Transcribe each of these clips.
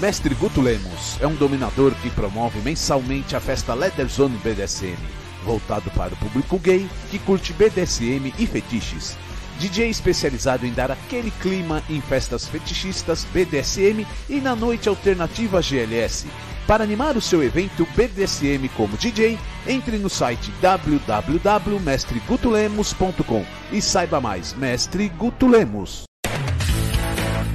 Mestre Guto Lemos é um dominador que promove mensalmente a festa Leather Zone BDSM, voltado para o público gay que curte BDSM e fetiches. DJ especializado em dar aquele clima em festas fetichistas BDSM e na noite alternativa GLS. Para animar o seu evento BDSM como DJ, entre no site www.mestregutulemos.com e saiba mais, Mestre Guto Lemos.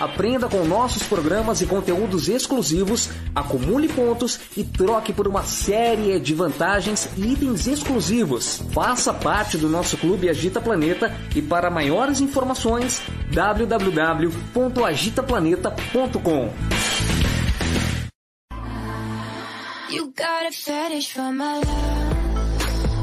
Aprenda com nossos programas e conteúdos exclusivos, acumule pontos e troque por uma série de vantagens e itens exclusivos. Faça parte do nosso Clube Agita Planeta e para maiores informações www.agitaplaneta.com.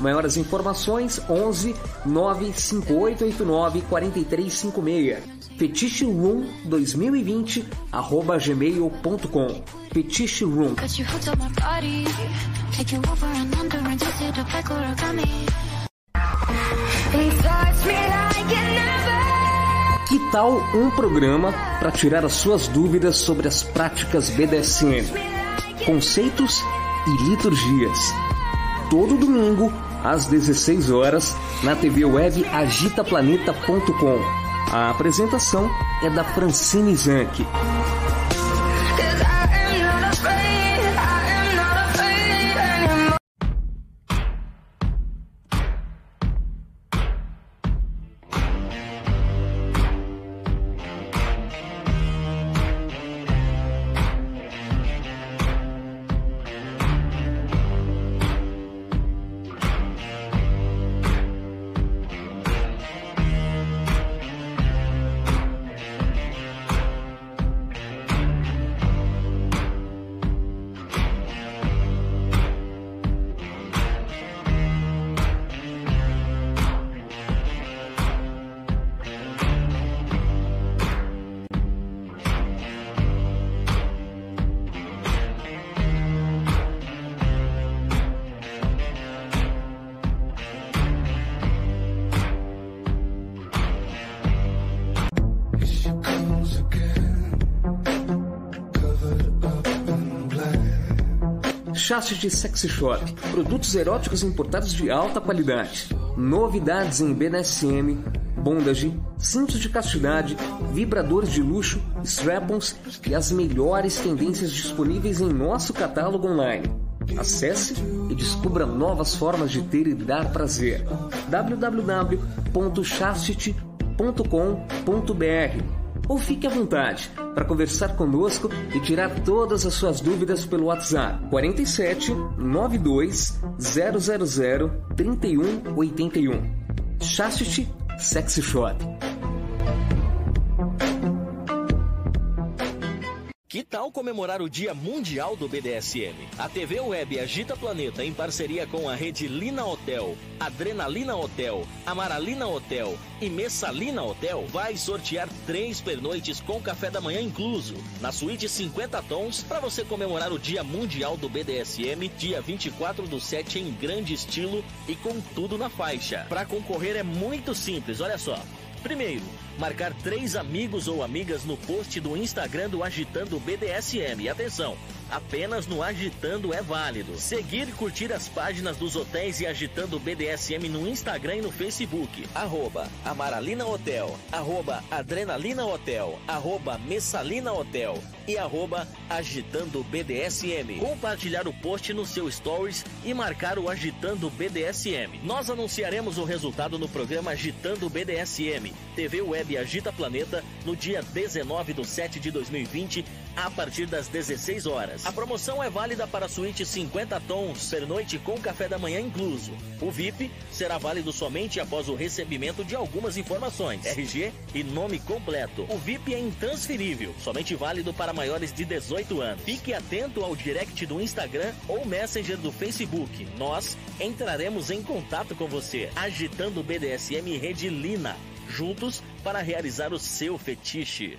Maiores informações 11 95889 4356. Fetiche Room 2020 arroba gmail.com. Fetiche Room. Que tal um programa para tirar as suas dúvidas sobre as práticas BDSM, conceitos e liturgias? Todo domingo, às 16 horas, na TV web agitaplaneta.com. A apresentação é da Francine Zanck. Chassis Sexy Shop, produtos eróticos importados de alta qualidade. Novidades em BDSM, bondage, cintos de castidade, vibradores de luxo, strap-ons e as melhores tendências disponíveis em nosso catálogo online. Acesse e descubra novas formas de ter e dar prazer. www.chastity.com.br ou fique à vontade para conversar conosco e tirar todas as suas dúvidas pelo WhatsApp 47 92 000 3181. Chastity Sexy Shop. Que tal comemorar o Dia Mundial do BDSM? A TV Web Agita Planeta, em parceria com a rede Lina Hotel, Adrenalina Hotel, Amaralina Hotel e Messalina Hotel, vai sortear três pernoites com café da manhã incluso, na suíte 50 tons, para você comemorar o Dia Mundial do BDSM, dia 24 do 7, em grande estilo e com tudo na faixa. Para concorrer é muito simples, olha só. Primeiro, marcar três amigos ou amigas no post do Instagram do Agitando BDSM. Atenção! Apenas no Agitando é válido. Seguir e curtir as páginas dos hotéis e Agitando BDSM no Instagram e no Facebook. Arroba Amaralina Hotel, arroba Adrenalina Hotel, arroba Messalina Hotel e arroba Agitando BDSM. Compartilhar o post no seu stories e marcar o Agitando BDSM. Nós anunciaremos o resultado no programa Agitando BDSM, TV Web Agita Planeta, no dia 19 do 7 de 2020, a partir das 16 horas. A promoção é válida para a suíte 50 tons, pernoite com café da manhã incluso. O VIP será válido somente após o recebimento de algumas informações, RG e nome completo. O VIP é intransferível, somente válido para maiores de 18 anos. Fique atento ao direct do Instagram ou Messenger do Facebook. Nós entraremos em contato com você, agitando o BDSM Rede Lina, juntos para realizar o seu fetiche.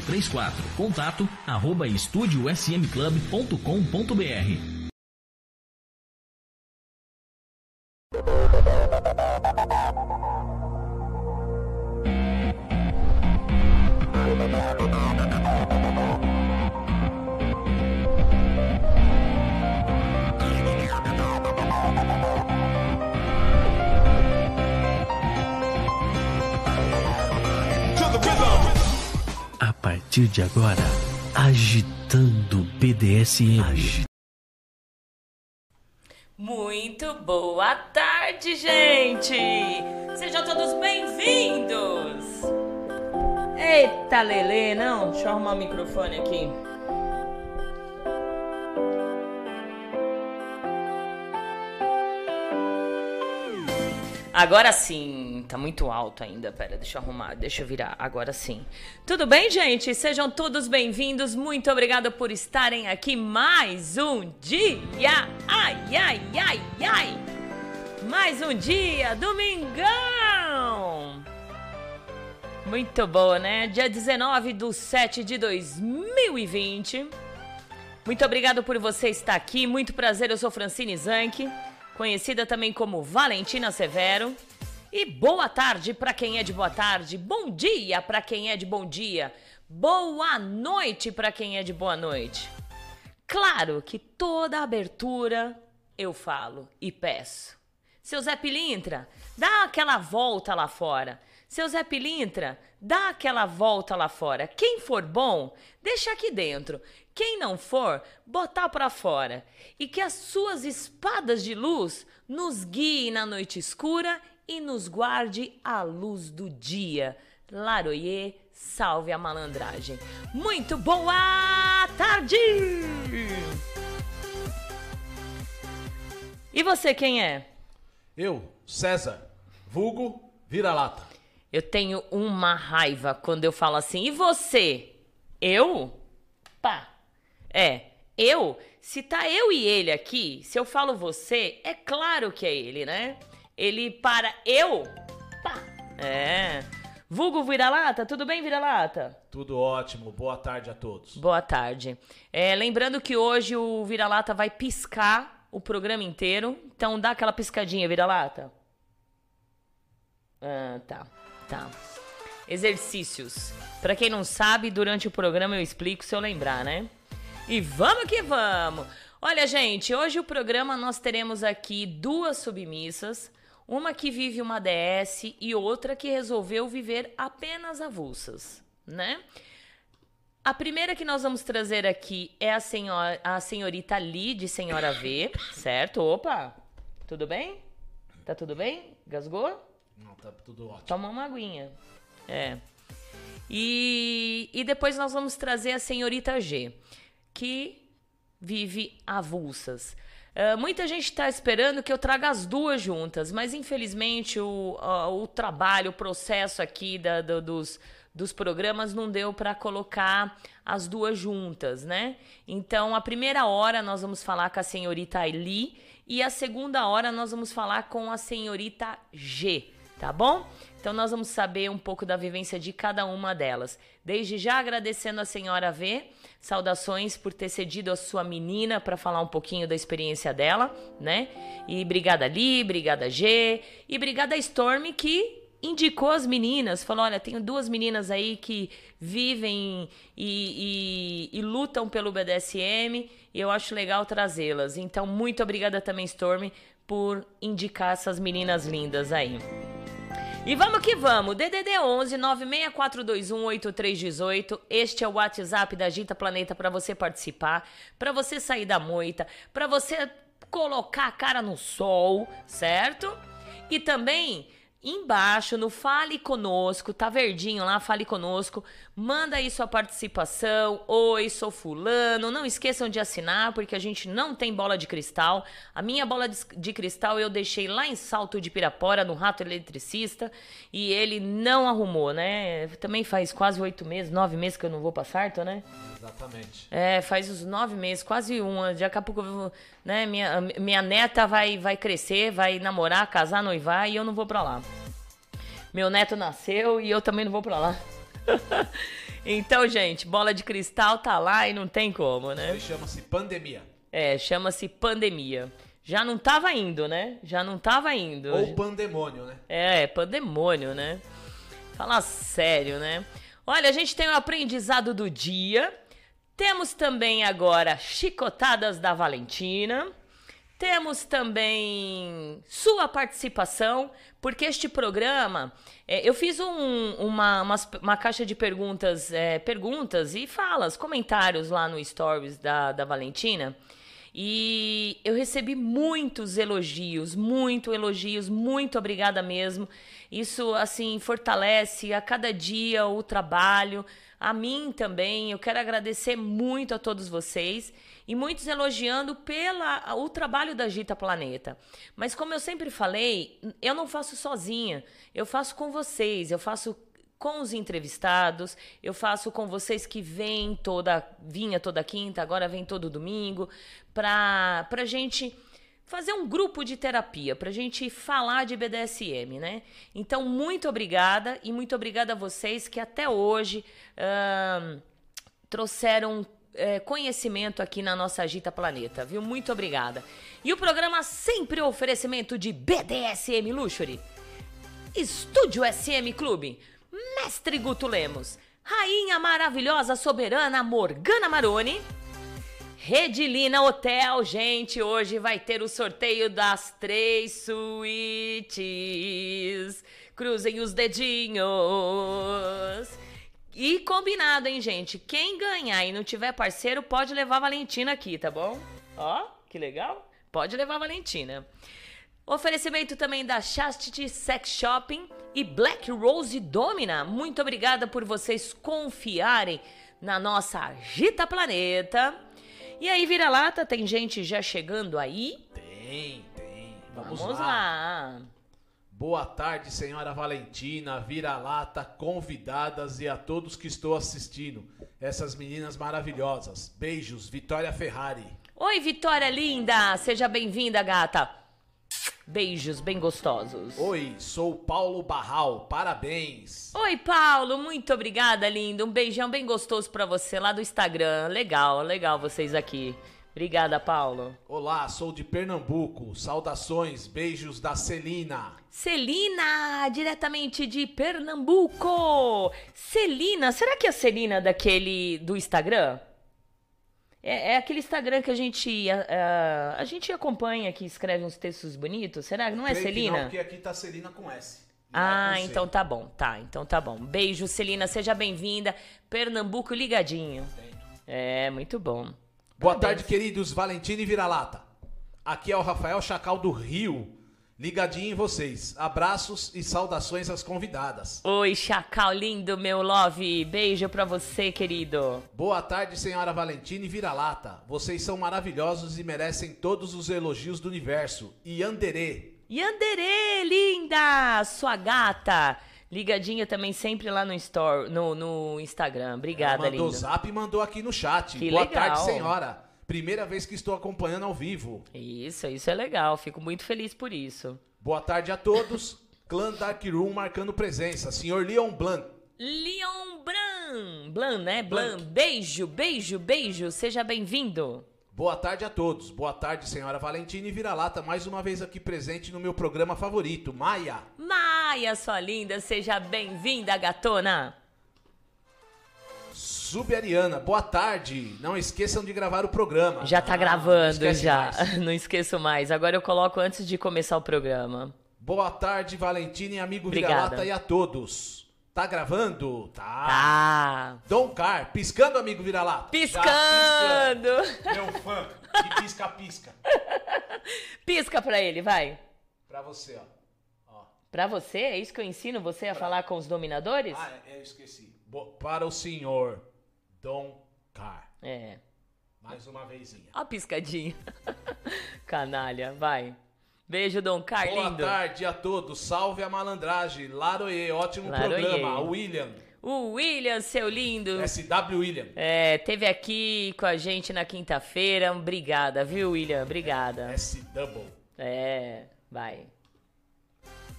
3834. Contato arroba estudiosmclub.com.br. partir de agora, agitando BDSM. Muito boa tarde, gente! Sejam todos bem-vindos! Eita, Lele, não, deixa eu arrumar o microfone aqui. Agora sim, tá muito alto ainda. Pera, deixa eu arrumar, deixa eu virar. Agora sim. Tudo bem, gente? Sejam todos bem-vindos. Muito obrigada por estarem aqui mais um dia. Ai, ai, ai, ai. Mais um dia, domingão. Muito boa, né? Dia 19 do 7 de 2020. Muito obrigado por você estar aqui. Muito prazer, eu sou Francine Zanck conhecida também como Valentina Severo. E boa tarde para quem é de boa tarde, bom dia para quem é de bom dia, boa noite para quem é de boa noite. Claro que toda abertura eu falo e peço. Seu Zé Pilintra, dá aquela volta lá fora. Seu Zé Pilintra, dá aquela volta lá fora. Quem for bom, deixa aqui dentro. Quem não for, botar para fora. E que as suas espadas de luz nos guiem na noite escura e nos guarde à luz do dia. Laroyer, salve a malandragem. Muito boa tarde! E você quem é? Eu, César, vulgo vira-lata. Eu tenho uma raiva quando eu falo assim. E você? Eu? Pá, é, eu, se tá eu e ele aqui, se eu falo você, é claro que é ele, né? Ele para eu, pá, é. Vulgo Vira-Lata, tudo bem, Vira-Lata? Tudo ótimo, boa tarde a todos. Boa tarde. É, lembrando que hoje o Vira-Lata vai piscar o programa inteiro, então dá aquela piscadinha, Vira-Lata. Ah, tá, tá. Exercícios. Para quem não sabe, durante o programa eu explico se eu lembrar, né? E vamos que vamos! Olha, gente, hoje o programa nós teremos aqui duas submissas, uma que vive uma DS e outra que resolveu viver apenas avulsas, né? A primeira que nós vamos trazer aqui é a, senhora, a senhorita Lee, de Senhora V, certo? Opa! Tudo bem? Tá tudo bem? Gasgou? Não, tá tudo ótimo. Toma uma aguinha. É. E, e depois nós vamos trazer a senhorita G que vive avulsas. Uh, muita gente está esperando que eu traga as duas juntas, mas infelizmente o, uh, o trabalho, o processo aqui da, do, dos, dos programas não deu para colocar as duas juntas, né? Então, a primeira hora nós vamos falar com a senhorita Eli e a segunda hora nós vamos falar com a senhorita G, tá bom? Então nós vamos saber um pouco da vivência de cada uma delas. Desde já agradecendo a senhora V, saudações por ter cedido a sua menina para falar um pouquinho da experiência dela, né? E obrigada Ali, obrigada G e obrigada Storm que indicou as meninas, falou: olha, tenho duas meninas aí que vivem e, e, e lutam pelo BDSM e eu acho legal trazê-las. Então, muito obrigada também, Storm, por indicar essas meninas lindas aí. E vamos que vamos. DDD 11 96421 8318. Este é o WhatsApp da Gita Planeta para você participar, para você sair da moita, para você colocar a cara no sol, certo? E também embaixo no Fale Conosco, tá verdinho lá, Fale Conosco. Manda aí sua participação. Oi, sou Fulano. Não esqueçam de assinar, porque a gente não tem bola de cristal. A minha bola de cristal eu deixei lá em Salto de Pirapora, no Rato Eletricista, e ele não arrumou, né? Também faz quase oito meses, nove meses que eu não vou pra Sarto, né? Exatamente. É, faz uns nove meses, quase um. Daqui a pouco, né, minha, minha neta vai, vai crescer, vai namorar, casar, noivar, e eu não vou pra lá. Meu neto nasceu e eu também não vou pra lá. então, gente, bola de cristal tá lá e não tem como, né? Isso chama-se pandemia. É, chama-se pandemia. Já não tava indo, né? Já não tava indo. Ou pandemônio, né? É, pandemônio, né? Fala sério, né? Olha, a gente tem o aprendizado do dia. Temos também agora Chicotadas da Valentina. Temos também sua participação, porque este programa, é, eu fiz um, uma, uma, uma, caixa de perguntas, é, perguntas e falas, comentários lá no Stories da, da Valentina. E eu recebi muitos elogios, muito elogios, muito obrigada mesmo. Isso assim fortalece a cada dia o trabalho, a mim também. Eu quero agradecer muito a todos vocês e muitos elogiando pela o trabalho da Gita Planeta. Mas como eu sempre falei, eu não faço sozinha. Eu faço com vocês, eu faço com os entrevistados, eu faço com vocês que vêm toda vinha toda quinta, agora vem todo domingo, para pra gente fazer um grupo de terapia para a gente falar de BDSM, né? Então, muito obrigada e muito obrigada a vocês que até hoje uh, trouxeram uh, conhecimento aqui na nossa Agita Planeta, viu? Muito obrigada. E o programa sempre oferecimento de BDSM Luxury, Estúdio SM Clube, Mestre Guto Lemos, Rainha Maravilhosa Soberana Morgana Maroni Redilina Hotel, gente, hoje vai ter o sorteio das três suítes. Cruzem os dedinhos. E combinado, hein, gente? Quem ganhar e não tiver parceiro, pode levar a Valentina aqui, tá bom? Ó, que legal. Pode levar a Valentina. Oferecimento também da Chastity Sex Shopping e Black Rose Domina. Muito obrigada por vocês confiarem na nossa Agita Planeta. E aí, vira-lata, tem gente já chegando aí? Tem, tem. Vamos, Vamos lá. lá. Boa tarde, senhora Valentina, vira-lata, convidadas e a todos que estou assistindo. Essas meninas maravilhosas. Beijos, Vitória Ferrari. Oi, Vitória linda! Seja bem-vinda, gata. Beijos bem gostosos. Oi, sou Paulo Barral, parabéns. Oi, Paulo, muito obrigada, lindo. Um beijão bem gostoso para você lá do Instagram. Legal, legal vocês aqui. Obrigada, Paulo. Olá, sou de Pernambuco. Saudações, beijos da Celina. Celina, diretamente de Pernambuco. Celina, será que é a Celina daquele do Instagram? É, é, aquele Instagram que a gente a, a, a, gente acompanha, que escreve uns textos bonitos. Será que não é Creio Celina? não, porque aqui tá Celina com S. Ah, é então tá bom. Tá, então tá bom. Beijo, Celina. Seja bem-vinda. Pernambuco ligadinho. É, muito bom. Boa Parabéns. tarde, queridos Valentino e Vira-Lata. Aqui é o Rafael Chacal do Rio. Ligadinho em vocês. Abraços e saudações às convidadas. Oi, Chacal lindo, meu love. Beijo pra você, querido. Boa tarde, senhora Valentina e Vira-Lata. Vocês são maravilhosos e merecem todos os elogios do universo. E Anderê. Yandere, linda! Sua gata. Ligadinha também sempre lá no, store, no, no Instagram. Obrigada, Ela mandou lindo. zap e mandou aqui no chat. Que Boa legal. tarde, senhora. Primeira vez que estou acompanhando ao vivo. Isso, isso é legal. Fico muito feliz por isso. Boa tarde a todos. Clã Dark Room marcando presença. Senhor Leon Blanc. Leon Blan. Blan, né? Blan. Beijo, beijo, beijo. Seja bem-vindo. Boa tarde a todos. Boa tarde, senhora Valentina e Vira-Lata, mais uma vez aqui presente no meu programa favorito, Maia. Maia, sua linda. Seja bem-vinda, gatona. Subariana, boa tarde. Não esqueçam de gravar o programa. Já tá Ah, gravando, não já. mais. Não esqueço mais. Agora eu coloco antes de começar o programa. Boa tarde, Valentina e amigo. Vira-Lata e a todos. Tá gravando? Tá. Tá. Dom Car, piscando, amigo Vira-Lata. Piscando. Já pisca. Meu fã, de pisca-pisca. Pisca pra ele, vai. Pra você, ó. ó. Pra você? É isso que eu ensino você a falar com os dominadores? Ah, é, eu esqueci. Para o senhor Dom Car. É. Mais uma vezinha. A piscadinha. Canalha, vai. Beijo, Dom Carlindo. Boa tarde a todos. Salve a malandragem. Laroê, ótimo programa. William. O William, seu lindo. SW William. É, teve aqui com a gente na quinta-feira. Obrigada, viu, William? Obrigada. SW. É, vai.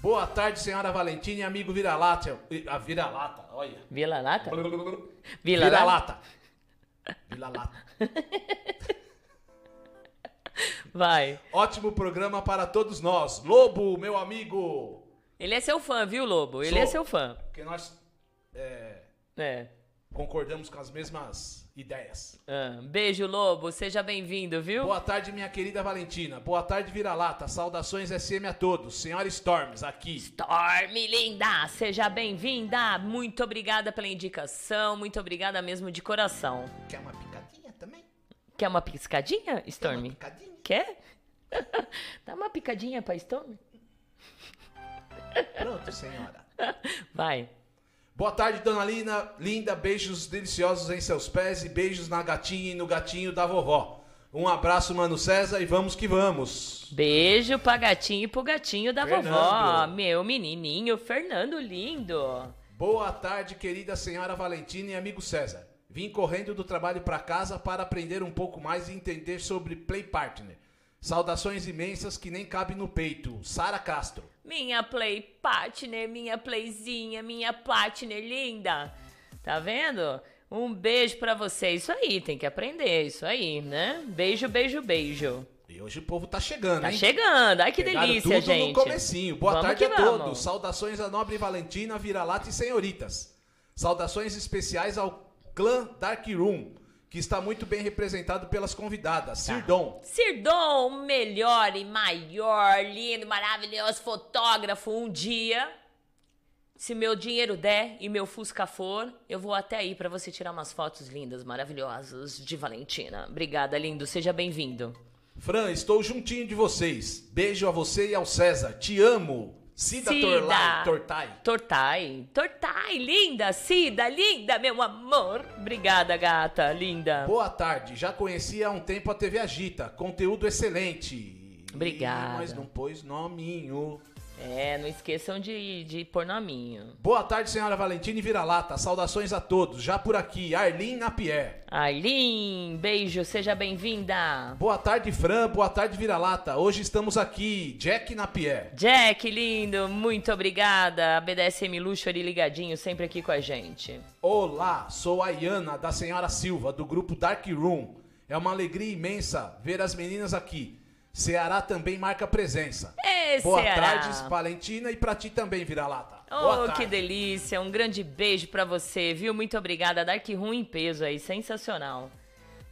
Boa tarde, senhora Valentina e amigo Vira-Lata. A Vira-Lata, olha. Vila Lata? Vila Vira-Lata. Vira-Lata. Vai. Ótimo programa para todos nós. Lobo, meu amigo. Ele é seu fã, viu, Lobo? Ele Sou. é seu fã. Porque nós é, É. concordamos com as mesmas ideias. Ah, beijo, Lobo. Seja bem-vindo, viu? Boa tarde, minha querida Valentina. Boa tarde, Vira-Lata. Saudações SM a todos. Senhora Storms, aqui. Storm, linda! Seja bem-vinda! Muito obrigada pela indicação, muito obrigada mesmo de coração. Quer uma picadinha também? Quer uma piscadinha, Quer Storm? uma picadinha? Quer? Dá uma picadinha pra Storm? Pronto, senhora. Vai. Boa tarde, dona Lina. Linda, beijos deliciosos em seus pés e beijos na gatinha e no gatinho da vovó. Um abraço, mano César, e vamos que vamos. Beijo pra gatinho e pro gatinho da Fernando. vovó. Meu menininho, Fernando lindo. Boa tarde, querida senhora Valentina e amigo César. Vim correndo do trabalho para casa para aprender um pouco mais e entender sobre Play Partner. Saudações imensas que nem cabe no peito. Sara Castro. Minha play partner, minha playzinha, minha partner linda. Tá vendo? Um beijo pra você. Isso aí, tem que aprender. Isso aí, né? Beijo, beijo, beijo. E hoje o povo tá chegando, Tá hein? chegando. Ai, que Pegaram delícia, tudo gente. no comecinho. Boa Vamos tarde a vamos. todos. Saudações a nobre Valentina, Vira-Lata e senhoritas. Saudações especiais ao clã Dark Room, que está muito bem representado pelas convidadas. Tá. Sirdon, Sirdon, o melhor e maior, lindo, maravilhoso fotógrafo. Um dia, se meu dinheiro der e meu Fusca for, eu vou até aí pra você tirar umas fotos lindas, maravilhosas de Valentina. Obrigada, lindo. Seja bem-vindo. Fran, estou juntinho de vocês. Beijo a você e ao César. Te amo. Cida, Cida. Torlai, Tortai. Tortai, Tortai, linda, Cida, linda, meu amor. Obrigada, gata, linda. Boa tarde. Já conhecia há um tempo a TV Agita. Conteúdo excelente. Obrigada. Ih, Mas não pôs nominho. É, não esqueçam de, de pôr nominho. Boa tarde, senhora Valentina Vira-Lata. Saudações a todos. Já por aqui, Arlene Napier. Aileen, beijo, seja bem-vinda. Boa tarde, Fran. Boa tarde, Vira-Lata. Hoje estamos aqui, Jack Napier. Jack, lindo, muito obrigada. A BDSM Luxury ligadinho, sempre aqui com a gente. Olá, sou a Iana, da Senhora Silva, do grupo Dark Room. É uma alegria imensa ver as meninas aqui. Ceará também marca presença. Ê, Boa Ceará. tarde, Valentina, e pra ti também, Vira-Lata. Oh, que delícia. Um grande beijo pra você, viu? Muito obrigada. Dark Room em peso aí, sensacional.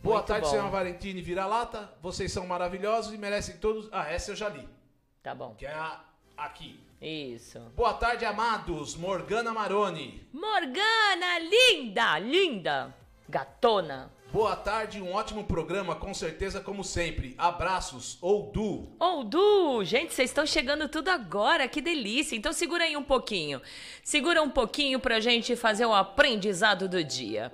Boa Muito tarde, bom. senhora Valentina e Vira-Lata. Vocês são maravilhosos e merecem todos... Ah, essa eu já li, Tá bom. que é a... aqui. Isso. Boa tarde, amados. Morgana Maroni. Morgana, linda, linda. Gatona. Boa tarde, um ótimo programa, com certeza, como sempre. Abraços, ou Du. Ou Du, gente, vocês estão chegando tudo agora, que delícia. Então segura aí um pouquinho. Segura um pouquinho pra gente fazer o aprendizado do dia.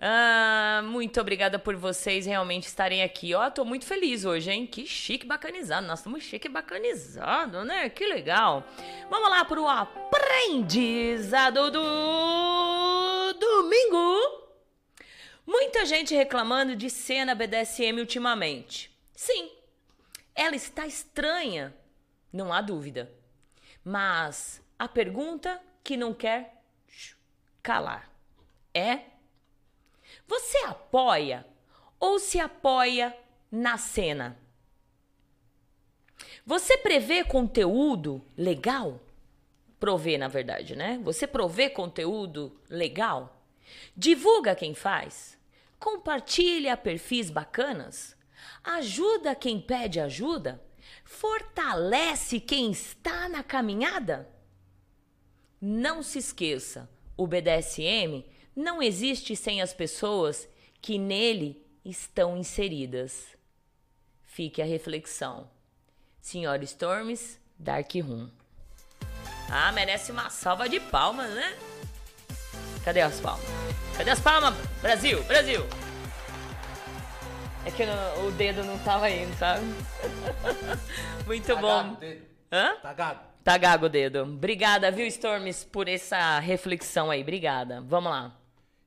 Ah, muito obrigada por vocês realmente estarem aqui. Ó, tô muito feliz hoje, hein? Que chique bacanizado. Nós estamos chique bacanizado, né? Que legal. Vamos lá pro aprendizado do domingo. Muita gente reclamando de cena BDSM ultimamente. Sim, ela está estranha, não há dúvida. Mas a pergunta que não quer calar é: você apoia ou se apoia na cena? Você prevê conteúdo legal? Provê, na verdade, né? Você provê conteúdo legal? Divulga quem faz? Compartilha perfis bacanas, ajuda quem pede ajuda, fortalece quem está na caminhada. Não se esqueça, o BDSM não existe sem as pessoas que nele estão inseridas. Fique a reflexão. Senhora Storms, Dark Room. Ah, merece uma salva de palmas, né? Cadê as palmas? Cadê as palmas? Brasil, Brasil! É que no, o dedo não tava indo, sabe? Muito tá bom. Gago, dedo. Hã? Tá gago. Tá gago o dedo. Obrigada, viu, Storms, por essa reflexão aí. Obrigada. Vamos lá.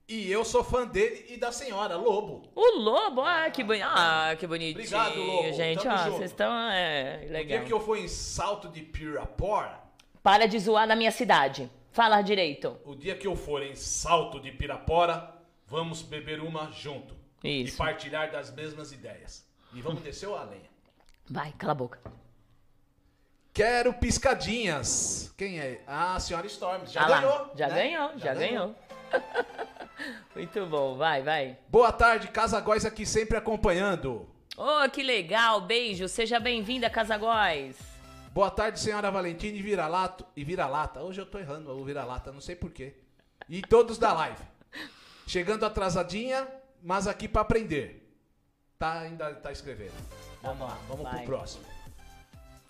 E eu sou fã dele e da senhora, Lobo. O Lobo? Ah, que, boni ah, que bonitinho. Obrigado, Lobo. Gente, Tamo ó, vocês estão. É, legal. O dia que eu fui em Salto de Pirapora. Para de zoar na minha cidade. Fala direito. O dia que eu for em Salto de Pirapora, vamos beber uma junto. Isso. E partilhar das mesmas ideias. E vamos descer a lenha. Vai, cala a boca. Quero piscadinhas. Quem é? Ah, a senhora Storms. Já ah ganhou. Já né? ganhou, já, já ganhou. ganhou. Muito bom, vai, vai. Boa tarde, Casa Góis aqui sempre acompanhando. Oh, que legal, beijo. Seja bem-vinda, Casa Góis. Boa tarde, senhora Valentina e vira-lata. E vira-lata. Hoje eu tô errando o vira-lata, não sei porquê. E todos da live. Chegando atrasadinha, mas aqui para aprender. Tá, ainda tá escrevendo. Vamos lá, vamos Vai. pro próximo.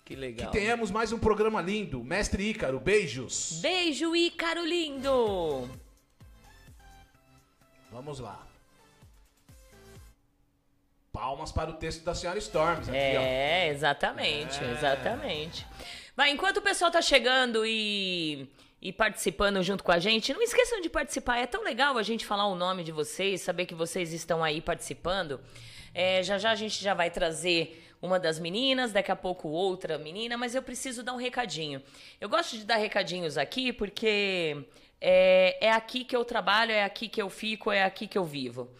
Que legal. Que tenhamos mais um programa lindo. Mestre Ícaro, beijos. Beijo, Ícaro lindo. Vamos lá. Palmas para o texto da senhora Storms. Aqui, é, ó. exatamente, é. exatamente. Vai, enquanto o pessoal tá chegando e, e participando junto com a gente, não esqueçam de participar. É tão legal a gente falar o nome de vocês, saber que vocês estão aí participando. É, já já a gente já vai trazer uma das meninas, daqui a pouco outra menina, mas eu preciso dar um recadinho. Eu gosto de dar recadinhos aqui porque é, é aqui que eu trabalho, é aqui que eu fico, é aqui que eu vivo.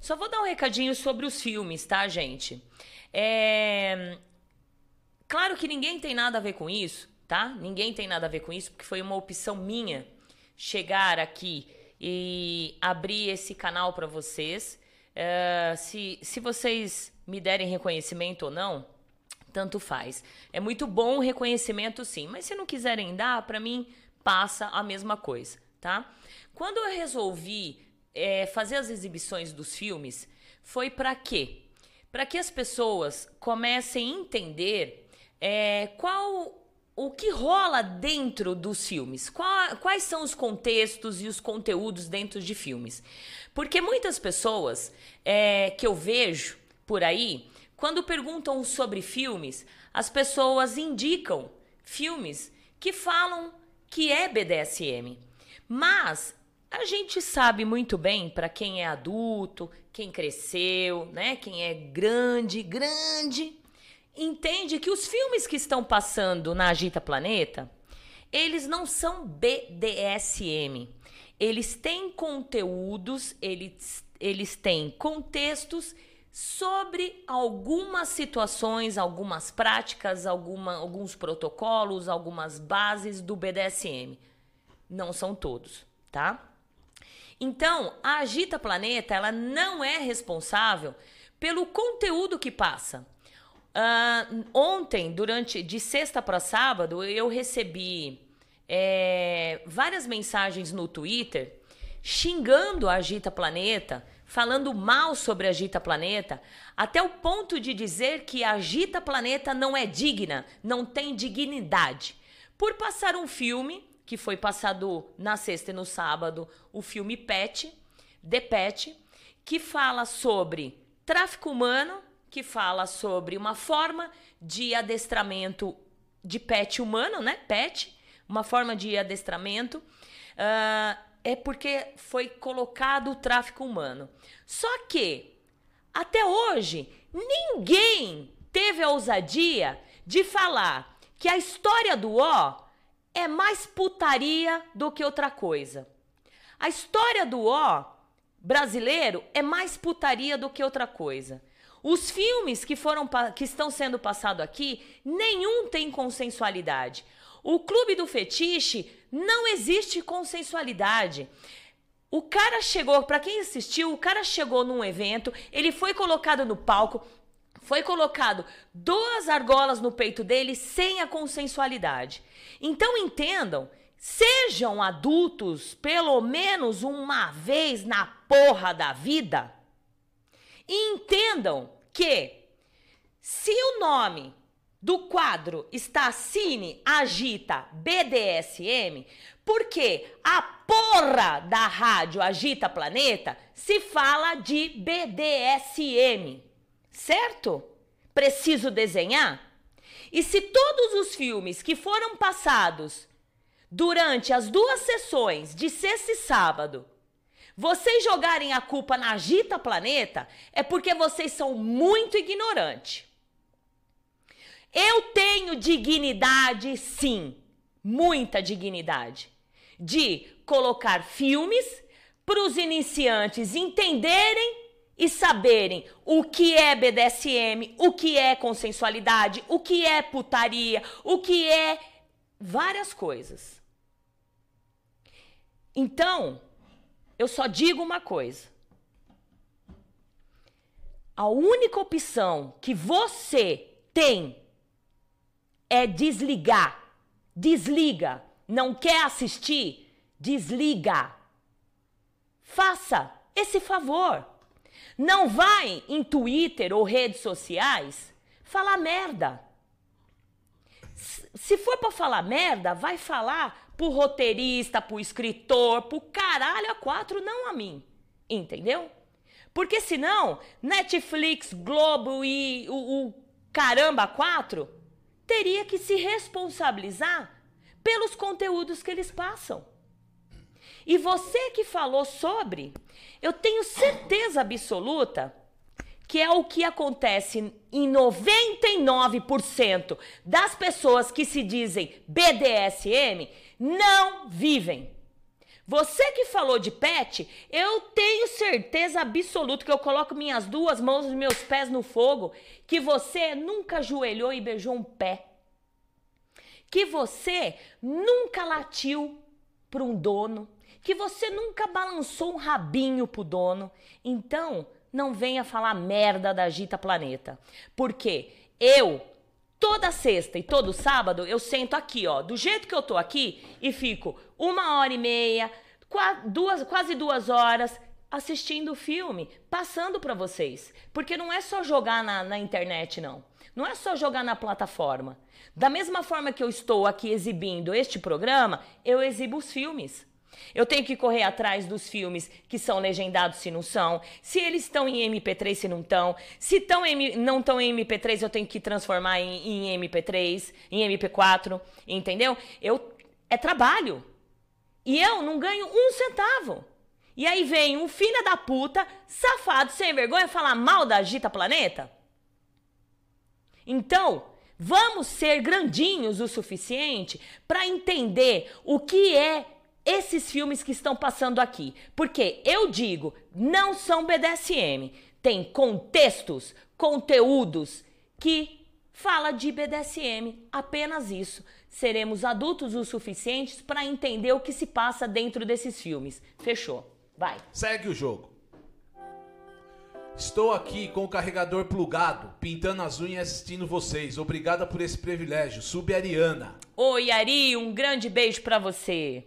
Só vou dar um recadinho sobre os filmes, tá, gente? É... Claro que ninguém tem nada a ver com isso, tá? Ninguém tem nada a ver com isso, porque foi uma opção minha chegar aqui e abrir esse canal para vocês. É... se, se vocês me derem reconhecimento ou não, tanto faz. É muito bom o reconhecimento, sim, mas se não quiserem dar, para mim passa a mesma coisa, tá? Quando eu resolvi é, fazer as exibições dos filmes foi para quê? Para que as pessoas comecem a entender é, qual o que rola dentro dos filmes, qual, quais são os contextos e os conteúdos dentro de filmes. Porque muitas pessoas é, que eu vejo por aí, quando perguntam sobre filmes, as pessoas indicam filmes que falam que é BDSM. Mas a gente sabe muito bem para quem é adulto, quem cresceu, né, quem é grande, grande, entende que os filmes que estão passando na Agita Planeta, eles não são BDSM. Eles têm conteúdos, eles, eles têm contextos sobre algumas situações, algumas práticas, alguma, alguns protocolos, algumas bases do BDSM. Não são todos, tá? Então, a Agita Planeta, ela não é responsável pelo conteúdo que passa. Uh, ontem, durante de sexta para sábado, eu recebi é, várias mensagens no Twitter xingando a Agita Planeta, falando mal sobre a Agita Planeta, até o ponto de dizer que a Agita Planeta não é digna, não tem dignidade. Por passar um filme que foi passado na sexta e no sábado, o filme Pet, The Pet, que fala sobre tráfico humano, que fala sobre uma forma de adestramento de pet humano, né? Pet, uma forma de adestramento. Uh, é porque foi colocado o tráfico humano. Só que, até hoje, ninguém teve a ousadia de falar que a história do Ó é mais putaria do que outra coisa. A história do Ó brasileiro é mais putaria do que outra coisa. Os filmes que foram que estão sendo passados aqui, nenhum tem consensualidade. O Clube do Fetiche não existe consensualidade. O cara chegou, para quem assistiu, o cara chegou num evento, ele foi colocado no palco, foi colocado duas argolas no peito dele sem a consensualidade. Então entendam, sejam adultos pelo menos uma vez na porra da vida. E entendam que se o nome do quadro está Cine Agita BDSM, porque a porra da rádio Agita Planeta se fala de BDSM, certo? Preciso desenhar? E se todos os filmes que foram passados durante as duas sessões de sexta e sábado vocês jogarem a culpa na Agita Planeta é porque vocês são muito ignorantes. Eu tenho dignidade, sim, muita dignidade, de colocar filmes para os iniciantes entenderem e saberem o que é BDSM, o que é consensualidade, o que é putaria, o que é várias coisas. Então, eu só digo uma coisa. A única opção que você tem é desligar. Desliga. Não quer assistir? Desliga. Faça esse favor. Não vai em Twitter ou redes sociais falar merda. Se for para falar merda, vai falar pro roteirista, pro escritor, pro caralho a quatro, não a mim. Entendeu? Porque senão, Netflix, Globo e o, o caramba quatro teria que se responsabilizar pelos conteúdos que eles passam. E você que falou sobre, eu tenho certeza absoluta que é o que acontece em 99% das pessoas que se dizem BDSM, não vivem. Você que falou de pet, eu tenho certeza absoluta que eu coloco minhas duas mãos e meus pés no fogo, que você nunca ajoelhou e beijou um pé. Que você nunca latiu para um dono, que você nunca balançou um rabinho pro dono. Então, não venha falar merda da Agita Planeta. Porque eu Toda sexta e todo sábado eu sento aqui, ó, do jeito que eu tô aqui e fico uma hora e meia, duas, quase duas horas assistindo o filme, passando para vocês. Porque não é só jogar na, na internet, não. Não é só jogar na plataforma. Da mesma forma que eu estou aqui exibindo este programa, eu exibo os filmes. Eu tenho que correr atrás dos filmes que são legendados se não são, se eles estão em MP3 se não estão, se tão em, não estão em MP3 eu tenho que transformar em, em MP3, em MP4, entendeu? Eu é trabalho. E eu não ganho um centavo. E aí vem um filho da puta, safado, sem vergonha, falar mal da Agita Planeta? Então, vamos ser grandinhos o suficiente para entender o que é esses filmes que estão passando aqui. Porque eu digo, não são BDSM. Tem contextos, conteúdos que fala de BDSM, apenas isso. Seremos adultos o suficientes para entender o que se passa dentro desses filmes. Fechou. Vai. Segue o jogo. Estou aqui com o carregador plugado, pintando as unhas e assistindo vocês. Obrigada por esse privilégio. Sub Ariana. Oi, Ari, um grande beijo para você.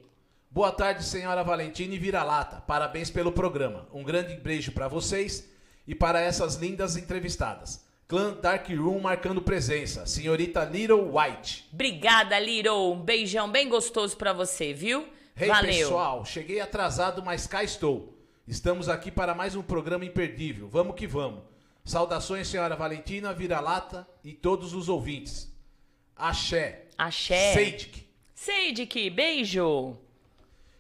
Boa tarde, senhora Valentina e Vira-Lata. Parabéns pelo programa. Um grande beijo para vocês e para essas lindas entrevistadas. Clã Dark Room marcando presença. Senhorita Little White. Obrigada, Little. Um beijão bem gostoso pra você, viu? Hey, Valeu. pessoal. Cheguei atrasado, mas cá estou. Estamos aqui para mais um programa imperdível. Vamos que vamos. Saudações, senhora Valentina, Vira-Lata e todos os ouvintes. Axé. Axé. Seidik. Seidik, beijo.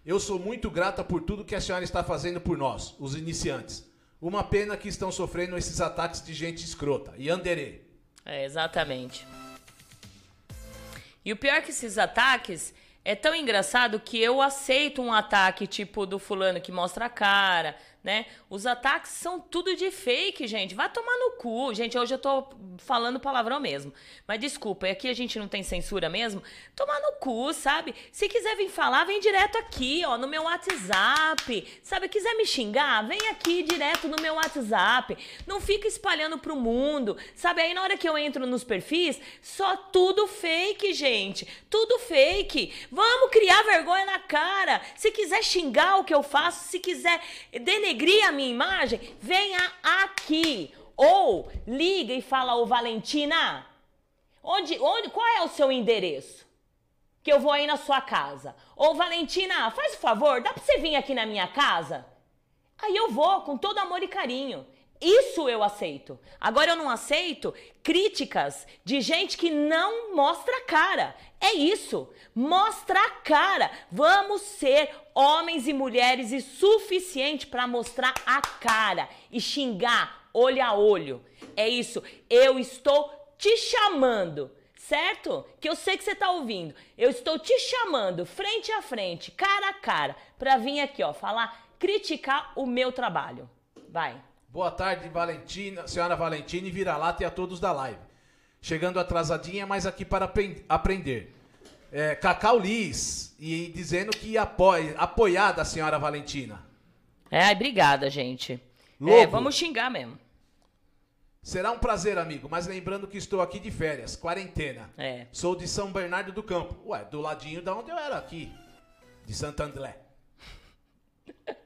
Eu sou muito grata por tudo que a senhora está fazendo por nós, os iniciantes. Uma pena que estão sofrendo esses ataques de gente escrota. E Anderê. É, exatamente. E o pior que esses ataques é tão engraçado que eu aceito um ataque tipo do fulano que mostra a cara, né? Os ataques são tudo de fake, gente. Vai tomar no cu. Gente, hoje eu tô falando palavrão mesmo. Mas desculpa, aqui a gente não tem censura mesmo. Tomar no cu, sabe? Se quiser vir falar, vem direto aqui, ó, no meu WhatsApp. Sabe, quiser me xingar, vem aqui direto no meu WhatsApp. Não fica espalhando pro mundo. Sabe, aí na hora que eu entro nos perfis, só tudo fake, gente. Tudo fake. Vamos criar vergonha na cara. Se quiser xingar o que eu faço, se quiser denegrir denegrir a minha imagem, venha aqui. Ou liga e fala, ô Valentina, onde, onde, qual é o seu endereço? Que eu vou aí na sua casa. Ô Valentina, faz o favor, dá pra você vir aqui na minha casa? Aí eu vou, com todo amor e carinho. Isso eu aceito. Agora eu não aceito críticas de gente que não mostra a cara. É isso. Mostra a cara. Vamos ser homens e mulheres e suficiente para mostrar a cara e xingar olho a olho. É isso. Eu estou te chamando certo? Que eu sei que você tá ouvindo. Eu estou te chamando frente a frente, cara a cara, para vir aqui, ó, falar, criticar o meu trabalho. Vai. Boa tarde, Valentina, senhora Valentina e vira-lata e a todos da live. Chegando atrasadinha, mas aqui para aprender. É, Cacau Liz, e dizendo que apoia, apoiada a senhora Valentina. É, obrigada, gente. É, vamos xingar mesmo. Será um prazer, amigo, mas lembrando que estou aqui de férias, quarentena. É. Sou de São Bernardo do Campo. Ué, do ladinho da onde eu era aqui, de Santo André.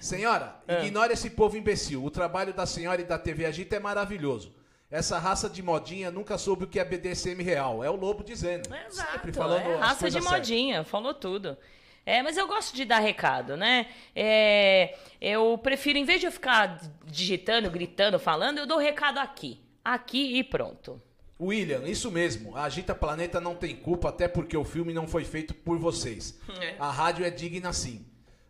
Senhora, ah. ignore esse povo imbecil. O trabalho da senhora e da TV Agita é maravilhoso. Essa raça de modinha nunca soube o que é BDSM real. É o lobo dizendo. Exato, Sempre falando é raça de modinha, certas. falou tudo. É, mas eu gosto de dar recado, né? É, eu prefiro, em vez de eu ficar digitando, gritando, falando, eu dou recado aqui. Aqui e pronto. William, isso mesmo. A Agita Planeta não tem culpa, até porque o filme não foi feito por vocês. É. A rádio é digna sim.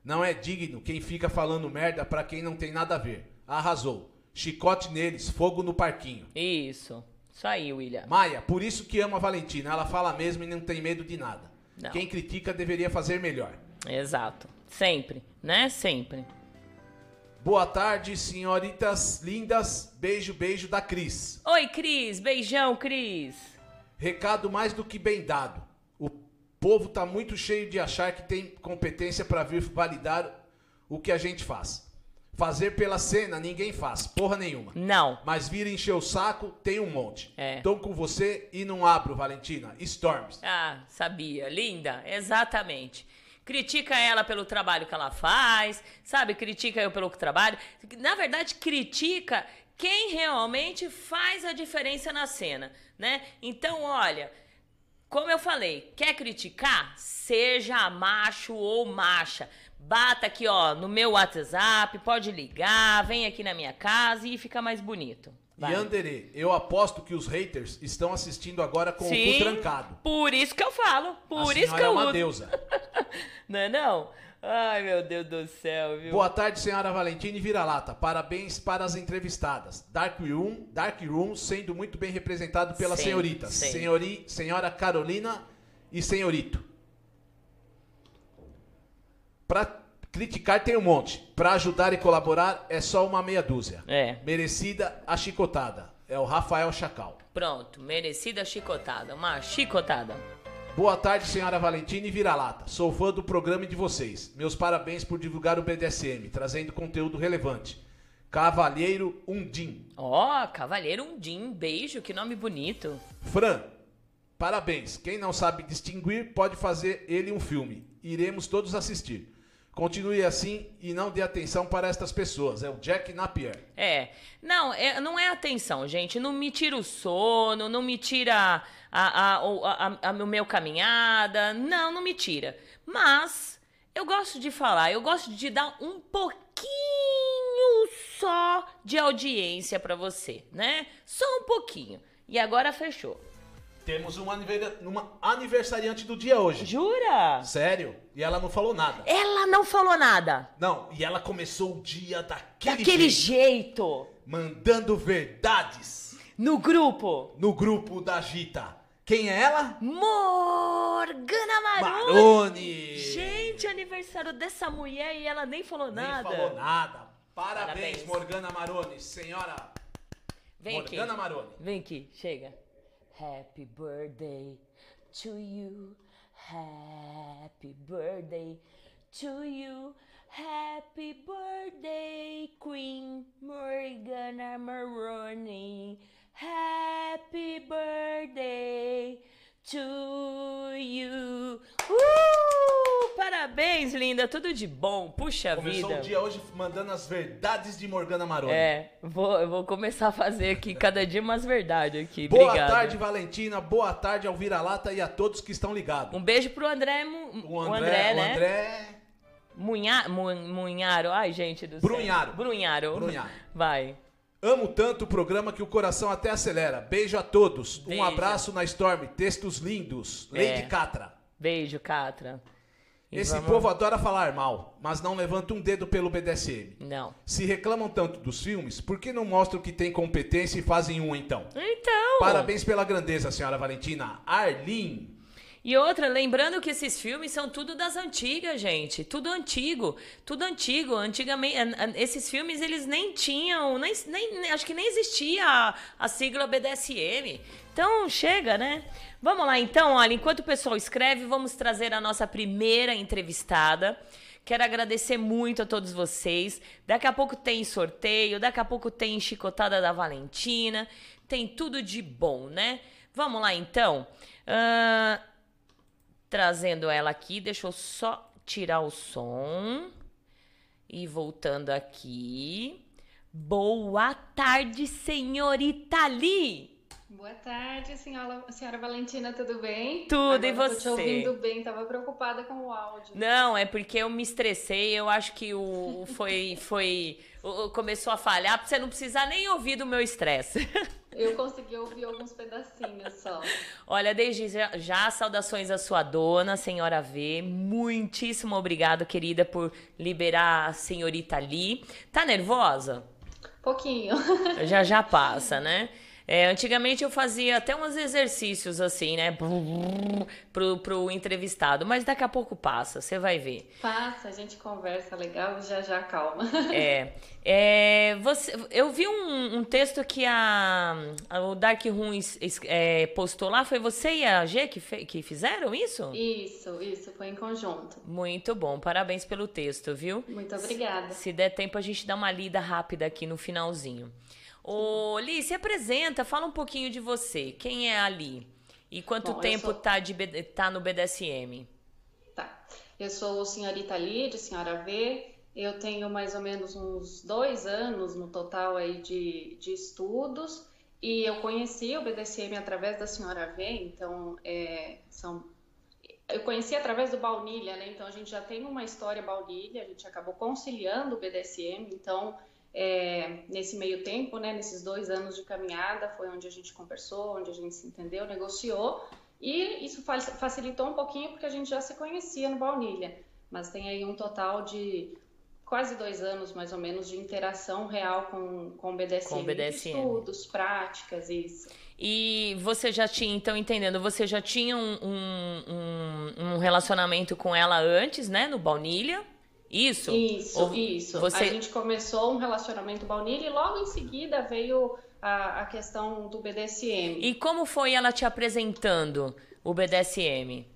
Não é digno quem fica falando merda para quem não tem nada a ver. Arrasou. Chicote neles, fogo no parquinho. Isso. Isso aí, William. Maia, por isso que ama a Valentina. Ela fala mesmo e não tem medo de nada. Não. Quem critica deveria fazer melhor. Exato. Sempre, né? Sempre. Boa tarde, senhoritas lindas. Beijo, beijo da Cris. Oi, Cris. Beijão, Cris. Recado mais do que bem dado povo tá muito cheio de achar que tem competência para vir validar o que a gente faz. Fazer pela cena ninguém faz, porra nenhuma. Não. Mas vir encher o saco tem um monte. É. Tô com você e não abro, Valentina. Storms. Ah, sabia. Linda. Exatamente. Critica ela pelo trabalho que ela faz, sabe? Critica eu pelo trabalho. Na verdade, critica quem realmente faz a diferença na cena, né? Então, olha, como eu falei, quer criticar? Seja macho ou macha. Bata aqui, ó, no meu WhatsApp, pode ligar, vem aqui na minha casa e fica mais bonito. Vai. E Anderê, eu aposto que os haters estão assistindo agora com Sim, o cu trancado. Por isso que eu falo, por a isso que eu é uma uso. deusa. não é não? Ai, meu Deus do céu, viu? Boa tarde, senhora Valentina e Vira-Lata. Parabéns para as entrevistadas. Dark Room, Dark Room sendo muito bem representado pela senhorita. Sim. Senhori, senhora Carolina e senhorito. Para criticar tem um monte. Para ajudar e colaborar é só uma meia dúzia. É. Merecida a chicotada. É o Rafael Chacal. Pronto, merecida a chicotada. Uma chicotada. Boa tarde, senhora Valentina e Vira-Lata. Sou fã do programa e de vocês. Meus parabéns por divulgar o BDSM, trazendo conteúdo relevante. Cavalheiro Undim. Ó, oh, Cavalheiro Undim, beijo, que nome bonito. Fran, Parabéns. Quem não sabe distinguir pode fazer ele um filme. Iremos todos assistir. Continue assim e não dê atenção para estas pessoas. É o Jack Napier. É. Não, é, não é atenção, gente. Não me tira o sono, não me tira a, a, a, o meu caminhada. Não, não me tira. Mas eu gosto de falar, eu gosto de dar um pouquinho só de audiência para você, né? Só um pouquinho. E agora fechou. Temos uma, aniversariante do dia hoje. Jura? Sério? E ela não falou nada. Ela não falou nada. Não, e ela começou o dia daquele, Daquele jeito. Mandando verdades. No grupo. No grupo da Gita. Quem é ela? Morgana Maroni. Maroni. Gente, aniversário dessa mulher e ela nem falou nada. Nem falou nada. Parabéns, Parabéns. Morgana Maroni. Senhora Vem Morgana aqui. Maroni. Vem aqui, chega. Happy birthday to you. Happy birthday to you. Happy birthday, Queen Morgana Maroni. Happy birthday to you. Uh! Parabéns, linda. Tudo de bom. Puxa Começou vida. o dia hoje mandando as verdades de Morgana Maroni. É, vou, eu vou começar a fazer aqui cada dia umas verdades aqui. Boa Obrigada. tarde, Valentina. Boa tarde ao Vira-Lata e a todos que estão ligados. Um beijo pro André, O o André, André, o né? André Munha, Mu- Munharo. Ai, gente do céu. Brunharo. Brunharo. Brunharo. Vai. Amo tanto o programa que o coração até acelera. Beijo a todos. Beijo. Um abraço na Storm. Textos lindos. É. Lady Catra. Beijo, Catra. E Esse vamos- povo adora falar mal, mas não levanta um dedo pelo BDSM. Não. Se reclamam tanto dos filmes, por que não mostram que tem competência e fazem um então? Então. Parabéns pela grandeza, senhora Valentina. Arlene. E outra, lembrando que esses filmes são tudo das antigas, gente. Tudo antigo. Tudo antigo. Antigamente, an- an- esses filmes, eles nem tinham, nem, nem- acho que nem existia a, a sigla BDSM. Então, chega, né? Vamos lá, então, olha, enquanto o pessoal escreve, vamos trazer a nossa primeira entrevistada. Quero agradecer muito a todos vocês. Daqui a pouco tem sorteio, daqui a pouco tem chicotada da Valentina. Tem tudo de bom, né? Vamos lá, então. Ahn, trazendo ela aqui, deixa eu só tirar o som. E voltando aqui. Boa tarde, senhorita Lee. Boa tarde, senhora, senhora Valentina, tudo bem? Tudo, e Agora Tô te você? ouvindo bem, tava preocupada com o áudio. Não, é porque eu me estressei, eu acho que o foi foi começou a falhar, pra você não precisar nem ouvir do meu estresse. Eu consegui ouvir alguns pedacinhos só. Olha, desde já, já, saudações à sua dona, senhora V. Muitíssimo obrigado, querida, por liberar a senhorita ali. Tá nervosa? Pouquinho. Já já passa, né? É, antigamente eu fazia até uns exercícios assim, né? Pro, pro entrevistado, mas daqui a pouco passa, você vai ver. Passa, a gente conversa legal e já já calma. É, é, você, eu vi um, um texto que a, a- o Dark Room é, postou lá. Foi você e a G que, fe- que fizeram isso? Isso, isso, foi em conjunto. Muito bom, parabéns pelo texto, viu? Muito obrigada. Se der tempo, a gente dá uma lida rápida aqui no finalzinho. Ô, Li, se apresenta, fala um pouquinho de você. Quem é a Li? E quanto Bom, tempo sou- tá, de, tá no BDSM? Tá. Eu sou senhorita Lid, senhora V. Eu tenho mais ou menos uns dois anos no total aí de, de estudos. E eu conheci o BDSM através da senhora V, então é, são eu conheci através do baunilha, né? Então a gente já tem uma história baunilha, a gente acabou conciliando o BDSM, então é, nesse meio tempo, né? Nesses dois anos de caminhada, foi onde a gente conversou, onde a gente se entendeu, negociou, e isso fa- facilitou um pouquinho porque a gente já se conhecia no baunilha, mas tem aí um total de quase dois anos, mais ou menos, de interação real com, com o BDSM, Com o BDSM. estudos, práticas, isso. E você já tinha, então, entendendo, você já tinha um, um, um- um relacionamento com ela antes, né? No Baunilha? Isso? Isso, Ou isso. Você... A gente começou um relacionamento baunilha e logo em seguida veio a, a questão do BDSM. E como foi ela te apresentando o BDSM?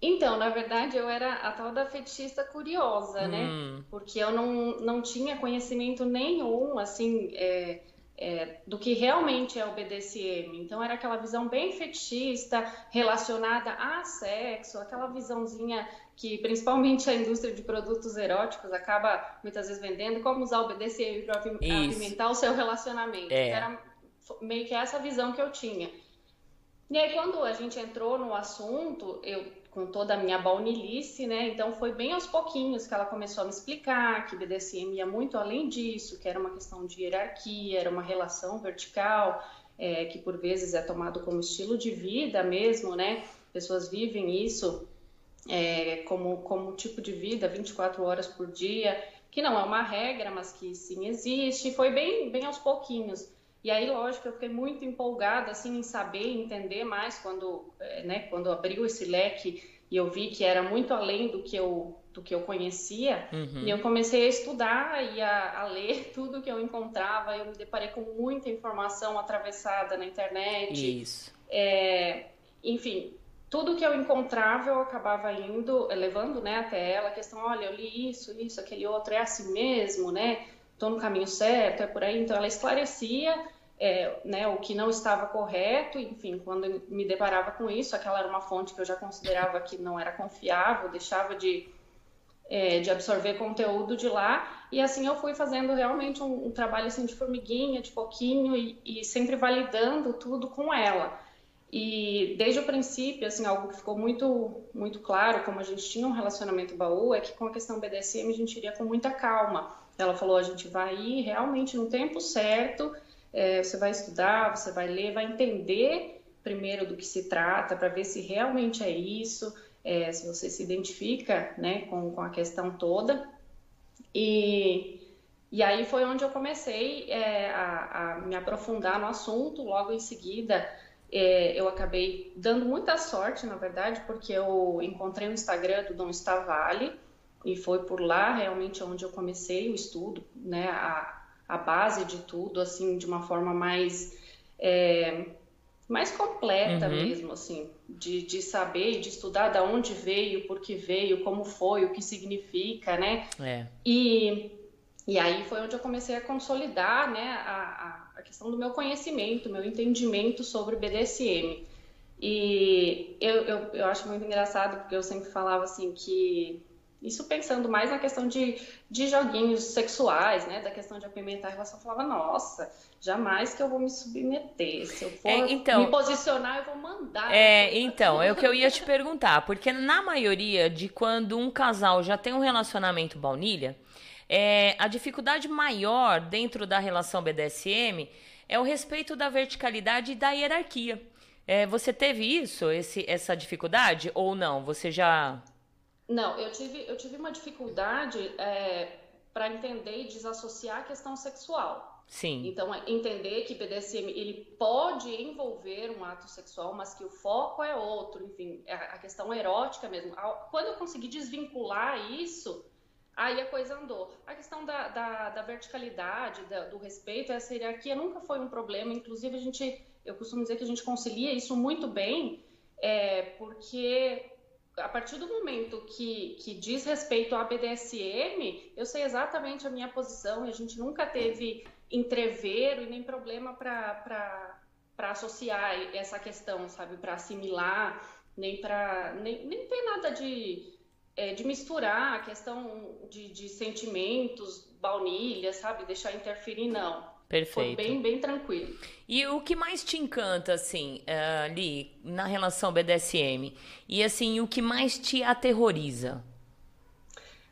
Então, na verdade, eu era a tal da fetichista curiosa, Hum. né? Porque eu não, não tinha conhecimento nenhum, assim, é, é, do que realmente é o BDSM. Então era aquela visão bem fetichista, relacionada a sexo, aquela visãozinha que principalmente a indústria de produtos eróticos acaba muitas vezes vendendo, como usar o BDSM para apimentar o seu relacionamento. É. Era meio que essa visão que eu tinha. E aí quando a gente entrou no assunto, eu com toda a minha baunilhice, né? Então foi bem aos pouquinhos que ela começou a me explicar que BDSM ia muito além disso, que era uma questão de hierarquia, era uma relação vertical, é, que por vezes é tomado como estilo de vida mesmo, né? Pessoas vivem isso é, como, como tipo de vida, 24 horas por dia, que não é uma regra, mas que sim existe. Foi bem, bem aos pouquinhos. E aí, lógico, eu fiquei muito empolgada assim em saber, entender mais quando, é, né, quando abriu esse leque e eu vi que era muito além do que eu do que eu conhecia. Uhum. E eu comecei a estudar e a, a, ler tudo que eu encontrava. Eu me deparei com muita informação atravessada na internet. Isso. É, enfim, tudo que eu encontrava eu acabava indo, levando, né, até ela a questão, olha, eu li isso, isso, aquele outro, é assim mesmo, né? Estou no caminho certo, é por aí. Então ela esclarecia é, né, o que não estava correto, enfim, quando me deparava com isso, aquela era uma fonte que eu já considerava que não era confiável, deixava de, é, de absorver conteúdo de lá, e assim eu fui fazendo realmente um, um trabalho assim de formiguinha, de pouquinho, e, e, sempre validando tudo com ela. E desde o princípio, assim, algo que ficou muito, muito claro, como a gente tinha um relacionamento baú, é que com a questão BDSM a gente iria com muita calma. Ela falou, a gente vai ir realmente no tempo certo, é, você vai estudar, você vai ler, vai entender primeiro do que se trata, para ver se realmente é isso, é, se você se identifica né, com, com a questão toda. E, e aí foi onde eu comecei é, a, a, me aprofundar no assunto. Logo em seguida, é, eu acabei dando muita sorte, na verdade, porque eu encontrei o Instagram do Dom Stavale e foi por lá realmente onde eu comecei o estudo, né, a, a base de tudo, assim, de uma forma mais é, mais completa uhum. mesmo, assim, de, de saber e de estudar da onde veio, por que veio, como foi, o que significa, né? É. E, e aí foi onde eu comecei a consolidar, né, a, a questão do meu conhecimento, meu entendimento sobre BDSM. E eu, eu, eu acho muito engraçado, porque eu sempre falava assim que isso pensando mais na questão de, de joguinhos sexuais, né? Da questão de apimentar a relação. Eu falava, nossa, jamais que eu vou me submeter. Se eu for é, então, me posicionar, eu vou mandar. É, então, é o que eu ia te perguntar. Porque na maioria de quando um casal já tem um relacionamento baunilha, é, a dificuldade maior dentro da relação BDSM é o respeito da verticalidade e da hierarquia. É, você teve isso, esse, essa dificuldade, ou não? Você já não, eu tive, eu tive uma dificuldade é, para entender e desassociar a questão sexual. Sim. Então, é entender que BDSM ele pode envolver um ato sexual, mas que o foco é outro, enfim, é a questão erótica mesmo. Quando eu consegui desvincular isso, aí a coisa andou. A questão da, da, da verticalidade, da, do respeito, essa hierarquia nunca foi um problema. Inclusive, a gente, eu costumo dizer que a gente concilia isso muito bem, é, porque a partir do momento que, que diz respeito à BDSM, eu sei exatamente a minha posição e a gente nunca teve entrevero e nem problema para associar essa questão, sabe? Para assimilar, nem para. Nem, nem tem nada de, é, de misturar a questão de, de sentimentos, baunilha, sabe? Deixar interferir, não. Perfeito. Foi bem, bem tranquilo. E o que mais te encanta, assim, uh, ali, na relação BDSM? E, assim, o que mais te aterroriza?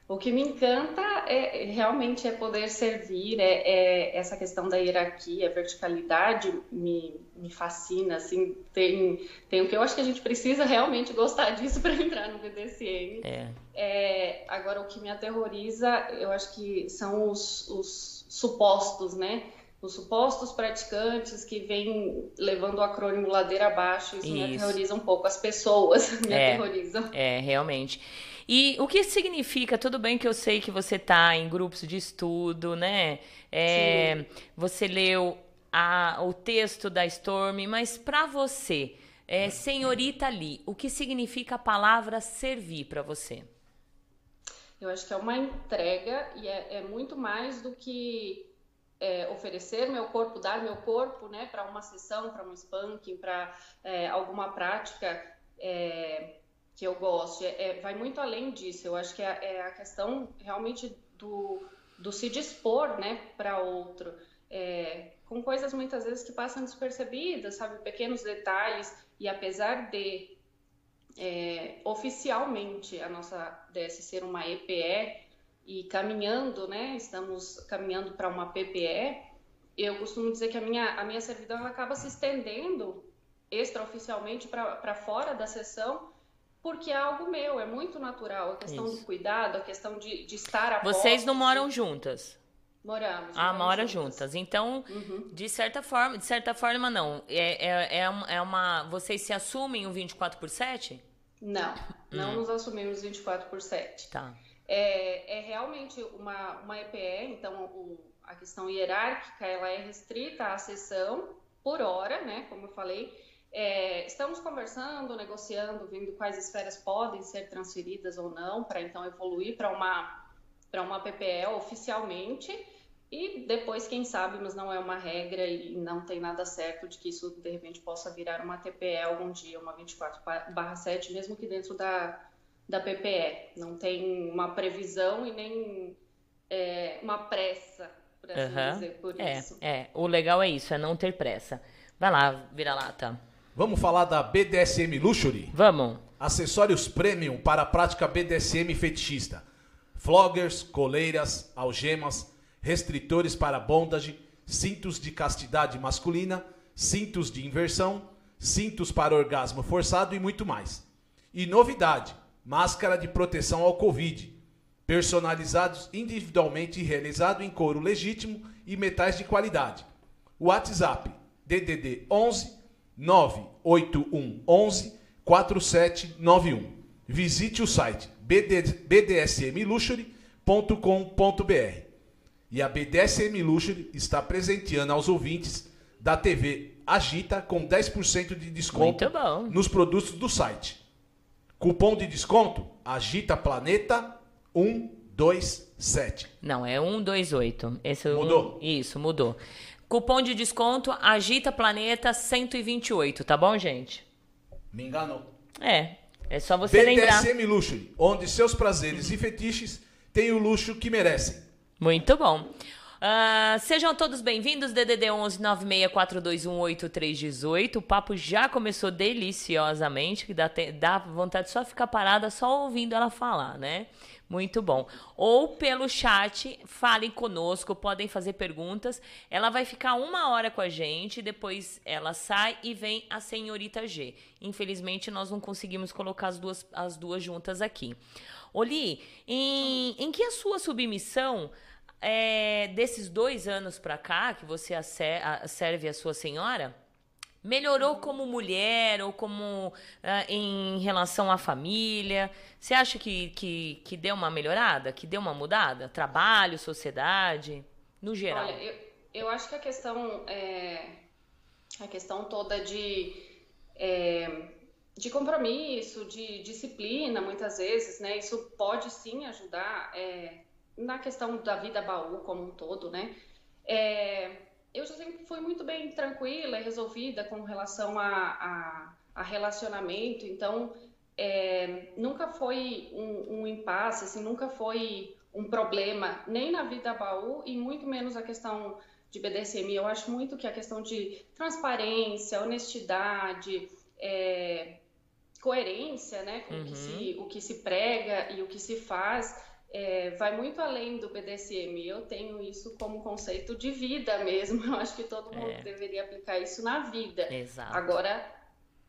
O que me encanta é realmente é poder servir, é, é essa questão da hierarquia, a verticalidade me, me fascina, assim, tem, tem o que eu acho que a gente precisa realmente gostar disso para entrar no BDSM. É. é. Agora, o que me aterroriza, eu acho que são os, os supostos, né? os supostos praticantes que vêm levando o acrônimo ladeira abaixo, isso, isso. me aterroriza um pouco. As pessoas me é, aterrorizam. É, realmente. E o que significa, tudo bem que eu sei que você está em grupos de estudo, né? É, você leu a, o texto da Storm, mas para você, é, senhorita ali, o que significa a palavra servir para você? Eu acho que é uma entrega e é, é muito mais do que é, oferecer meu corpo, dar meu corpo, né, para uma sessão, para um spanking, para é, alguma prática é, que eu goste. É, é, vai muito além disso. Eu acho que é, é, a questão realmente do, do se dispor, né, para outro, com coisas muitas vezes que passam despercebidas, sabe, pequenos detalhes. E apesar de oficialmente a nossa DS ser uma EPE e caminhando, né, estamos caminhando para uma PPE, eu costumo dizer que a minha, a minha servidão ela acaba se estendendo extraoficialmente para fora da sessão, porque é algo meu, é muito natural. A questão Isso. do cuidado, a questão de, de estar a Vocês não moram juntas? Moramos. Ah, moram juntas. juntas. Então, uhum. de certa forma, de certa forma, não. É, é, é, é uma. Vocês se assumem o 24 por 7? Não, não hum. nos assumimos 24 por 7. Tá é, é realmente uma, uma EPE, então o, a questão hierárquica ela é restrita à sessão por hora, né? Como eu falei. É, estamos conversando, negociando, vendo quais esferas podem ser transferidas ou não, para então evoluir para uma, para uma PPE oficialmente. E depois, quem sabe, mas não é uma regra e não tem nada certo de que isso de repente possa virar uma TPE algum dia, uma 24/7, mesmo que dentro da, da PPE. Não tem uma previsão e nem é, uma pressa, por assim uhum. dizer, por é, isso. É, o legal é isso, é não ter pressa. Vai lá, vira-lata. Vamos falar da BDSM Luxury? Vamos. Acessórios premium para a prática BDSM fetichista. Floggers, coleiras, algemas, restritores para bondage, cintos de castidade masculina, cintos de inversão, cintos para orgasmo forçado e muito mais. E novidade, máscara de proteção ao Covid, personalizados individualmente e realizado em couro legítimo e metais de qualidade. WhatsApp DDD 11 981 11 4791. Visite o site bdsmluxury.com.br. E a BDSM Luxury está presenteando aos ouvintes da TV Agita com 10% de desconto nos produtos do site. Cupom de desconto Agita Planeta 127. Não, é 128. Esse é mudou? Um, isso, mudou. Cupom de desconto Agita Planeta 128, tá bom, gente? Me enganou. É, é só você BDSM lembrar. BDSM Luxury, onde seus prazeres e fetiches têm o luxo que merecem. Muito bom. Uh, sejam todos bem-vindos, DDD 11 964218318. O papo já começou deliciosamente, que dá, te, dá vontade de só ficar parada só ouvindo ela falar, né? Muito bom. Ou pelo chat, falem conosco, podem fazer perguntas. Ela vai ficar uma hora com a gente, depois ela sai e vem a senhorita G. Infelizmente, nós não conseguimos colocar as duas, as duas juntas aqui. Oli, em, em que a sua submissão é, desses dois anos para cá que você serve a sua senhora, melhorou como mulher ou como uh, em relação à família? Você acha que, que, que deu uma melhorada, que deu uma mudada? Trabalho, sociedade, no geral? Olha, eu, eu acho que a questão é, a questão toda de é, de compromisso, de disciplina, muitas vezes, né? Isso pode sim ajudar. É, na questão da vida baú como um todo, né? É, eu sempre fui muito bem tranquila e resolvida com relação a, a, a relacionamento, então é, nunca foi um, um impasse, assim, nunca foi um problema, nem na vida baú e muito menos a questão de BDSM. Eu acho muito que a questão de transparência, honestidade, é, coerência, né, com uhum. o, que se, o que se prega e o que se faz, é, vai muito além do BDSM. Eu tenho isso como conceito de vida mesmo. Eu acho que todo mundo é. deveria aplicar isso na vida. Exato. Agora,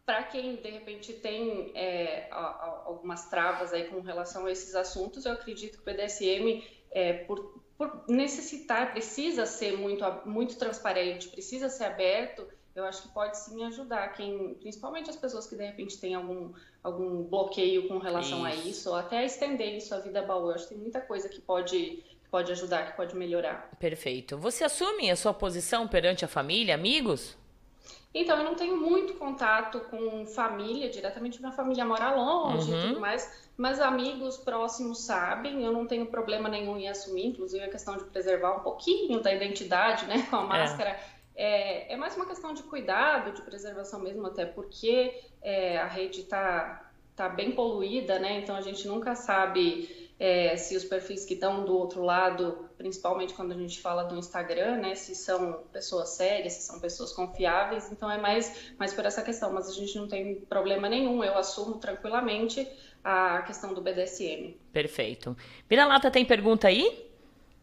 para quem de repente tem é, algumas travas aí com relação a esses assuntos, eu acredito que o BDSM, é, por, por necessitar, precisa ser muito, muito transparente, precisa ser aberto eu acho que pode sim ajudar quem, principalmente as pessoas que de repente têm algum, algum bloqueio com relação isso. a isso, ou até estender isso à vida baú. Eu acho que tem muita coisa que pode, que pode ajudar, que pode melhorar. Perfeito. Você assume a sua posição perante a família, amigos? Então, eu não tenho muito contato com família, diretamente minha família mora longe uhum. e tudo mais, mas amigos próximos sabem, eu não tenho problema nenhum em assumir, inclusive a questão de preservar um pouquinho da identidade, né, com a é. máscara. É. É, é mais uma questão de cuidado, de preservação mesmo, até porque é, a rede está tá bem poluída, né? Então a gente nunca sabe é, se os perfis que estão do outro lado, principalmente quando a gente fala do Instagram, né, se são pessoas sérias, se são pessoas confiáveis, então é mais, mais por essa questão, mas a gente não tem problema nenhum, eu assumo tranquilamente a questão do BDSM. Perfeito. Vira-lata tem pergunta aí?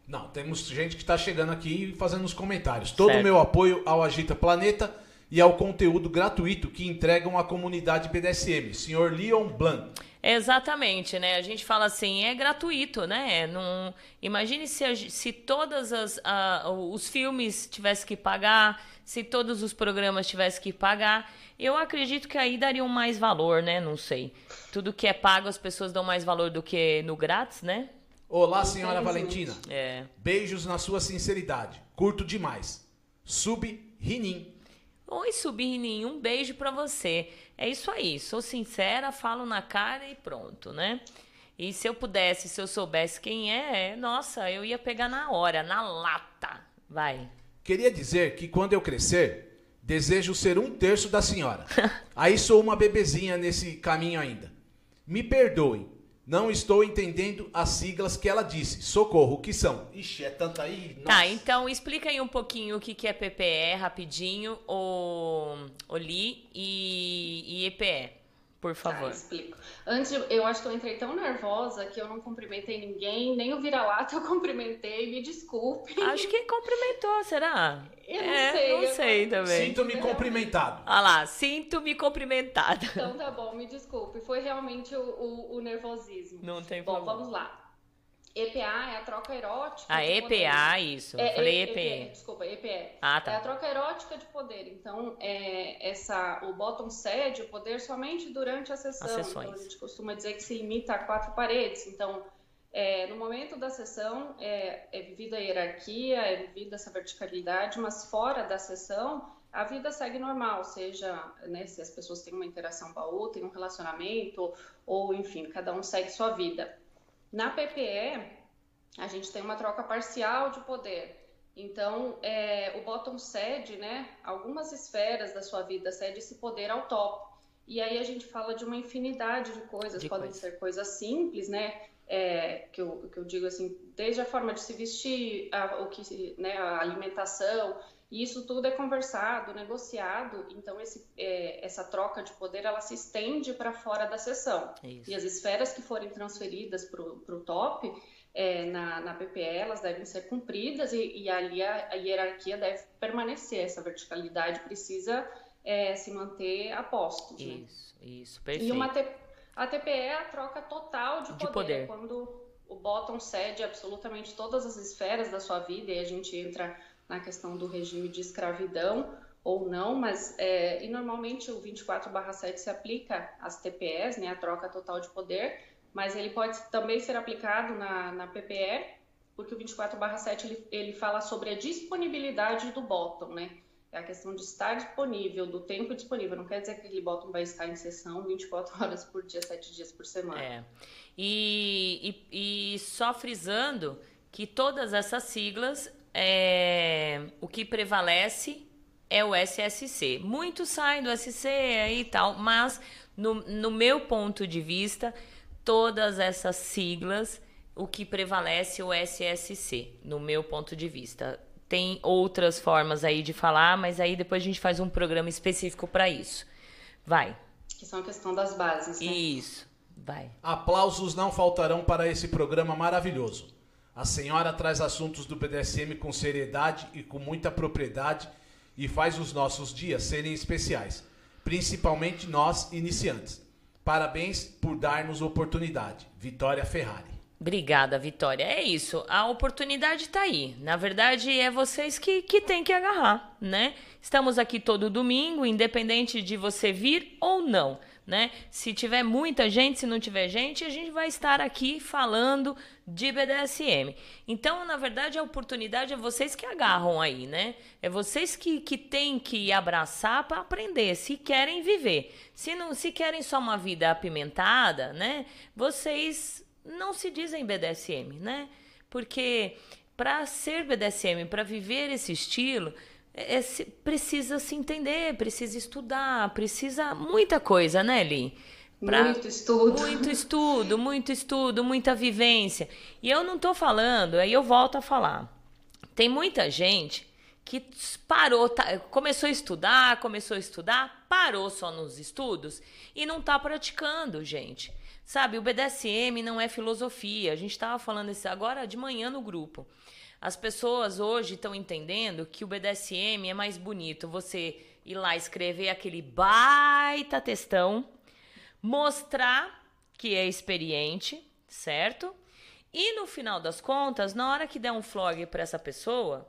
Não, temos gente que está chegando aqui fazendo os comentários. Todo o meu apoio ao Agita Planeta e ao conteúdo gratuito que entregam à comunidade BDSM. Senhor Leon Blanc. Exatamente, né? A gente fala assim, é gratuito, né? Não, imagine se, se todas as uh, os filmes tivessem que pagar, se todos os programas tivessem que pagar. Eu acredito que aí dariam mais valor, né? Não sei. Tudo que é pago as pessoas dão mais valor do que no grátis, né? Olá, senhora Valentina. É. Beijos na sua sinceridade. Curto demais. Sub Rinin. Oi, Subirnin, um beijo para você. É isso aí, sou sincera, falo na cara e pronto, né? E se eu pudesse, se eu soubesse quem é, nossa, eu ia pegar na hora, na lata. Vai. Queria dizer que quando eu crescer, desejo ser um terço da senhora. aí sou uma bebezinha nesse caminho ainda. Me perdoem, não estou entendendo as siglas que ela disse. Socorro, o que são? Ixi, é tanta aí. Tá, nossa. Tá, então explica aí um pouquinho o que, que é PPE, rapidinho, o, o LI e, e EPE por tá, favor. Tá, explico. Antes, eu acho que eu entrei tão nervosa que eu não cumprimentei ninguém, nem o vira-lata eu cumprimentei, me desculpe. Acho que cumprimentou, será? Eu não é, sei. Não sei também. Sinto-me cumprimentado. Ah lá, sinto-me cumprimentado. Então tá bom, me desculpe. Foi realmente o, o, o nervosismo. Não tem bom, problema. Bom, vamos lá. EPA é a troca erótica. A EPA, poder. isso. É, falei EPE. EPE. Desculpa, EPE. Ah, tá. É a troca erótica de poder. Então, é, essa, o bottom cede o poder somente durante a sessão. As então, a gente costuma dizer que se limita a quatro paredes. Então, é, no momento da sessão, é, é vivida a hierarquia, é vivida essa verticalidade, mas fora da sessão, a vida segue normal, seja né, se as pessoas têm uma interação com a outra, têm um relacionamento, ou enfim, cada um segue sua vida. Na PPE, a gente tem uma troca parcial de poder. Então, é, o bottom cede, né? Algumas esferas da sua vida cede esse poder ao top. E aí a gente fala de uma infinidade de coisas. De Podem coisa. ser coisas simples, né? É, que, eu, que eu digo assim, desde a forma de se vestir, a, o que, né, a alimentação, e isso tudo é conversado, negociado, então esse, é, essa troca de poder ela se estende para fora da sessão. Isso. E as esferas que forem transferidas para o top, é, na, na PPE, elas devem ser cumpridas e, e ali a, a, hierarquia deve permanecer, essa verticalidade precisa é, se manter a postos. Né? Isso, né? isso, perfeito. E uma te, a TPE é a troca total de, de poder, poder. quando o bottom cede absolutamente todas as esferas da sua vida e a gente entra na questão do regime de escravidão ou não, mas é, e normalmente o 24/7 se aplica às TPS, né, a troca total de poder, mas ele pode também ser aplicado na, na PPE, porque o 24/7 ele, ele fala sobre a disponibilidade do bottom, né? É a questão de estar disponível, do tempo disponível. Não quer dizer que aquele bottom vai estar em sessão 24 horas por dia, 7 dias por semana. É. E, e, e só frisando que todas essas siglas é, o que prevalece é o SSC. Muitos saem do SC aí e tal, mas no, no meu ponto de vista, todas essas siglas, o que prevalece é o SSC, no meu ponto de vista. Tem outras formas aí de falar, mas aí depois a gente faz um programa específico para isso. Vai. Que são a questão das bases. Né? Isso. Vai. Aplausos não faltarão para esse programa maravilhoso. A senhora traz assuntos do BDSM com seriedade e com muita propriedade e faz os nossos dias serem especiais, principalmente nós iniciantes. Parabéns por dar-nos oportunidade. Vitória Ferrari. Obrigada, Vitória. É isso. A oportunidade está aí. Na verdade, é vocês que, que têm que agarrar, né? Estamos aqui todo domingo, independente de você vir ou não. Né? Se tiver muita gente, se não tiver gente, a gente vai estar aqui falando de BDSM. Então, na verdade, a oportunidade é vocês que agarram aí, né? É vocês que, que têm que abraçar para aprender, se querem viver. Se não, se querem só uma vida apimentada, né? Vocês não se dizem BDSM, né? Porque para ser BDSM, para viver esse estilo, é, é, se, precisa se entender, precisa estudar, precisa muita coisa, né, Li? Pra, muito estudo. Muito estudo, muito estudo, muita vivência. E eu não estou falando, aí eu volto a falar. Tem muita gente que parou, tá, começou a estudar, começou a estudar, parou só nos estudos e não está praticando, gente. Sabe, o BDSM não é filosofia. A gente estava falando isso agora de manhã no grupo. As pessoas hoje estão entendendo que o BDSM é mais bonito você ir lá escrever aquele baita textão, mostrar que é experiente, certo? E no final das contas, na hora que der um flog para essa pessoa,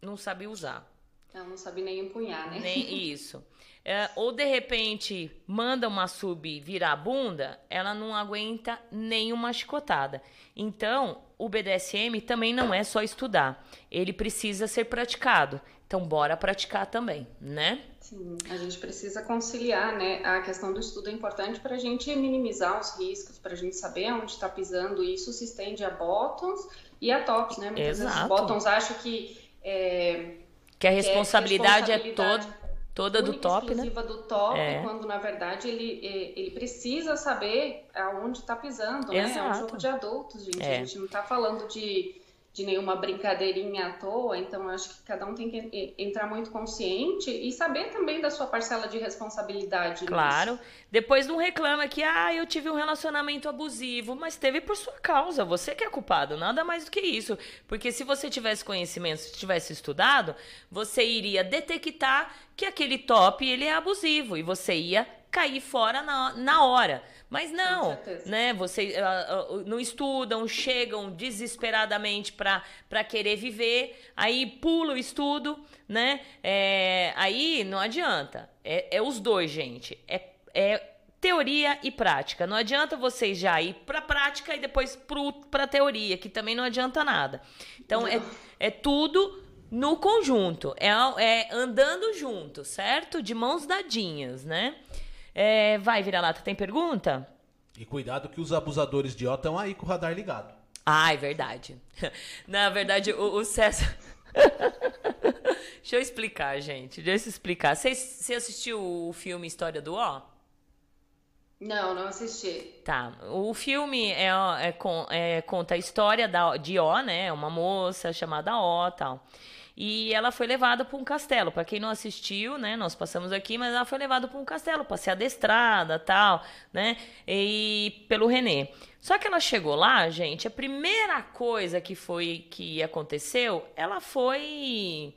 não sabe usar. Ela não sabe nem empunhar, né? Nem isso. É, ou de repente manda uma sub virar a bunda, ela não aguenta nenhuma chicotada. Então, o BDSM também não é só estudar, ele precisa ser praticado. Então, bora praticar também, né? Sim, a gente precisa conciliar, né? A questão do estudo é importante para a gente minimizar os riscos, para a gente saber onde está pisando. E isso se estende a bottoms e a tops, né? Muitas Exato. vezes bottoms acham que. É, que a responsabilidade, que é, responsabilidade é toda toda do top, né? exclusiva do top, é. quando na verdade ele, ele precisa saber aonde está pisando, Exato. né? É um jogo de adultos, gente. É. A gente não está falando de de nenhuma brincadeirinha à toa, então acho que cada um tem que entrar muito consciente e saber também da sua parcela de responsabilidade. Claro. Nisso. Depois não reclama que, ah, eu tive um relacionamento abusivo, mas teve por sua causa, você que é culpado, nada mais do que isso. Porque se você tivesse conhecimento, se tivesse estudado, você iria detectar que aquele top ele é abusivo e você ia cair fora na, na hora. Mas não, né? Vocês uh, uh, não estudam, chegam desesperadamente para querer viver, aí pula o estudo, né? É, aí não adianta. É, é os dois, gente. É, é teoria e prática. Não adianta vocês já ir para prática e depois para teoria, que também não adianta nada. Então é, é tudo no conjunto, é, é andando junto, certo? De mãos dadinhas, né? É, vai, vira-lata, tem pergunta? E cuidado que os abusadores de ó estão aí com o radar ligado. Ah, é verdade. Na verdade, o, o César. Deixa eu explicar, gente. Deixa eu explicar. Você, você assistiu o filme História do Ó? Não, não assisti. Tá. O filme é, é, é, conta a história da, de Ó, né? Uma moça chamada Ó tal. E ela foi levada para um castelo. Para quem não assistiu, né? Nós passamos aqui, mas ela foi levada para um castelo para ser adestrada, tal, né? E pelo René. Só que ela chegou lá, gente, a primeira coisa que foi que aconteceu, ela foi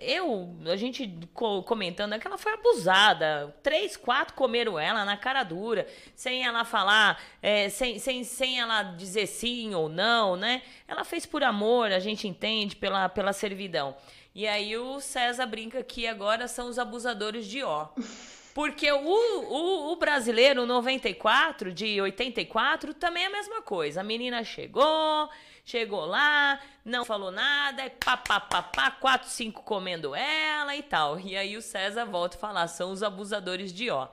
eu, a gente comentando que ela foi abusada. Três, quatro comeram ela na cara dura, sem ela falar, é, sem, sem, sem ela dizer sim ou não, né? Ela fez por amor, a gente entende, pela, pela servidão. E aí o César brinca que agora são os abusadores de ó. Porque o, o, o, brasileiro 94, de 84, também é a mesma coisa. A menina chegou, chegou lá, não falou nada, é pá, pá, pá, pá, quatro, cinco comendo ela e tal. E aí o César volta a falar, são os abusadores de ó,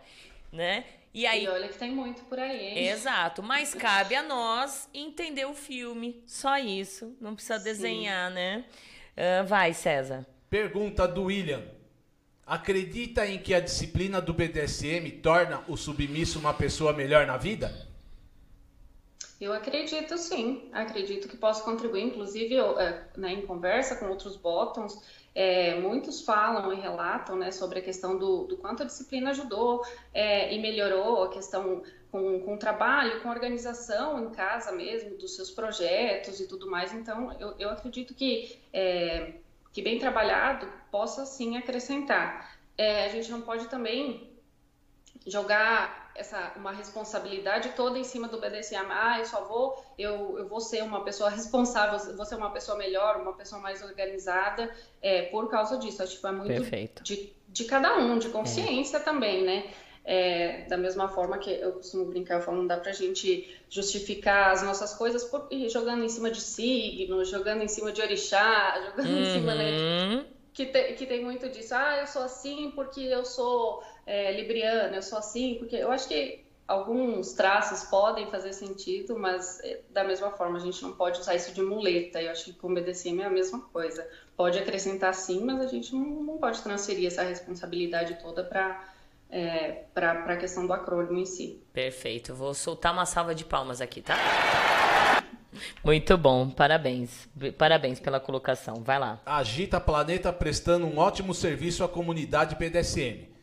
né? E aí, e olha que tem muito por aí, hein? Exato, mas cabe a nós entender o filme, só isso, não precisa Sim. desenhar, né? Uh, vai, César. Pergunta do William. Acredita em que a disciplina do BDSM torna o submisso uma pessoa melhor na vida? Eu acredito sim, acredito que posso contribuir, inclusive eu, é, né, em conversa com outros bottoms, é, muitos falam e relatam né, sobre a questão do, do quanto a disciplina ajudou é, e melhorou a questão com, com trabalho, com organização em casa mesmo, dos seus projetos e tudo mais. Então, eu, eu acredito que, é, que bem trabalhado possa sim acrescentar. É, a gente não pode também jogar essa uma responsabilidade toda em cima do BDSM. Ah, eu só vou, eu, eu vou ser uma pessoa responsável, vou ser uma pessoa melhor, uma pessoa mais organizada, é, por causa disso. Acho que é muito Perfeito. De, de cada um, de consciência é. também, né? É, da mesma forma que eu costumo brincar, falando, não dá pra gente justificar as nossas coisas por, jogando em cima de signo, jogando em cima de orixá, jogando uhum. em cima, né? Uhum. Que, te, que tem muito disso. Ah, eu sou assim porque eu sou é, libriana, eu sou assim porque... Eu acho que alguns traços podem fazer sentido, mas é, da mesma forma a gente não pode usar isso de muleta. Eu acho que com o BDSM é a mesma coisa. Pode acrescentar sim, mas a gente não, não pode transferir essa responsabilidade toda para é, para a questão do acrônimo em si. Perfeito. Vou soltar uma salva de palmas aqui, tá? Muito bom, parabéns. Parabéns pela colocação. Vai lá. Agita Planeta prestando um ótimo serviço à comunidade BDSM.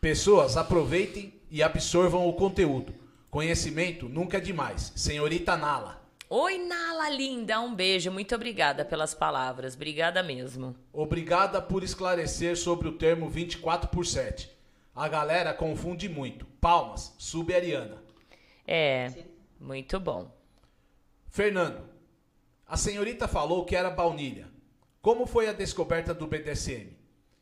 Pessoas, aproveitem e absorvam o conteúdo. Conhecimento nunca é demais. Senhorita Nala. Oi, Nala linda. Um beijo. Muito obrigada pelas palavras. Obrigada mesmo. Obrigada por esclarecer sobre o termo 24 por 7. A galera confunde muito. Palmas, subariana. É, muito bom. Fernando, a senhorita falou que era baunilha. Como foi a descoberta do BDSM?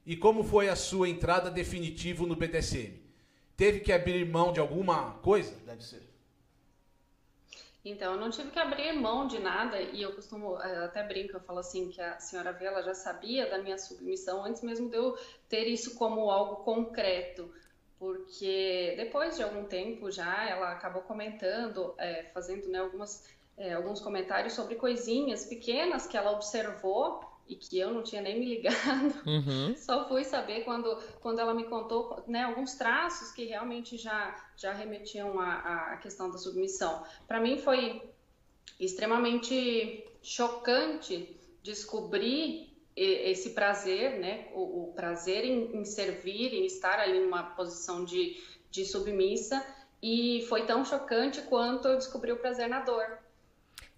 E como foi a sua entrada definitiva no BDSM? Teve que abrir mão de alguma coisa? Deve ser. Então, eu não tive que abrir mão de nada e eu costumo, eh, até brinco, eu falo assim, que a senhora Vela já sabia da minha submissão antes mesmo de eu ter isso como algo concreto, porque depois de algum tempo já ela acabou comentando, é, fazendo né, algumas, é, alguns comentários sobre coisinhas pequenas que ela observou e que eu não tinha nem me ligado. Uhum. Só fui saber quando, quando ela me contou né, alguns traços que realmente já, já remetiam à, à questão da submissão. Para mim foi extremamente chocante descobrir esse prazer, né, o, o prazer em, em, servir, em estar ali numa posição de, de submissa, e foi tão chocante quanto eu descobri o prazer na dor.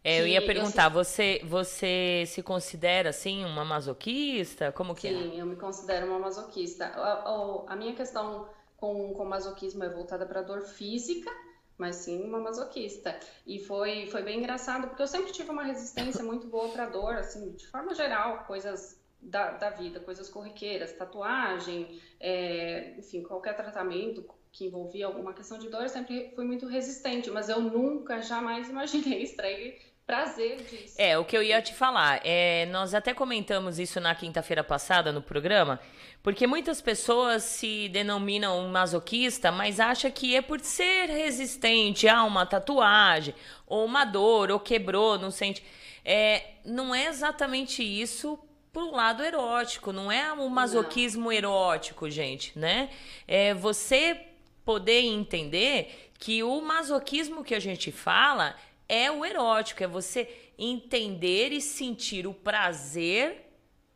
É, eu ia perguntar, eu você, você se considera, assim, uma masoquista? Como que Sim, é? Sim, eu me considero uma masoquista. A, a, a, minha questão com, com masoquismo é voltada para dor física, mas sim uma masoquista. E foi, foi bem engraçado, porque eu sempre tive uma resistência muito boa para dor, assim, de forma geral, coisas da, da vida, coisas corriqueiras, tatuagem, é, enfim, qualquer tratamento que envolvia alguma questão de dor, eu sempre fui muito resistente, mas eu nunca, jamais imaginei extrair prazer disso. É, o que eu ia te falar, é, nós até comentamos isso na quinta-feira passada no programa, porque muitas pessoas se denominam masoquista, mas acha que é por ser resistente a uma tatuagem, ou uma dor, ou quebrou, não sente. É, não é exatamente isso pro lado erótico, não é um masoquismo não. erótico, gente, né? É você poder entender que o masoquismo que a gente fala é o erótico, é você entender e sentir o prazer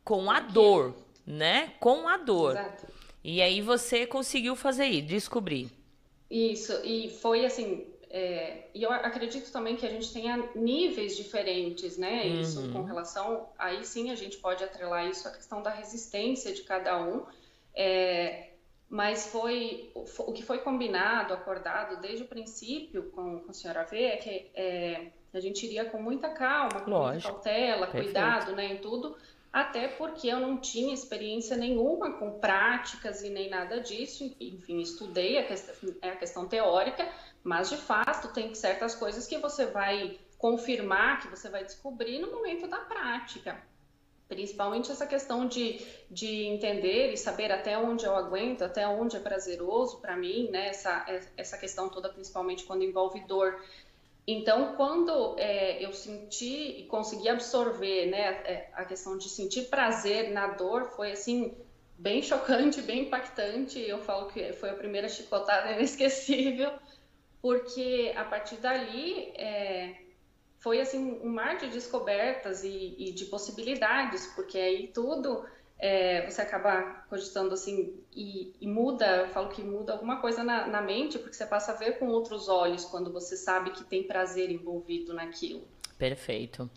com a dor, né? Com a dor. Exato. E aí você conseguiu fazer isso, descobrir. Isso, e foi assim, é, e eu acredito também que a gente tenha níveis diferentes, né? Isso uhum. com relação. Aí sim a gente pode atrelar isso à questão da resistência de cada um. É, mas foi o que foi combinado, acordado desde o princípio com, com a senhora V é que é, a gente iria com muita calma, com Lógico. muita cautela, Perfeito. cuidado né, em tudo, até porque eu não tinha experiência nenhuma com práticas e nem nada disso, enfim, estudei a questão, é a questão teórica, mas de fato tem certas coisas que você vai confirmar, que você vai descobrir no momento da prática. Principalmente essa questão de, de entender e saber até onde eu aguento, até onde é prazeroso para mim, né? Essa, essa questão toda, principalmente quando envolve dor. Então, quando é, eu senti e consegui absorver né, é, a questão de sentir prazer na dor, foi assim, bem chocante, bem impactante. Eu falo que foi a primeira chicotada inesquecível, porque a partir dali é, foi assim um mar de descobertas e, e de possibilidades, porque aí tudo é, você acaba cogitando assim e, e, muda, eu falo que muda alguma coisa na, na, mente, porque você passa a ver com outros olhos quando você sabe que tem prazer envolvido naquilo. Perfeito.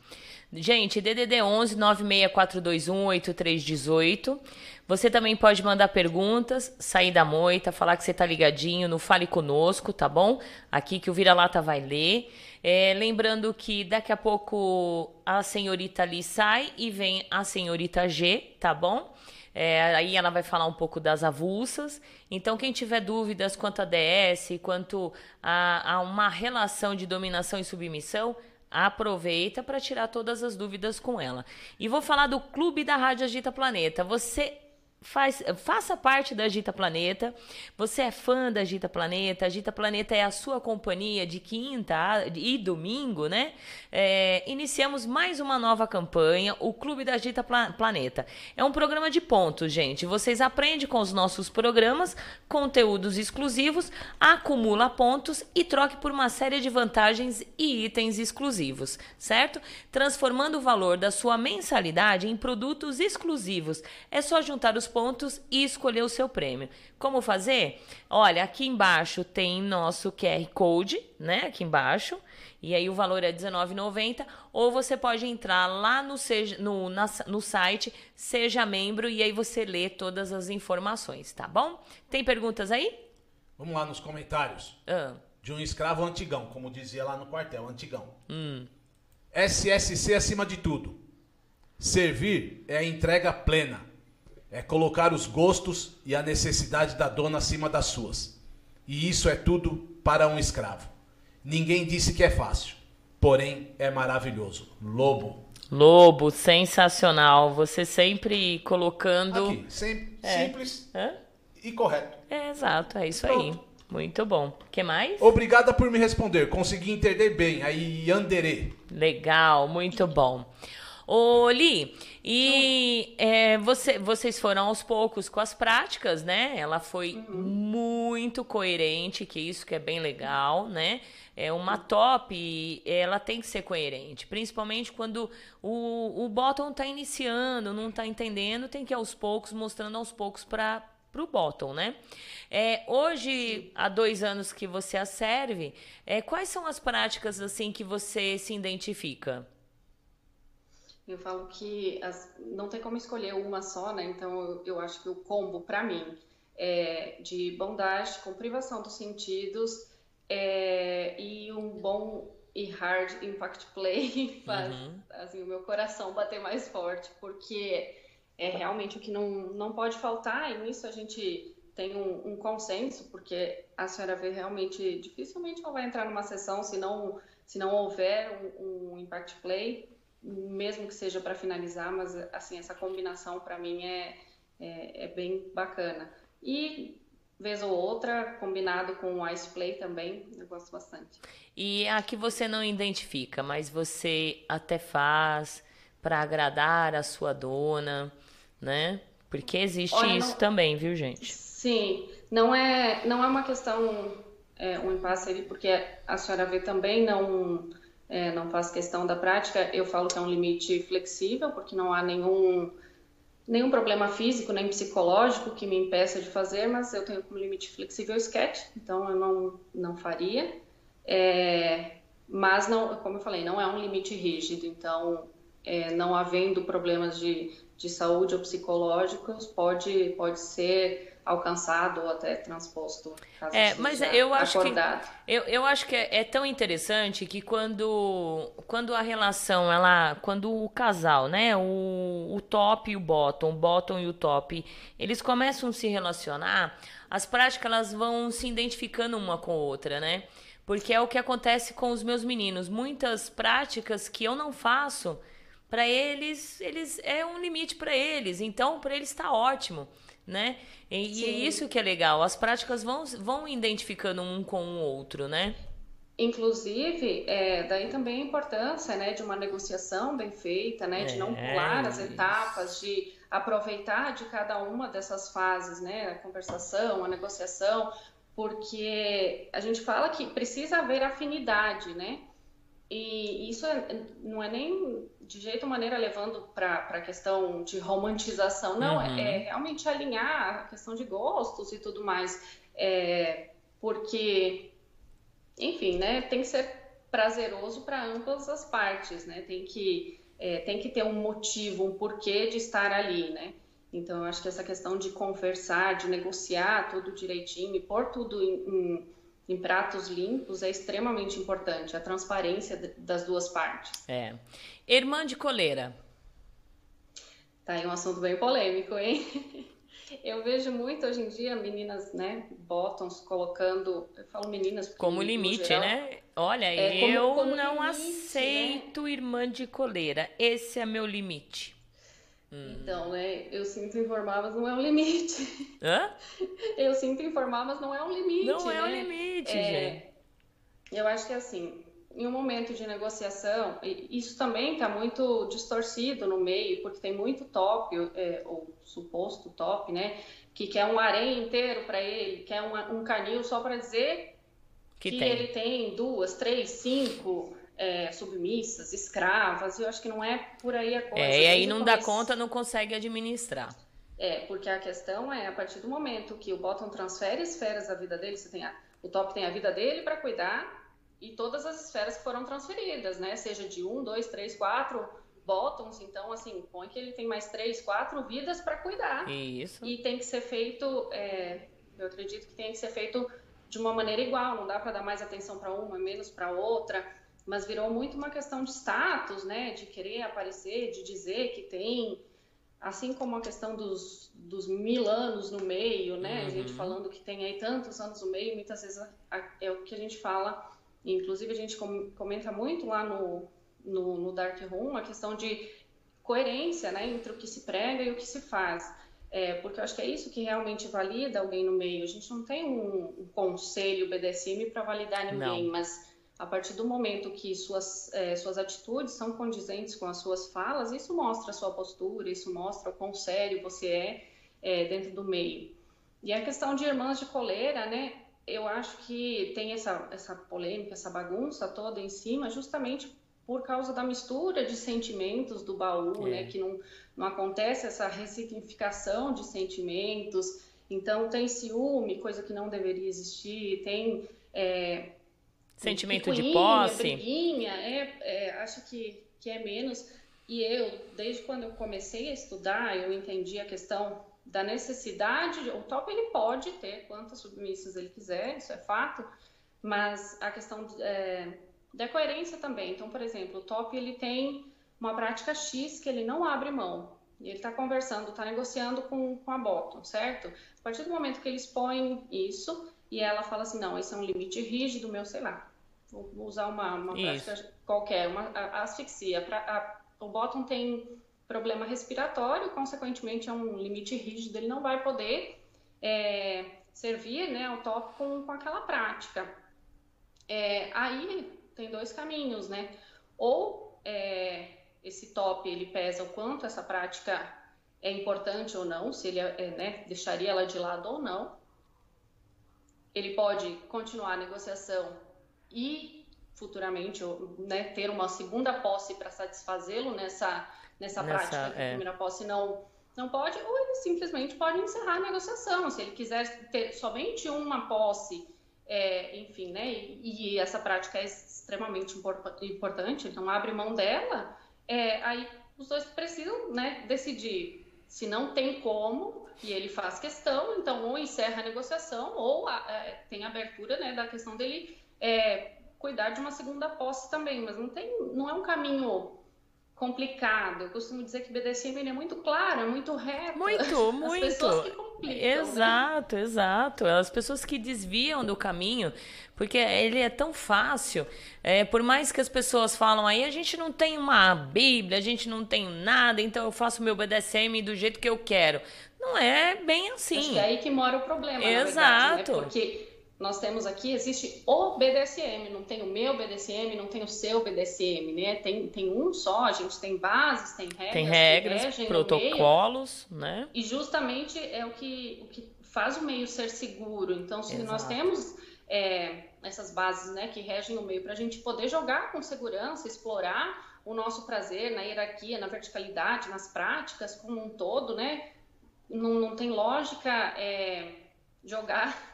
Gente, DDD 11 96421 8318. Você também pode mandar perguntas, sair da moita, falar que você tá ligadinho no Fale Conosco, tá bom? Aqui que o Vira-Lata vai ler. É, lembrando que daqui a pouco a senhorita ali sai e vem a senhorita G, tá bom? É, aí ela vai falar um pouco das avulsas. Então, quem tiver dúvidas quanto a DS, quanto a, a uma relação de dominação e submissão, aproveita para tirar todas as dúvidas com ela. E vou falar do Clube da Rádio Agita Planeta. Você Faz, faça parte da Agita Planeta. Você é fã da Agita Planeta. Agita Planeta é a sua companhia de quinta e domingo, né? É, iniciamos mais uma nova campanha, o Clube da Agita Planeta. É um programa de pontos, gente. Vocês aprendem com os nossos programas, conteúdos exclusivos, acumula pontos e troque por uma série de vantagens e itens exclusivos, certo? Transformando o valor da sua mensalidade em produtos exclusivos. É só juntar os pontos e escolher o seu prêmio. Como fazer? Olha, aqui embaixo tem nosso QR Code, né? Aqui embaixo. E aí o valor é R$19,90. Ou você pode entrar lá no, seja, no, na, no site Seja Membro e aí você lê todas as informações, tá bom? Tem perguntas aí? Vamos lá nos comentários. Ah. De um escravo antigão, como dizia lá no quartel, antigão. Hum. SSC acima de tudo. Servir é a entrega plena é colocar os gostos e a necessidade da dona acima das suas. E isso é tudo para um escravo. Ninguém disse que é fácil, porém é maravilhoso. Lobo. Lobo, sensacional. Você sempre colocando. Aqui, sem, é. simples Hã? e correto. É, exato, é isso Pronto. aí. Muito bom. que mais? Obrigada por me responder. Consegui entender bem. Aí, Anderê. Legal, muito bom. Ô, Li, e é, você, vocês foram aos poucos com as práticas, né? Ela foi uhum. muito coerente, que isso que é bem legal, né? É uma top, ela tem que ser coerente, principalmente quando o, o bottom tá iniciando, não tá entendendo, tem que ir aos poucos, mostrando aos poucos para para o bottom, né? É, hoje, há dois anos que você a serve, é, quais são as práticas assim que você se identifica? Eu falo que as, não tem como escolher uma só, né? Então eu, eu acho que o combo para mim é de bondade com privação dos sentidos é, e um bom e hard impact play faz uhum. assim, o meu coração bater mais forte, porque é realmente o que não, não pode faltar, e nisso a gente tem um, um consenso, porque a senhora vê realmente, dificilmente ela vai entrar numa sessão se não, se não houver um, um impact play, mesmo que seja para finalizar, mas assim essa combinação para mim é, é, é, bem bacana. E vez ou outra, combinado com o Ice Play também, eu gosto bastante. E a que você não identifica, mas você até faz para agradar a sua dona, né? Porque existe Olha, isso não... também, viu, gente? Sim, não é, não é uma questão, é, um impasse ali, porque a senhora vê também não é, não faz questão da prática, eu falo que é um limite flexível, porque não há nenhum, nenhum problema físico nem psicológico que me impeça de fazer, mas eu tenho como limite flexível o sketch, então eu não, não faria. É, mas, não, como eu falei, não é um limite rígido, então, é, não havendo problemas de, de saúde ou psicológicos, pode, pode ser alcançado ou até transposto. é, mas eu acho acordado. que eu, eu acho que é, é, tão interessante que quando quando a relação ela quando o casal, né, o, o top e o bottom, o bottom e o top, eles começam a se relacionar, as práticas elas vão se identificando uma com a outra, né? Porque é o que acontece com os meus meninos, muitas práticas que eu não faço para eles, eles é um limite para eles. Então, para eles está ótimo né? E, e, é isso que é legal, as práticas vão, vão identificando um com o outro, né? Inclusive, é, daí também a importância né, de uma negociação bem feita, né, de não é, pular as etapas, de aproveitar de cada uma dessas fases, né, a conversação, a negociação, porque a gente fala que precisa haver afinidade, né? E isso é, não é nem de jeito ou maneira levando para a questão de romantização, não, uhum. é, é, realmente alinhar a questão de gostos e tudo mais, é, porque, enfim, né, tem que ser prazeroso para ambas as partes, né, tem que, é, tem que ter um motivo, um porquê de estar ali, né, então eu acho que essa questão de conversar, de negociar tudo direitinho e pôr tudo em, em em pratos limpos é extremamente importante, a transparência das duas partes. É. Irmã de coleira. Tá aí um assunto bem polêmico, hein? Eu vejo muito hoje em dia meninas, né, bottoms colocando, eu falo meninas como limite, geral, né? Olha, é, eu como, como não limite, né? aceito né? irmã de coleira. Esse é meu limite. Então, né, eu sinto informar, mas não é um limite. Hã? Eu sinto informar, mas não é um limite. Não né? é um limite, é, gente. Eu acho que assim, em um momento de negociação, isso também está muito distorcido no meio, porque tem muito top, é, ou suposto top, né? Que quer um harém inteiro para ele, quer um, um canil só para dizer que, que tem. ele tem duas, três, cinco é, submissas, escravas. Eu acho que não é por aí a coisa. É, e aí não dá conta, não consegue administrar. É, porque a questão é, a partir do momento que o bottom transfere esferas da vida dele, você tem a, o top tem a vida dele para cuidar, e todas as esferas que foram transferidas, né? Seja de um, dois, três, quatro bottoms, então assim, põe que ele tem mais três, quatro vidas para cuidar. Isso. E tem que ser feito, é, eu acredito que tem que ser feito de uma maneira igual, não dá para dar mais atenção para uma, menos para outra, mas virou muito uma questão de status, né? De querer aparecer, de dizer que tem, assim como a questão dos, dos mil anos no meio, né? Uhum. A gente uhum. falando que tem aí tantos anos no meio, muitas vezes é o que a gente fala Inclusive, a gente comenta muito lá no, no, no Dark Room a questão de coerência né, entre o que se prega e o que se faz. É, porque eu acho que é isso que realmente valida alguém no meio. A gente não tem um, um conselho BDSM para validar ninguém, não. mas a partir do momento que suas, é, suas atitudes são condizentes com as suas falas, isso mostra a sua postura, isso mostra o quão sério você é, é dentro do meio. E a questão de irmãs de coleira, né? eu acho que tem essa, essa polêmica, essa bagunça toda em cima, justamente por causa da mistura de sentimentos do baú, é. né? Que não, não acontece essa ressignificação de sentimentos. Então, tem ciúme, coisa que não deveria existir, tem. É, Sentimento de posse. Briguinha, é, é, acho que, que é menos. E eu, desde quando eu comecei a estudar, eu entendi a questão da necessidade, o top ele pode ter quantas submissas ele quiser, isso é fato, mas a questão é, da coerência também. Então, por exemplo, o top ele tem uma prática X que ele não abre mão. Ele está conversando, está negociando com, com a bottom, certo? A partir do momento que ele expõe isso e ela fala assim, não, esse é um limite rígido meu, sei lá, vou usar uma, uma prática qualquer, uma a, a asfixia. Pra, a, o bottom tem problema respiratório, consequentemente é um limite rígido, ele não vai poder é, servir né, ao top com, com aquela prática. É, aí tem dois caminhos, né? Ou é, esse top ele pesa o quanto essa prática é importante ou não, se ele é, né, deixaria ela de lado ou não. Ele pode continuar a negociação e futuramente né, ter uma segunda posse para satisfazê-lo nessa nessa, nessa prática é. primeira posse não, não pode, ou ele simplesmente pode encerrar a negociação. Se ele quiser ter somente uma posse, é, enfim, né, e, e, essa prática é extremamente importante, então abre mão dela, é, aí os dois precisam né, decidir se não tem como e ele faz questão, então ou encerra a negociação ou a, é, tem abertura né, da questão dele é, cuidar de uma segunda posse também, mas não tem, não é um caminho complicado. Eu costumo dizer que BDSM é muito claro, é muito reto. Muito, muito. As pessoas que complicam. Né? Exato, né? exato. As pessoas que desviam do caminho, porque ele é tão fácil. É, por mais que as pessoas falam aí, a gente não tem uma Bíblia, a gente não tem nada, então eu faço meu BDSM do jeito que eu quero. Não é bem assim. Acho que é aí que mora o problema. Exato. Verdade, né? Porque nós temos aqui, existe o BDSM, não tem o meu BDSM, não tem o seu BDSM, né? Tem, tem um só, a gente tem bases, tem regras. Tem regras, protocolos, né? E justamente é o que, o que faz o meio ser seguro. Então, se Exato. nós temos é, essas bases né, que regem o meio para a gente poder jogar com segurança, explorar o nosso prazer na hierarquia, na verticalidade, nas práticas como um todo, né? Não, não tem lógica é, jogar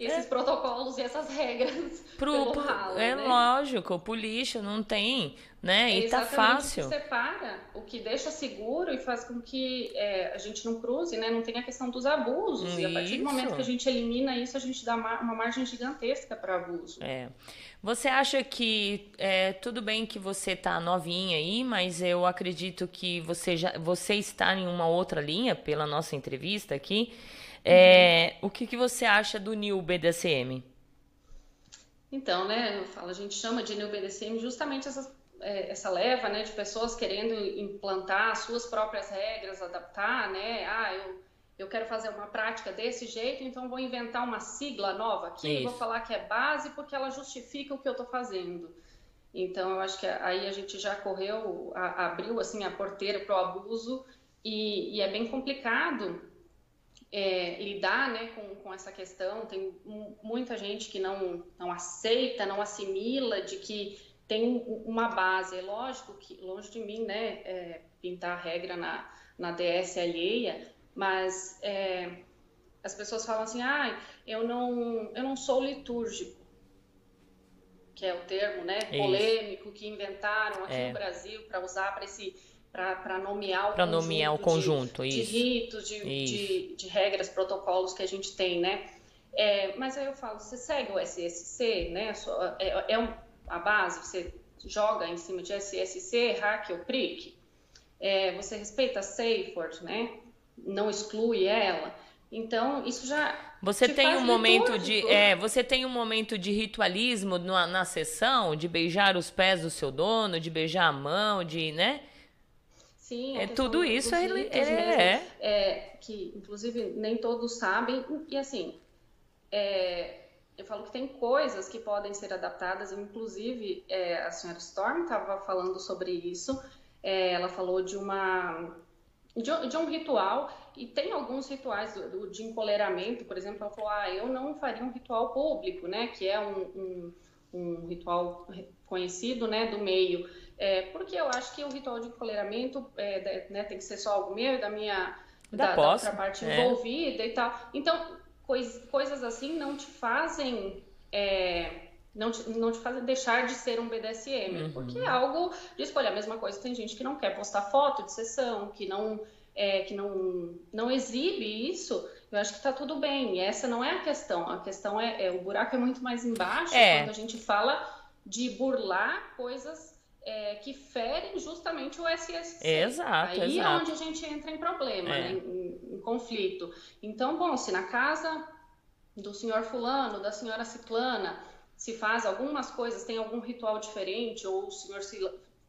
esses é. protocolos e essas regras pro, ralo, é né? lógico pro lixo não tem né? É e tá fácil. O que separa, o que deixa seguro e faz com que é, a gente não cruze, né? Não tenha a questão dos abusos. Isso. E a partir do momento que a gente elimina isso, a gente dá uma margem gigantesca para abuso. É. Você acha que é, tudo bem que você tá novinha aí, mas eu acredito que você já você está em uma outra linha pela nossa entrevista aqui. É. O que, que você acha do New BDSM? Então, né, eu falo, a gente chama de New BDSM justamente essas é, essa leva né, de pessoas querendo implantar suas próprias regras, adaptar, né? Ah, eu, eu quero fazer uma prática desse jeito, então vou inventar uma sigla nova aqui, e vou falar que é base porque ela justifica o que eu estou fazendo. Então, eu acho que aí a gente já correu, a, abriu assim a porteira para o abuso e, e, é bem complicado é, lidar né, com, com essa questão. Tem muita gente que não, não aceita, não assimila de que tem uma base. É lógico que, longe de mim, né, é, pintar regra na, na DS alheia, mas é, as pessoas falam assim, ah, eu não, eu não sou litúrgico, que é o termo, né, polêmico que inventaram aqui é. no Brasil para usar para esse para nomear o pra conjunto, nomear o conjunto de, de ritos, de, de, de, regras, protocolos que a gente tem, né? É, mas aí eu falo, você segue o SSC, né? É, é um, a base, você joga em cima de SSC, hack ou PRIC, é, você respeita a SafeWord, né? Não exclui ela. Então, isso já. Você tem um momento de. É, você tem um momento de ritualismo na, na sessão, de beijar os pés do seu dono, de beijar a mão, de. né? Sim, é tudo isso é, é, é, é, que inclusive nem todos sabem. E assim é, eu falo que tem coisas que podem ser adaptadas, inclusive é, a senhora Storm estava falando sobre isso. É, ela falou de uma de, de, um ritual. E tem alguns rituais do, do, de encoleramento, por exemplo, ela falou, ah, eu não faria um ritual público, né, que é um, um, um ritual conhecido, né, do meio, é, porque eu acho que o ritual de encoleramento é, né, tem que ser só algo meu e da minha da, da, da outra parte é. envolvida e tal. Então cois, coisas assim não te fazem é, não te, não te fazem deixar de ser um BDSM, uhum. porque é algo de escolha. A mesma coisa, tem gente que não quer postar foto de sessão, que não, é, que não, não exibe isso. Eu acho que está tudo bem. E essa não é a questão. A questão é, é o buraco é muito mais embaixo é. quando a gente fala de burlar coisas é, que ferem justamente o SSC. Exato, Aí exato. é onde a gente entra em problema, é. né, em, em, conflito. Então, bom, se na casa do senhor fulano, da senhora ciclana, se faz algumas coisas, tem algum ritual diferente, ou o senhor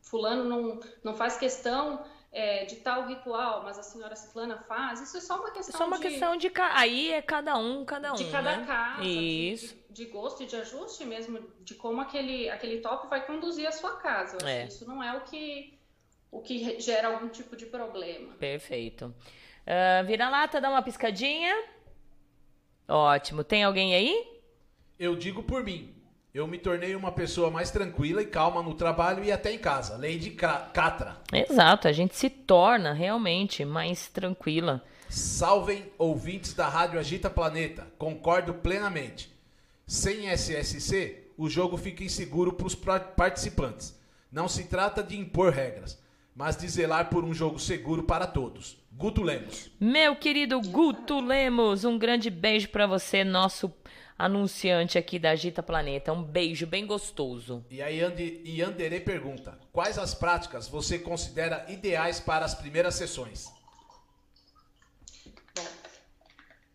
fulano não, não faz questão é, de tal ritual, mas a senhora Ciclana faz, isso é só uma questão é só uma de... questão de... Aí é cada um, cada um, De cada né? casa, isso. De, de, gosto e de ajuste mesmo, de como aquele, aquele top vai conduzir a sua casa. Eu é. isso não é o que, o que gera algum tipo de problema. Perfeito. Uh, Vira-lata, dá uma piscadinha. Ótimo. Tem alguém aí? Eu digo por mim. Eu me tornei uma pessoa mais tranquila e calma no trabalho e até em casa. Lei de Catra. Exato, a gente se torna realmente mais tranquila. Salvem ouvintes da Rádio Agita Planeta. Concordo plenamente. Sem SSC, o jogo fica inseguro para os participantes. Não se trata de impor regras, mas de zelar por um jogo seguro para todos. Guto Lemos. Meu querido Guto Lemos, um grande beijo para você, nosso anunciante aqui da Agita Planeta. Um beijo bem gostoso. E aí Yandere pergunta: quais as práticas você considera ideais para as primeiras sessões? Bom,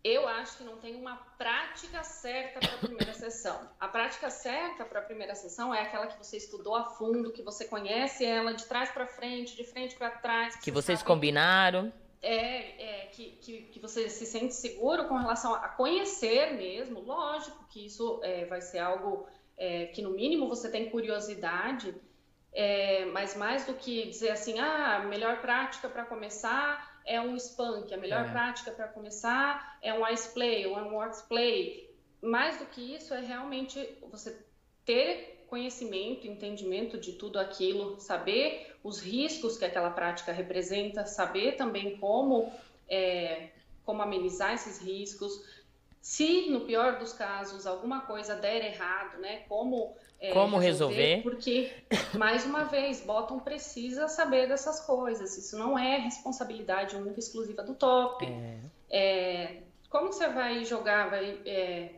eu acho que não tem uma prática certa para a primeira sessão. A prática certa para a primeira sessão é aquela que você estudou a fundo, que você conhece ela de trás para frente, de frente para trás. Que, que vocês sabe... combinaram é, é que, que, que, você se sente seguro com relação a conhecer mesmo, lógico que isso é, vai ser algo é, que no mínimo você tem curiosidade, é, mas mais do que dizer assim, ah, a melhor prática para começar é um spank, a melhor é. prática para começar é um ice play ou um works play. Mais do que isso é realmente você ter conhecimento, entendimento de tudo aquilo, saber os riscos que aquela prática representa, saber também como, é, como amenizar esses riscos, Se no pior dos casos alguma coisa der errado, né? Como é, como resolver, resolver? Porque mais uma vez, Bottom precisa saber dessas coisas. Isso não é responsabilidade única exclusiva do top. É. É, como você vai jogar, vai, é,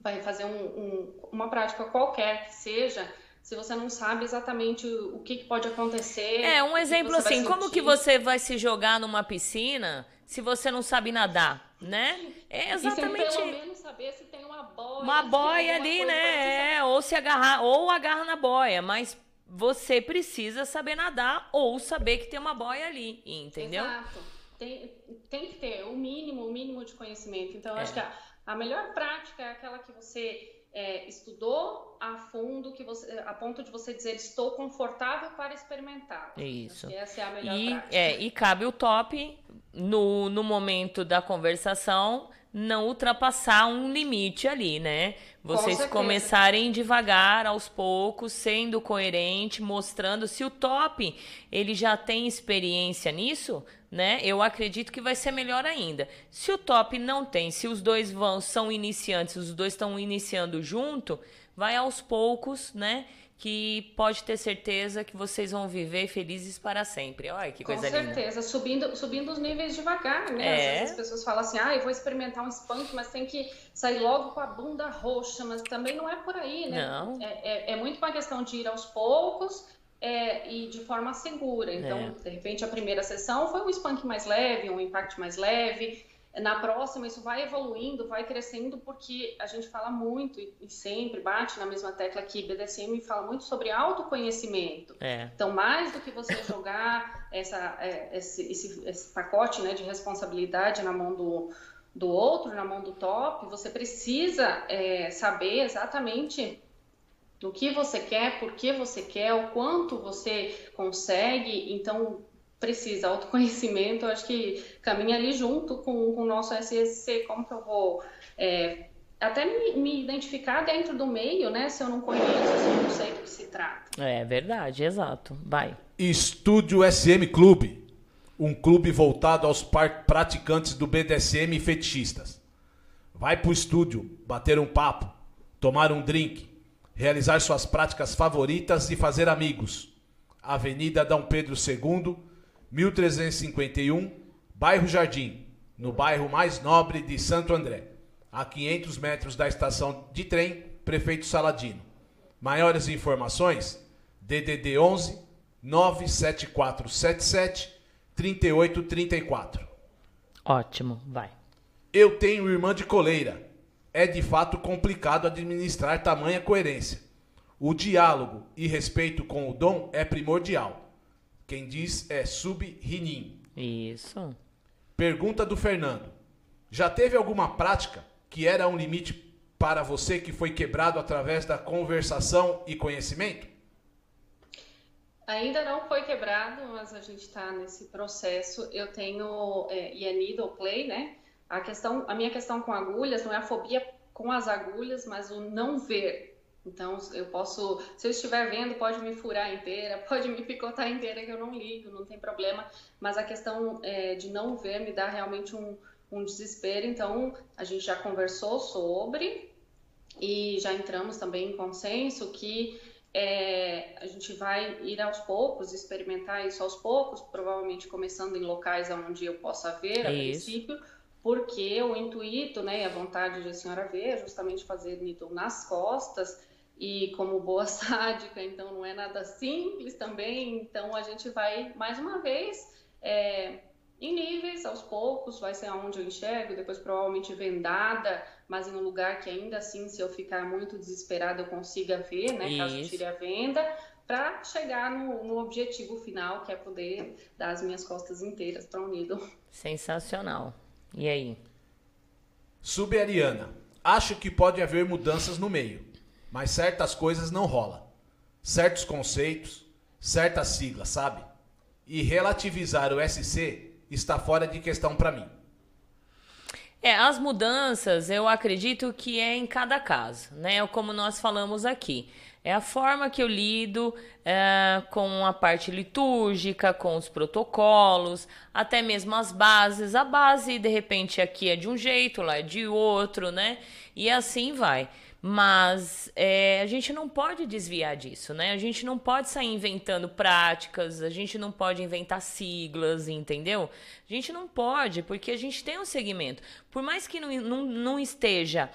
vai fazer um, um, uma prática qualquer que seja? se você não sabe exatamente o que, que pode acontecer. É, um exemplo assim, como que você vai se jogar numa piscina se você não sabe nadar, né? É exatamente. E pelo menos saber se tem uma boia. Uma boia ali, né? É, ou se agarrar, ou agarra na boia, mas você precisa saber nadar ou saber que tem uma boia ali, entendeu? Exato. Tem, tem que ter o mínimo, o mínimo de conhecimento. Então, eu é. acho que a, a melhor prática é aquela que você é, estudou a fundo que você, a ponto de você dizer estou confortável para experimentar. Isso. essa é a melhor e, prática. É, e cabe o top no, no momento da conversação não ultrapassar um limite ali, né? Vocês começarem devagar, aos poucos, sendo coerente, mostrando se o top ele já tem experiência nisso, né? Eu acredito que vai ser melhor ainda. Se o top não tem, se os dois vão são iniciantes, os dois estão iniciando junto, vai aos poucos, né? Que pode ter certeza que vocês vão viver felizes para sempre. Olha que coisa linda. Com certeza, subindo, subindo os níveis devagar, né? É. Às vezes as pessoas falam assim, ah, eu vou experimentar um spunk, mas tem que sair logo com a bunda roxa, mas também não é por aí, né? Não. É, é, é muito uma questão de ir aos poucos, é, e de forma segura. Então, é. de repente, a primeira sessão foi um spunk mais leve, um impact mais leve. Na próxima, isso vai evoluindo, vai crescendo, porque a gente fala muito e, sempre bate na mesma tecla que BDSM fala muito sobre autoconhecimento. É. Então, mais do que você jogar essa, é, esse, esse, esse, pacote né, de responsabilidade na mão do, do outro, na mão do top, você precisa é, saber exatamente do que você quer, por que você quer, o quanto você consegue. Então, precisa autoconhecimento, acho que caminha ali junto com, com o nosso SSC, como que eu vou é, até me, me, identificar dentro do meio, né? Se eu não conheço, se eu não sei do que se trata. É verdade, exato. Vai. Estúdio SM Clube, um clube voltado aos praticantes do BDSM e fetichistas. Vai pro estúdio, bater um papo, tomar um drink, realizar suas práticas favoritas e fazer amigos. Avenida Dom Pedro II, 1351, Bairro Jardim, no bairro mais nobre de Santo André, a 500 metros da estação de trem Prefeito Saladino. Maiores informações: DDD 11 97477 3834. Ótimo, vai. Eu tenho irmã de coleira é de fato complicado administrar tamanha coerência. O diálogo e respeito com o dom é primordial. Quem diz é Sub-Rinin. Isso. Pergunta do Fernando. Já teve alguma prática que era um limite para você que foi quebrado através da conversação e conhecimento? Ainda não foi quebrado, mas a gente está nesse processo. Eu tenho é, e é play, né? A questão, a minha questão com agulhas não é a fobia com as agulhas, mas o não ver. Então, eu posso, se eu estiver vendo, pode me furar inteira, pode me picotar inteira, que eu não ligo, não tem problema. Mas a questão é, de não ver me dá realmente um, um desespero. Então, a gente já conversou sobre e já entramos também em consenso que é, a gente vai ir aos poucos, experimentar isso aos poucos, provavelmente começando em locais onde eu possa ver a princípio porque o intuito, né, a vontade de a senhora ver é justamente fazer needle nas costas e como boa sádica, então não é nada simples também, então a gente vai mais uma vez é, em níveis, aos poucos, vai ser aonde eu enxergo, depois provavelmente vendada, mas em um lugar que ainda assim, se eu ficar muito desesperada, eu consiga ver, né, caso eu tire a venda, para chegar no, no, objetivo final, que é poder dar as minhas costas inteiras para o nido. Sensacional. E aí? Subariana. Acho que pode haver mudanças no meio, mas certas coisas não rolam. Certos conceitos, certas siglas, sabe? E relativizar o SC está fora de questão para mim. É, as mudanças eu acredito que é em cada caso, né? Como nós falamos aqui. É a forma que eu lido é, com a parte litúrgica, com os protocolos, até mesmo as bases. A base, de repente, aqui é de um jeito, lá é de outro, né? E assim vai. Mas é, a gente não pode desviar disso, né? A gente não pode sair inventando práticas, a gente não pode inventar siglas, entendeu? A gente não pode, porque a gente tem um segmento. Por mais que não, não, não esteja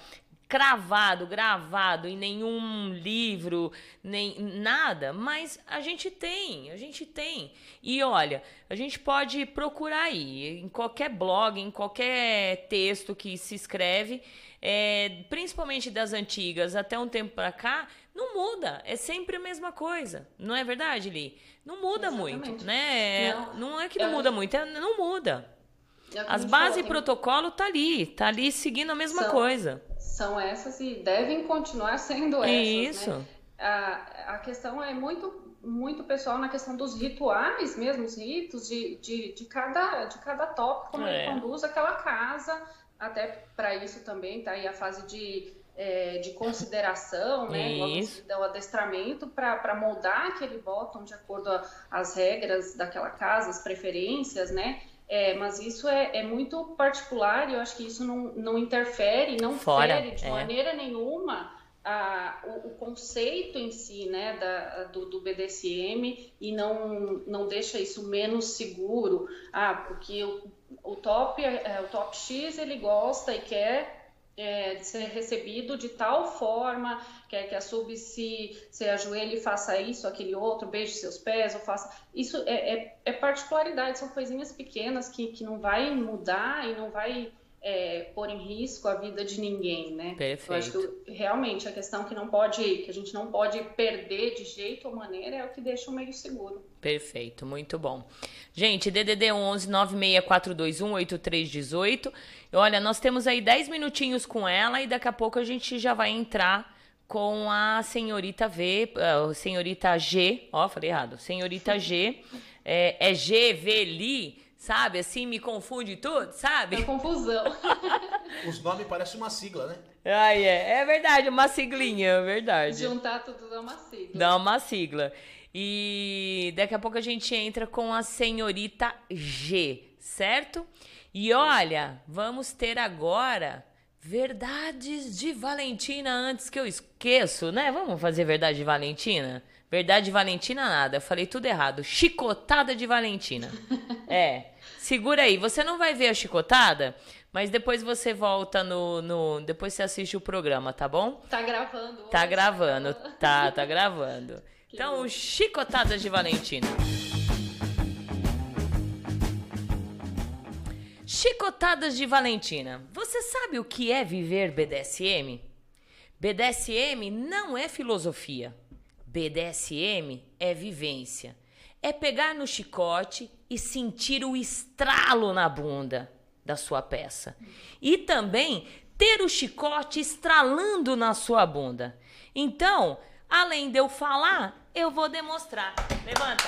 cravado, gravado em nenhum livro, nem nada, mas a gente tem, a gente tem. E olha, a gente pode procurar aí, em qualquer blog, em qualquer texto que se escreve, é, principalmente das antigas até um tempo para cá, não muda, é sempre a mesma coisa, não é verdade, Li? Não muda Exatamente. muito, né? Não, não é que não muda muito, é, não muda. É As bases e protocolo tá ali, tá ali seguindo a mesma São... coisa são essas e devem continuar sendo essas. Né? Isso. Né? A, a questão é muito muito pessoal na questão dos rituais mesmo, os ritos de, de, de, cada, de cada tópico, como é. ele conduz aquela casa, até para isso também tá aí a fase de, é, de consideração, né? Isso. O adestramento para moldar aquele bottom de acordo às regras daquela casa, as preferências, né? É, mas isso é, é, muito particular e eu acho que isso não, não interfere, não Fora, fere de é. maneira nenhuma a, o, o, conceito em si né, da, do, do, BDSM e não, não deixa isso menos seguro. Ah, porque o, o, top, é, o top X ele gosta e quer é, ser recebido de tal forma, quer que a sub se, se ajoelhe e faça isso, aquele outro, beije seus pés, ou faça. Isso é, é, é particularidade, são coisinhas pequenas que, que não vai mudar e não vai é, pôr em risco a vida de ninguém, né? Perfeito. Eu acho que realmente a questão que não pode, que a gente não pode perder de jeito ou maneira é o que deixa o meio seguro. Perfeito, muito bom. Gente, DDD 11 96421 8318. Olha, nós temos aí 10 minutinhos com ela e daqui a pouco a gente já vai entrar com a senhorita V, uh, senhorita G, ó, falei errado, senhorita G, é, é G, V, Li, sabe? Assim, me confunde tudo, sabe? É confusão. Os nomes parecem uma sigla, né? Ah, é, é verdade, uma siglinha, é verdade. Juntar tudo dá uma sigla. Dá uma sigla. E daqui a pouco a gente entra com a senhorita G, certo? E olha, vamos ter agora verdades de Valentina antes que eu esqueço, né? Vamos fazer verdade de Valentina? Verdade de Valentina nada, eu falei tudo errado. Chicotada de Valentina. É. Segura aí, você não vai ver a chicotada, mas depois você volta no, no depois você assiste o programa, tá bom? Tá gravando. Tá gravando, tá, tá gravando. Então, chicotadas de Valentina. Chicotadas de Valentina. Você sabe o que é viver BDSM? BDSM não é filosofia. BDSM é vivência. É pegar no chicote e sentir o estralo na bunda da sua peça. E também ter o chicote estralando na sua bunda. Então, além de eu falar, eu vou demonstrar. Levanta.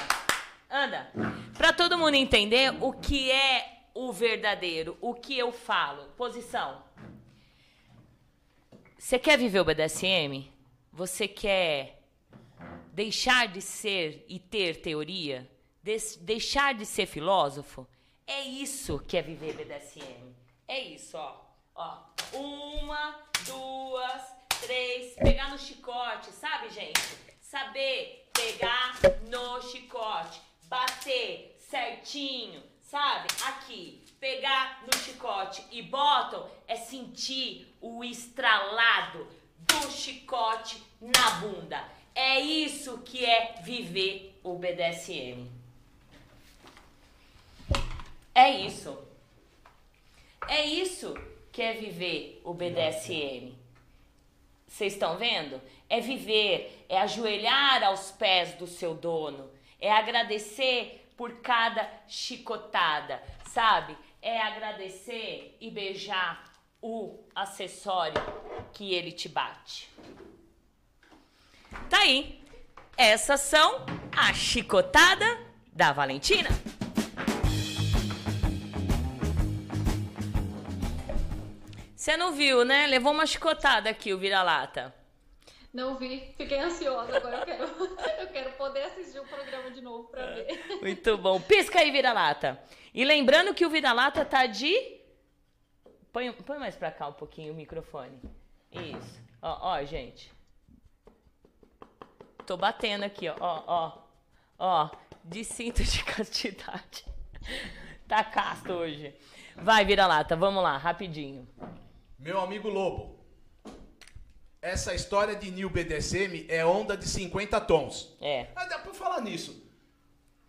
Anda. Para todo mundo entender o que é o verdadeiro, o que eu falo. Posição. Você quer viver o BDSM? Você quer deixar de ser e ter teoria? deixar de ser filósofo? É isso que é viver BDSM. É isso, ó. Ó, uma, duas, três. Pegar no chicote, sabe, gente? Saber pegar no chicote, bater certinho, sabe? Aqui, pegar no chicote e bottom é sentir o estralado do chicote na bunda. É isso que é viver o BDSM. É isso. É isso que é viver o BDSM. Vocês estão vendo? É viver, é ajoelhar aos pés do seu dono, é agradecer por cada chicotada, sabe? É agradecer e beijar o acessório que ele te bate. Tá aí. Essas são a chicotada da Valentina. Você não viu, né? Levou uma chicotada aqui o vira-lata. Não vi, fiquei ansiosa. Agora eu quero, eu quero poder assistir o programa de novo para ver. Muito bom. Pisca aí, vira-lata. E lembrando que o vira-lata tá de. Põe, põe mais pra cá um pouquinho o microfone. Isso. Ó, ó, gente. Tô batendo aqui, ó. Ó, ó. Ó, de cinto de castidade. Tá casto hoje. Vai, vira-lata, vamos lá, rapidinho. Meu amigo Lobo, essa história de New BDSM é onda de 50 tons. É. Ah, dá pra falar nisso.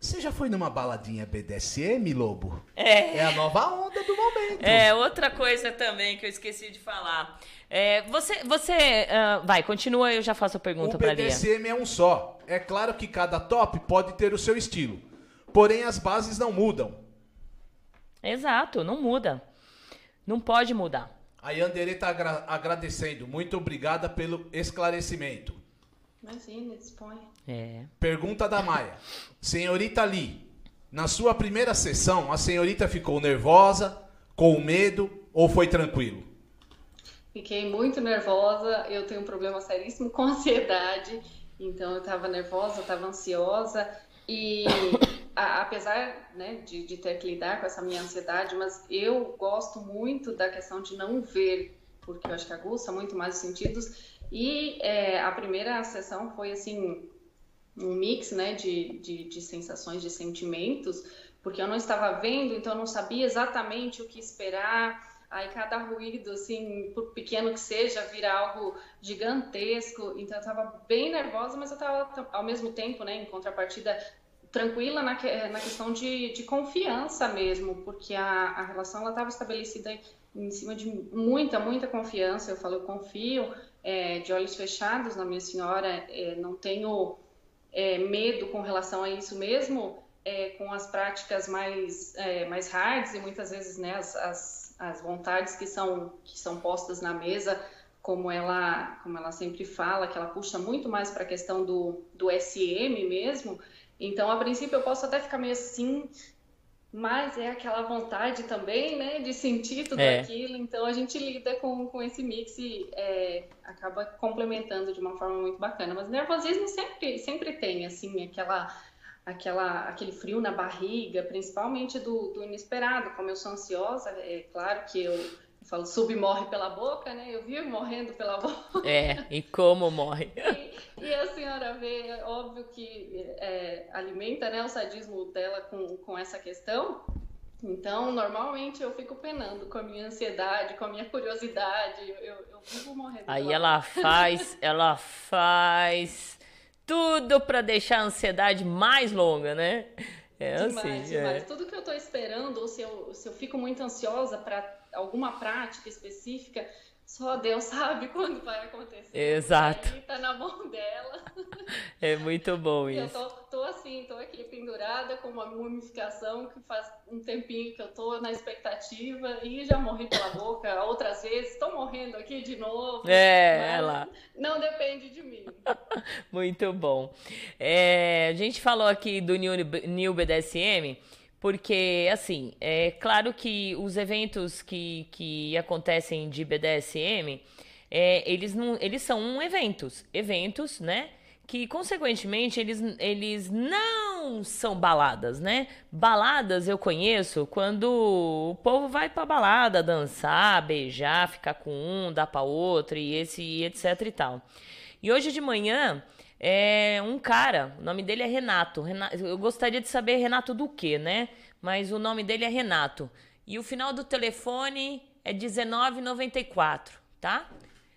Você já foi numa baladinha BDSM, Lobo? É. É a nova onda do momento. É, outra coisa também que eu esqueci de falar. É, você, você ah, vai, continua, eu já faço a pergunta O pra Lia. BDSM é um só. É claro que cada top pode ter o seu estilo. Porém, as bases não mudam. Exato, não muda. Não pode mudar. A Yandere tá agra- agradecendo. Muito obrigada pelo esclarecimento. Imagina, dispõe. É. Pergunta da Maia. Senhorita Lee, na sua primeira sessão, a senhorita ficou nervosa, com medo ou foi tranquilo? Fiquei muito nervosa, eu tenho um problema seríssimo com ansiedade, então eu estava nervosa, estava ansiosa e a- apesar né, de, de ter que lidar com essa minha ansiedade, mas eu gosto muito da questão de não ver, porque eu acho que aguça muito mais os sentidos e é, a primeira sessão foi assim um mix né, de, de, de sensações, de sentimentos, porque eu não estava vendo, então eu não sabia exatamente o que esperar. Aí cada ruído, assim, por pequeno que seja, vira algo gigantesco. Então eu estava bem nervosa, mas eu estava ao mesmo tempo, né, em contrapartida, tranquila na, que- na questão de, de confiança mesmo, porque a, a relação ela estava estabelecida em cima de muita, muita confiança. Eu falo, eu confio é, de olhos fechados na minha senhora, é, não tenho é, medo com relação a isso mesmo, é, com as práticas mais, é, mais hards e muitas vezes né, as, as, as vontades que são, que são postas na mesa, como ela, como ela sempre fala, que ela puxa muito mais para a questão do, do SM mesmo. Então, a princípio, eu posso até ficar meio assim, mas é aquela vontade também, né, de sentir tudo É. aquilo. Então, a gente lida com, com esse mix e é, acaba complementando de uma forma muito bacana. Mas nervosismo sempre, sempre tem, assim, aquela, aquela, aquele frio na barriga, principalmente do, do inesperado. Como eu sou ansiosa, é claro que eu, falo sub morre pela boca, né? Eu vivo morrendo pela boca. É, e como morre. E, e a senhora vê, é óbvio que é, alimenta né, o sadismo dela com, com essa questão. Então, normalmente eu fico penando com a minha ansiedade, com a minha curiosidade. Eu, eu, vivo morrendo. Aí ela faz, ela faz tudo pra deixar a ansiedade mais longa, né? É Demais, assim, demais. é. Tudo que eu tô esperando, ou se eu, se eu fico muito ansiosa para alguma prática específica, só Deus sabe quando vai acontecer. Exato. Aí tá na mão dela. É muito bom E eu isso. tô, tô assim, tô aqui pendurada com uma mumificação que faz um tempinho que eu tô na expectativa e já morri pela boca outras vezes, tô morrendo aqui de novo. É, ela. Não depende de mim. Muito bom. É, a gente falou aqui do New, New BDSM, porque, assim, é claro que os eventos que, que acontecem de BDSM, é, eles, não, eles são eventos. Eventos, né? Que, consequentemente, eles, eles não são baladas, né? Baladas eu conheço quando o povo vai pra balada dançar, beijar, ficar com um, dar pra outro e esse etc e tal. E hoje de manhã, é um cara, o nome dele é Renato. Renato eu gostaria de saber Renato do que, né? Mas o nome dele é Renato. E o final do telefone é 1994, tá?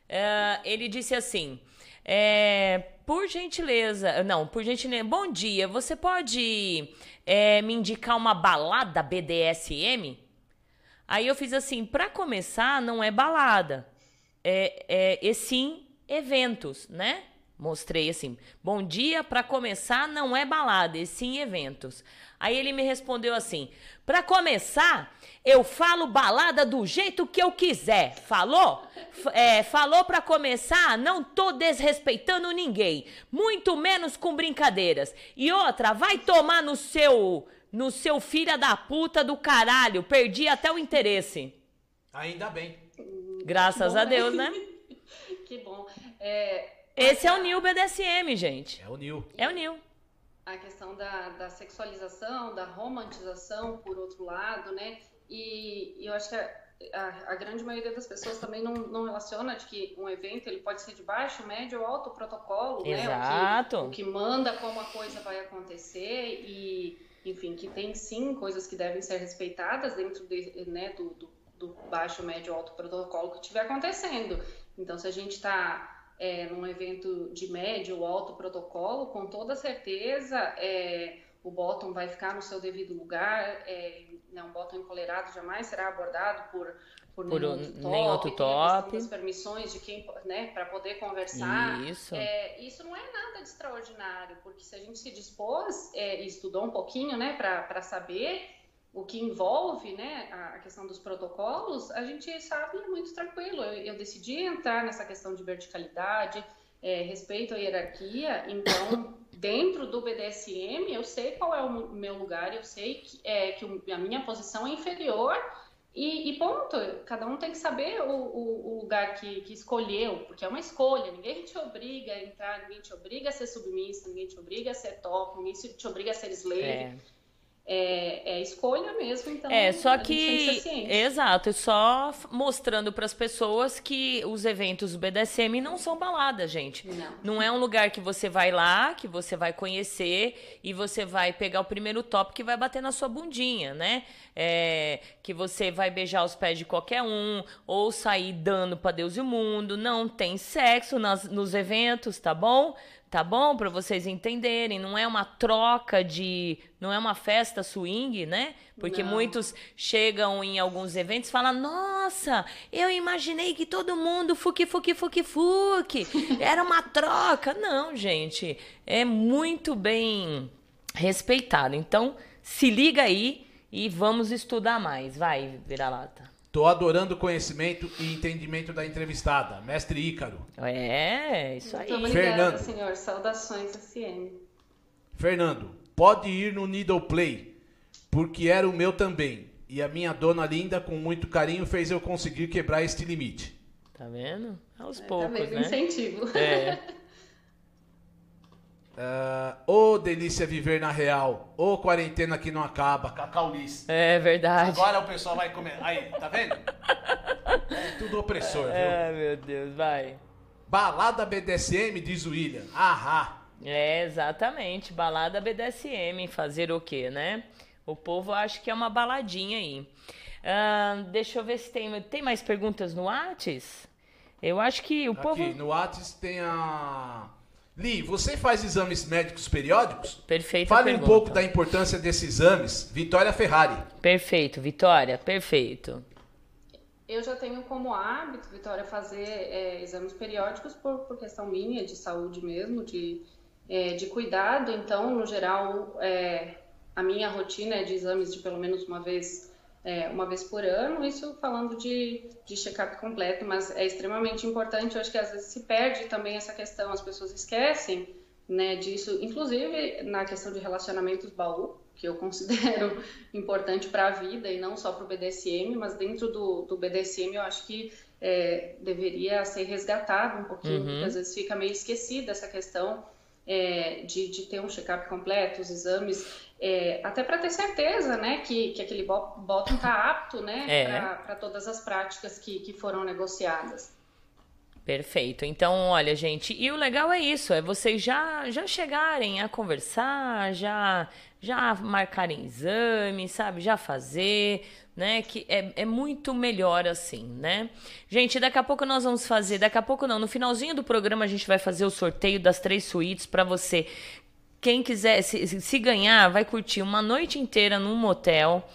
É, ele disse assim: é, por gentileza, não, por gentileza, bom dia, você pode é, me indicar uma balada BDSM? Aí eu fiz assim: pra começar, não é balada, é, é, e sim eventos, né? Mostrei assim: bom dia, pra começar, não é balada, e sim eventos. Aí ele me respondeu assim: pra começar, eu falo balada do jeito que eu quiser. Falou? F- é, falou pra começar, não tô desrespeitando ninguém, muito menos com brincadeiras. E outra, vai tomar no seu, no seu filha da puta do caralho, perdi até o interesse. Ainda bem. Graças Bom, a Deus, né? que bom. É, Esse é o New BDSM, gente. É o Nil. É o New. a questão da, da sexualização, da romantização, por outro lado, né? E, e eu acho que a, a, a grande maioria das pessoas também não, não relaciona de que um evento ele pode ser de baixo, médio ou alto protocolo, Exato. né? O que, o que manda como a coisa vai acontecer e, enfim, que tem sim coisas que devem ser respeitadas dentro de, né, do, do, do baixo, médio ou alto protocolo que estiver acontecendo. Então, se a gente está é, num evento de médio ou alto protocolo, com toda certeza é, o bottom vai ficar no seu devido lugar, é, né, um bottom encolerado jamais será abordado por, por, Por nenhum um- outro top, nem outro top. das permissões de quem, né, para poder conversar. Isso. É, isso não é nada de extraordinário, porque se a gente se dispôs é, e estudou um pouquinho, né, para saber o que envolve, né, a, questão dos protocolos, a gente sabe muito tranquilo. Eu, eu decidi entrar nessa questão de verticalidade, é, respeito à hierarquia, então dentro do BDSM eu sei qual é o meu lugar, eu sei que, é, que a minha posição é inferior e, e ponto. Cada um tem que saber o, o- o lugar que, que escolheu, porque é uma escolha. Ninguém te obriga a entrar, ninguém te obriga a ser submissa, ninguém te obriga a ser top, ninguém te obriga a ser slave. É. É, é escolha mesmo, então. É, só que. ser ciente. Exato, e só mostrando para as pessoas que os eventos do BDSM não são balada, gente. Não. Não é um lugar que você vai lá, que você vai conhecer e você vai pegar o primeiro top que vai bater na sua bundinha, né? É, que você vai beijar os pés de qualquer um ou sair dando pra Deus e o mundo. Não tem sexo nas, nos eventos, tá bom? Tá bom? Pra vocês entenderem. Não é uma troca de. Não é uma festa swing, né? Porque Não. muitos chegam em alguns eventos e falam: Nossa, eu imaginei que todo mundo fuque, fuque, fuque, fuque. Era uma troca. Não, gente. É muito bem respeitado. Então, se liga aí e vamos estudar mais. Vai, vira-lata. Tô adorando o conhecimento e entendimento da entrevistada, mestre Ícaro. É, isso aí. Muito obrigada, Fernando. senhor. Saudações, SM. Fernando, pode ir no Needle Play, porque era o meu também. E a minha dona linda, com muito carinho, fez eu conseguir quebrar este limite. Tá vendo? Aos Tá poucos, vendo? né? Incentivo. É. Ah, Ô delícia viver na real. Ô quarentena que não acaba. Cacaulice. É verdade. Agora o pessoal vai comer. Aí, tá vendo? É tudo opressor, viu? Ai, meu Deus, vai. Balada BDSM, diz o William. Ahá. É, exatamente. Balada BDSM. Fazer o quê, né? O povo acha que é uma baladinha aí. Ah, deixa eu ver se tem, tem mais perguntas no Whats. Eu acho que o povo. Aqui no Whats tem a. Li, você faz exames médicos periódicos? Perfeita Fale um pergunta. pouco da importância desses exames. Vitória Ferrari. Perfeito, Vitória, perfeito. Eu já tenho como hábito, Vitória, fazer é, exames periódicos por, por questão minha, de saúde mesmo, de, é, de cuidado. Então, no geral, é, a minha rotina é de exames de pelo menos uma vez, é, uma vez por ano. Isso falando de, de check-up completo, mas é extremamente importante. Eu acho que às vezes se perde também essa questão, as pessoas esquecem né, disso, inclusive na questão de relacionamentos baú, que eu considero importante para a vida e não só para o BDSM, mas dentro do, do BDSM eu acho que é, deveria ser resgatado um pouquinho, Uhum. porque às vezes fica meio esquecida essa questão é, de, de ter um check-up completo, os exames, é, até para ter certeza né, que, que aquele bo- bottom está apto né, É. para todas as práticas que, que foram negociadas. Perfeito. Então, olha, gente, e o legal é isso, é vocês já já chegarem a conversar, já já marcarem exame, sabe? Já fazer, né? Que é, é muito melhor assim, né? Gente, daqui a pouco nós vamos fazer, daqui a pouco não, no finalzinho do programa a gente vai fazer o sorteio das três suítes para você. Quem quiser, se, se ganhar, vai curtir uma noite inteira num motel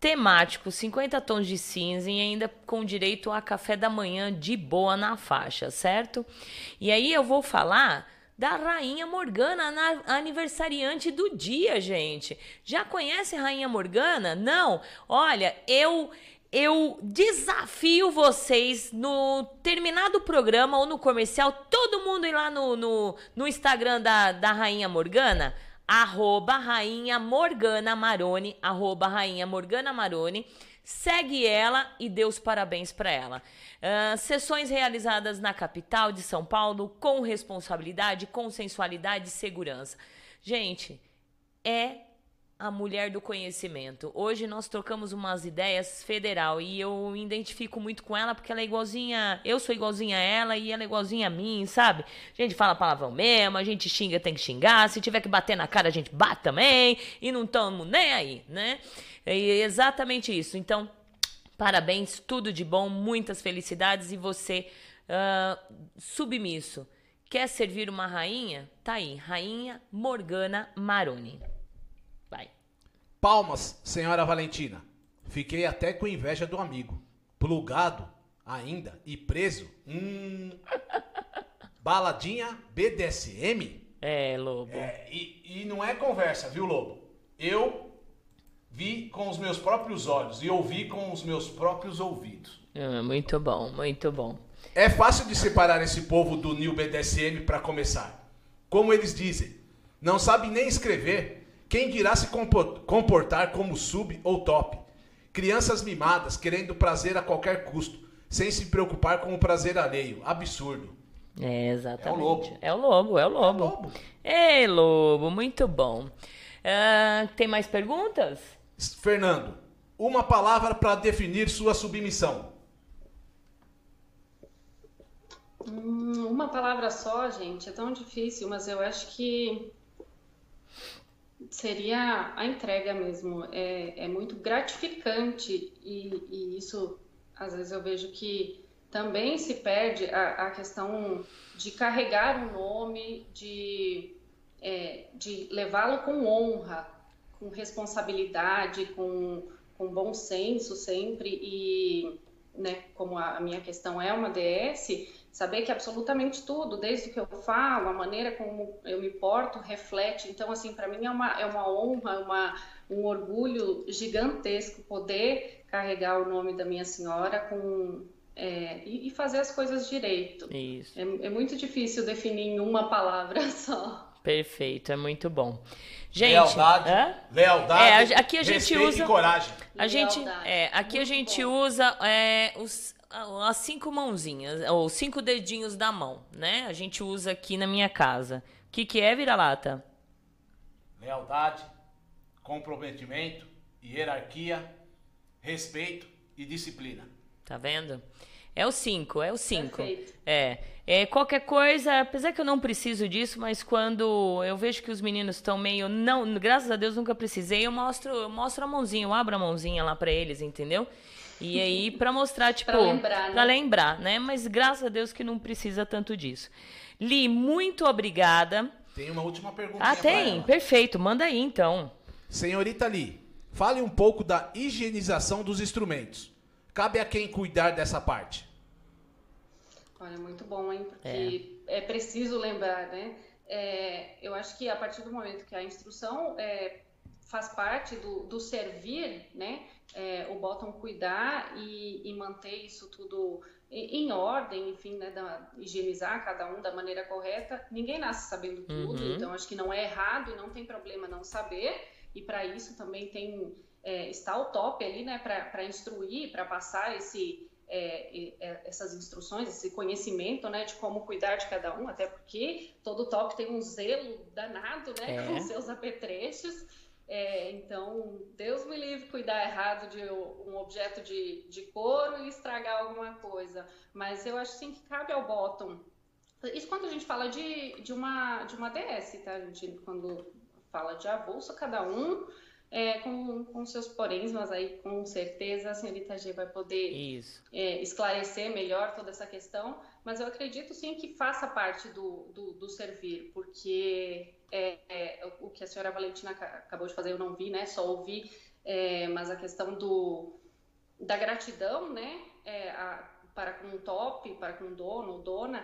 temático, 50 tons de cinza e ainda com direito a café da manhã de boa na faixa, certo? E aí eu vou falar da Rainha Morgana, na- aniversariante do dia, gente. Já conhece Rainha Morgana? Não? Olha, eu eu desafio vocês no terminado programa ou no comercial, todo mundo ir lá no, no, no Instagram da, da Rainha Morgana, arroba Rainha Morgana Maroni, arroba Rainha Morgana Maroni, Segue ela e dê os parabéns para ela. Sessões realizadas na capital de São Paulo com responsabilidade, consensualidade e segurança. Gente, é a mulher do conhecimento. Hoje nós trocamos umas ideias federal e eu identifico muito com ela porque ela é igualzinha, eu sou igualzinha a ela e ela é igualzinha a mim, sabe? A gente fala palavrão mesmo, a gente xinga, tem que xingar, se tiver que bater na cara, a gente bate também e não tamo nem aí, né? É exatamente isso. Então, parabéns, tudo de bom, muitas felicidades e você uh, submisso. Quer servir uma rainha? Tá aí, Rainha Morgana Maroni. Palmas, senhora Valentina. Fiquei até com inveja do amigo. Plugado ainda e preso. Hum. Baladinha BDSM? É, Lobo. É, e, e não é conversa, viu, Lobo? Eu vi com os meus próprios olhos e ouvi com os meus próprios ouvidos. Ah, muito bom, muito bom. É fácil de separar esse povo do New BDSM para começar. Como eles dizem, não sabem nem escrever quem dirá se comportar como sub ou top? Crianças mimadas, querendo prazer a qualquer custo, sem se preocupar com o prazer alheio. Absurdo. É, exatamente. É o lobo. É o lobo, é o lobo. É lobo. Ei, lobo, muito bom. Uh, tem mais perguntas? Fernando, uma palavra para definir sua submissão. Hum, uma palavra só, gente, é tão difícil, mas eu acho que seria a entrega mesmo. É, é muito gratificante e, e, isso, às vezes, eu vejo que também se perde a, a questão de carregar o um nome, de, é, de levá-lo com honra, com responsabilidade, com, com bom senso sempre e, né, como a, a minha questão é uma DS, saber que absolutamente tudo, desde o que eu falo, a maneira como eu me porto, reflete. Então, assim, para mim é uma, é uma honra, uma, um orgulho gigantesco poder carregar o nome da minha senhora com é, e, e, fazer as coisas direito. Isso. É, é, muito difícil definir em uma palavra só. Perfeito, é muito bom. Gente, lealdade, hã? lealdade, é, aqui a gente usa e coragem. A gente, é, aqui muito a gente bom. usa é, os as cinco mãozinhas, ou cinco dedinhos da mão, né? A gente usa aqui na minha casa. O que, que é vira-lata? Lealdade, comprometimento, hierarquia, respeito e disciplina. Tá vendo? É o cinco, é o cinco. É. é. Qualquer coisa, apesar que eu não preciso disso, mas quando eu vejo que os meninos estão meio. não Graças a Deus nunca precisei, eu mostro, eu mostro a mãozinha, eu abro a mãozinha lá para eles, entendeu? E aí, para mostrar, tipo. pra lembrar, né? Pra lembrar, né? Mas graças a Deus que não precisa tanto disso. Li, muito obrigada. Tem uma última pergunta. Ah, tem? Perfeito. Manda aí, então. Senhorita Li, fale um pouco da higienização dos instrumentos. Cabe a quem cuidar dessa parte? Olha, muito bom, hein? Porque é, é preciso lembrar, né? É, eu acho que a partir do momento que a instrução é, faz parte do, do servir, né? É, o bottom cuidar e, e, manter isso tudo em, ordem, enfim, né? Da, higienizar cada um da maneira correta. Ninguém nasce sabendo tudo, uhum. então acho que não é errado e não tem problema não saber. E para isso também tem é, está o top ali, né? Para instruir, para passar esse é, é, essas instruções, esse conhecimento, né, de como cuidar de cada um, até porque todo top tem um zelo danado, né, é. com seus apetrechos. É, então, Deus me livre cuidar errado de um objeto de, de couro e estragar alguma coisa. Mas eu acho sim que cabe ao bottom. Isso quando a gente fala de, de, uma, de uma DS, tá? Gente, quando fala de avulso, cada um é, com, com seus poréns, mas aí com certeza a senhorita G vai poder é, esclarecer melhor toda essa questão. Mas eu acredito sim que faça parte do, do, do servir, porque é, é, o que a senhora Valentina acabou de fazer eu não vi, né? Só ouvi, é, mas a questão do, da gratidão, né? É, a, para com o top, para com o dono ou dona,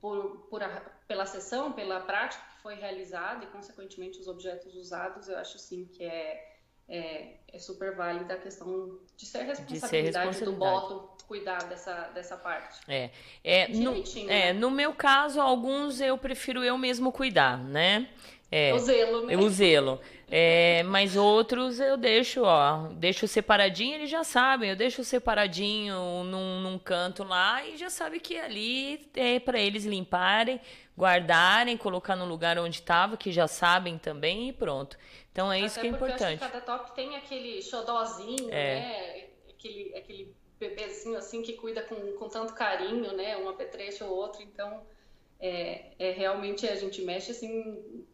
por, por a, pela sessão, pela prática que foi realizada e, consequentemente, os objetos usados, eu acho sim que é, é, é super válida a questão de ser responsabilidade, de ser responsabilidade. do voto cuidar dessa, dessa parte. É, é, no, é né? no meu caso, alguns eu prefiro eu mesmo cuidar, né? É, o zelo, né? O zelo. É, mas outros eu deixo, ó, deixo separadinho, eles já sabem, eu deixo separadinho num, num canto lá e já sabe que ali é para eles limparem, guardarem, colocar no lugar onde estava, que já sabem também e pronto. Então é isso que é importante. cada top tem aquele xodózinho, é. né? Aquele, aquele bebezinho assim que cuida com, com tanto carinho, né? Um apetrecho ou outro, então é, é realmente a gente mexe assim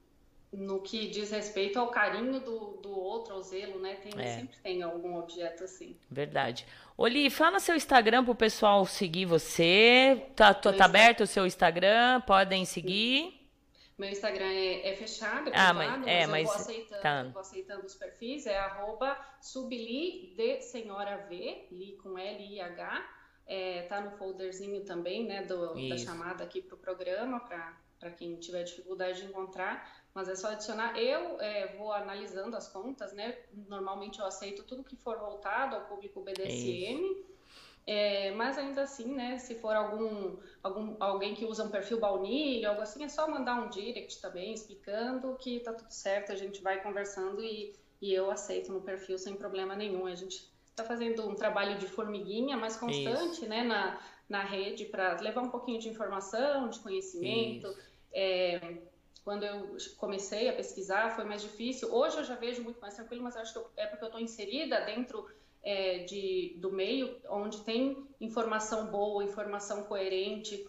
no que diz respeito ao carinho do, do outro, ao zelo, né? Tem, é. Sempre tem algum objeto assim. Verdade. Oli, fala seu Instagram pro pessoal seguir você. Tá, tá, tá aberto o seu Instagram? Podem seguir. Meu Instagram é, é fechado, é ah, mas, mas, é, mas eu vou aceitando, tá. vou aceitando os perfis, é arroba subli de senhora V, li com L-I-H. É, tá no folderzinho também, né, do, da chamada aqui pro programa, para quem tiver dificuldade de encontrar mas é só adicionar. Eu é, vou analisando as contas, né? Normalmente eu aceito tudo que for voltado ao público BDSM. É, mas ainda assim, né, se for algum, algum alguém que usa um perfil baunilha, algo assim, é só mandar um direct também explicando que tá tudo certo, a gente vai conversando e, e eu aceito no perfil sem problema nenhum. A gente está fazendo um trabalho de formiguinha mais constante, Isso. né, na, na rede para levar um pouquinho de informação, de conhecimento. É, quando eu comecei a pesquisar foi mais difícil. Hoje eu já vejo muito mais tranquilo, mas acho que eu, é porque eu estou inserida dentro é, de, do meio onde tem informação boa, informação coerente.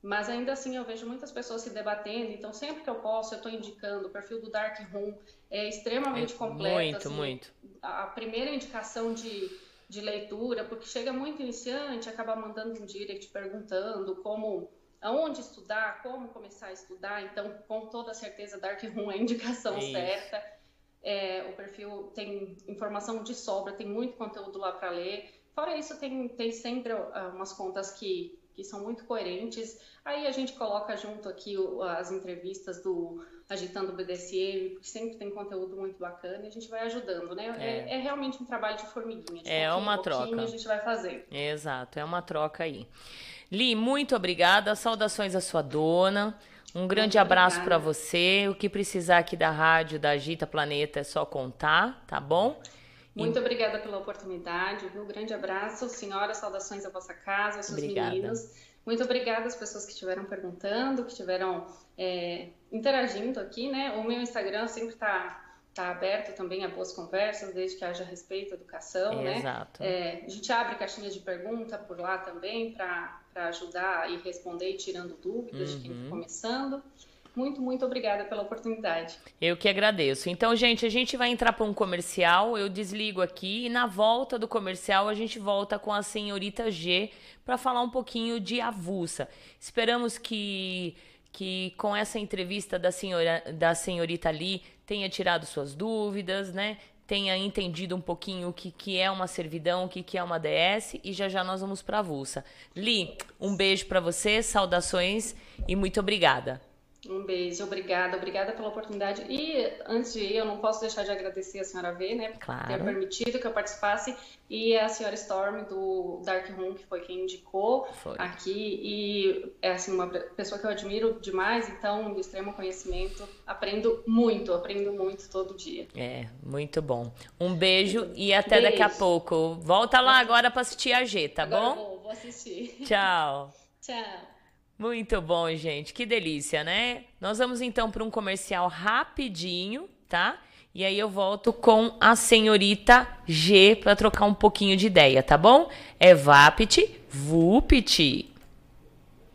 Mas ainda assim eu vejo muitas pessoas se debatendo, então sempre que eu posso eu estou indicando. O perfil do Dark Room é extremamente é, completo. Muito, assim, muito. A primeira indicação de, de leitura, porque chega muito iniciante, acaba mandando um direct perguntando como aonde estudar, como começar a estudar. Então, com toda certeza, Dark Room é a indicação Isso. certa. É, o perfil tem informação de sobra, tem muito conteúdo lá para ler. Fora isso, tem, tem sempre uh, umas contas que, que são muito coerentes. Aí a gente coloca junto aqui o, as entrevistas do Agitando o BDSM, porque sempre tem conteúdo muito bacana e a gente vai ajudando, né? É, é, é realmente um trabalho de formiguinha. De é uma troca. A gente vai fazer. Exato, é uma troca aí. Li, muito obrigada. Saudações à sua dona. Um grande muito abraço para você. O que precisar aqui da rádio da Agita Planeta é só contar, tá bom? Muito e... obrigada pela oportunidade. Um grande abraço, senhora. Saudações à vossa casa, aos seus obrigada. meninos. Muito obrigada às pessoas que estiveram perguntando, que estiveram é, interagindo aqui, né? O meu Instagram sempre está está aberto também a boas conversas, desde que haja respeito à educação, né? Exato. É, a gente abre caixinhas de pergunta por lá também para ajudar e responder e tirando dúvidas uhum. de quem está uhum. começando. Muito, muito obrigada pela oportunidade. Eu que agradeço. Então, gente, a gente vai entrar para um comercial. Eu desligo aqui e na volta do comercial a gente volta com a senhorita G para falar um pouquinho de avulsa. Esperamos que que com essa entrevista da senhora da senhorita Lee tenha tirado suas dúvidas, né? Tenha entendido um pouquinho o que, que é uma servidão, o que, que é uma DS e já já nós vamos para a Vulsa. Li, um beijo para você, saudações e muito obrigada. Um beijo, obrigada, obrigada pela oportunidade. E antes de ir, eu não posso deixar de agradecer a senhora V, né, por claro. ter permitido que eu participasse, e a senhora Storm do Dark Room, que foi quem indicou foi. aqui, e é assim, uma pessoa que eu admiro demais, então, de extremo conhecimento, aprendo muito, aprendo muito todo dia. É, muito bom. Um beijo e até beijo. daqui a pouco. Volta lá agora para assistir a G, tá agora bom? Vou, vou assistir. Tchau. Tchau. Muito bom, gente. Que delícia, né? Nós vamos então para um comercial rapidinho, tá? E aí eu volto com a senhorita G para trocar um pouquinho de ideia, tá bom? É Vapit, Vupit.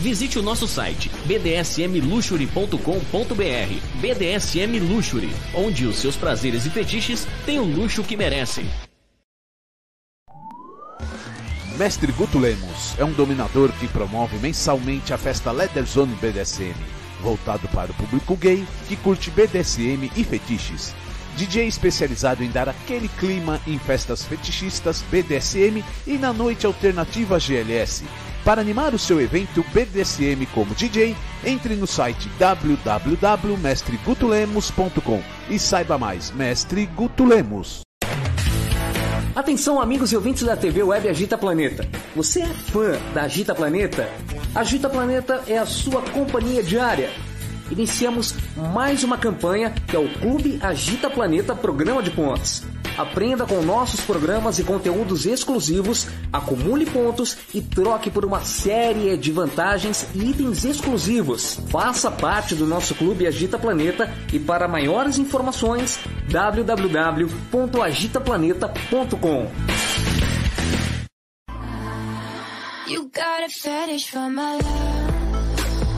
Visite o nosso site bdsmluxury.com.br. BDSM Luxury, onde os seus prazeres e fetiches têm o luxo que merecem. Mestre Guto Lemos é um dominador que promove mensalmente a festa Leather Zone BDSM, voltado para o público gay que curte BDSM e fetiches. DJ especializado em dar aquele clima em festas fetichistas BDSM e na noite alternativa GLS Para animar o seu evento BDSM como DJ, entre no site www.mestregutulemos.com e saiba mais, Mestre Guto Lemos. Atenção, amigos e ouvintes da TV Web Agita Planeta. Você é fã da Agita Planeta? Agita Planeta é a sua companhia diária. Iniciamos mais uma campanha que é o Clube Agita Planeta Programa de Pontos. Aprenda com nossos programas e conteúdos exclusivos, acumule pontos e troque por uma série de vantagens e itens exclusivos. Faça parte do nosso clube Agita Planeta e para maiores informações www.agitaplaneta.com. You got a fetish for my love.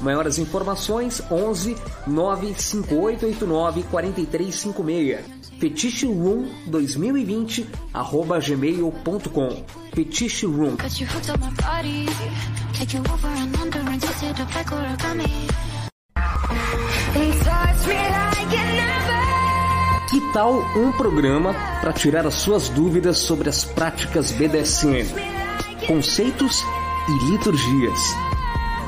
Maiores informações 11 95889 4356. Fetiche Room 2020 arroba gmail.com Fetiche Room. Que tal um programa para tirar as suas dúvidas sobre as práticas BDSM, conceitos e liturgias?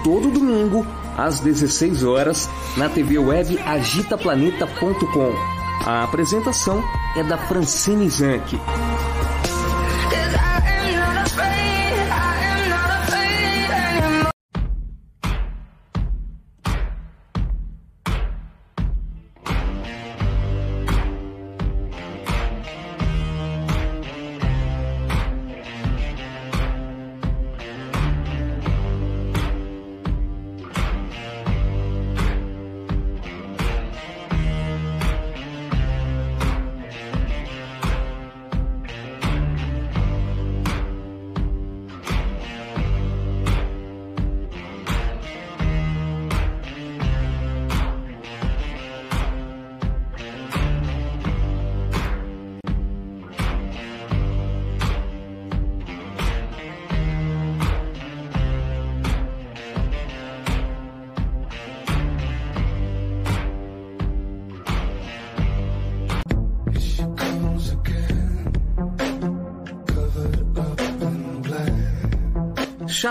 Todo domingo, às 16 horas, na TV web agitaplaneta.com. A apresentação é da Francine Zanck.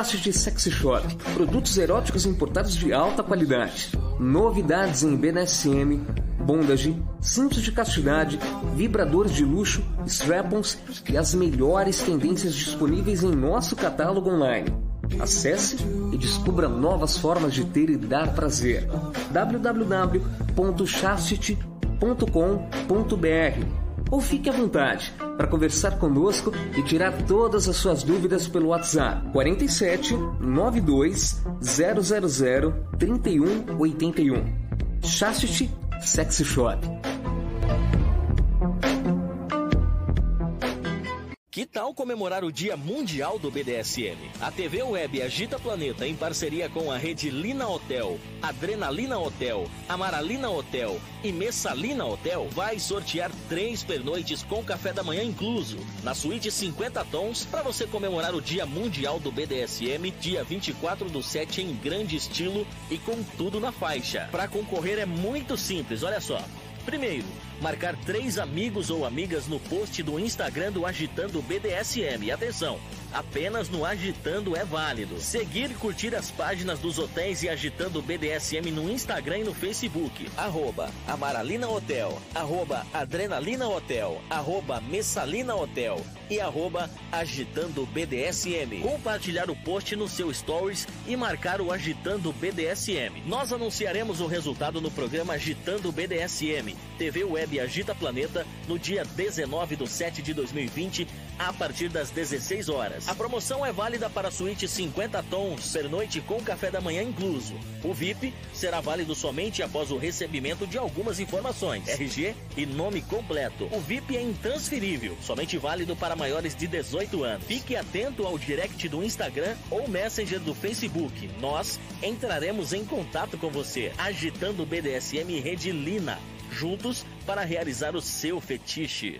Chassis Sexy Shop, produtos eróticos importados de alta qualidade. Novidades em BDSM, bondage, cintos de castidade, vibradores de luxo, strap-ons e as melhores tendências disponíveis em nosso catálogo online. Acesse e descubra novas formas de ter e dar prazer. www.chastity.com.br ou fique à vontade para conversar conosco e tirar todas as suas dúvidas pelo WhatsApp 47 92 000 3181. Chastity Sexy Shop. Que tal comemorar o Dia Mundial do BDSM? A TV Web Agita Planeta, em parceria com a rede Lina Hotel, Adrenalina Hotel, Amaralina Hotel e Messalina Hotel, vai sortear três pernoites com café da manhã incluso, na suíte 50 tons, para você comemorar o Dia Mundial do BDSM, dia 24 do 7, em grande estilo e com tudo na faixa. Para concorrer é muito simples, olha só. Primeiro, marcar três amigos ou amigas no post do Instagram do Agitando BDSM. Atenção, apenas no Agitando é válido. Seguir e curtir as páginas dos hotéis e Agitando BDSM no Instagram e no Facebook. Arroba Amaralina Hotel, arroba Adrenalina Hotel, arroba Messalina Hotel e arroba Agitando BDSM. Compartilhar o post no seu stories e marcar o Agitando BDSM. Nós anunciaremos o resultado no programa Agitando BDSM, TV Web Web Agita Planeta no dia 19 do 7 de 2020, a partir das 16 horas. A promoção é válida para a suíte 50 tons, pernoite com café da manhã incluso. O VIP será válido somente após o recebimento de algumas informações, RG e nome completo. O VIP é intransferível, somente válido para maiores de 18 anos. Fique atento ao direct do Instagram ou Messenger do Facebook. Nós entraremos em contato com você, agitando o BDSM Rede Lina, juntos para realizar o seu fetiche.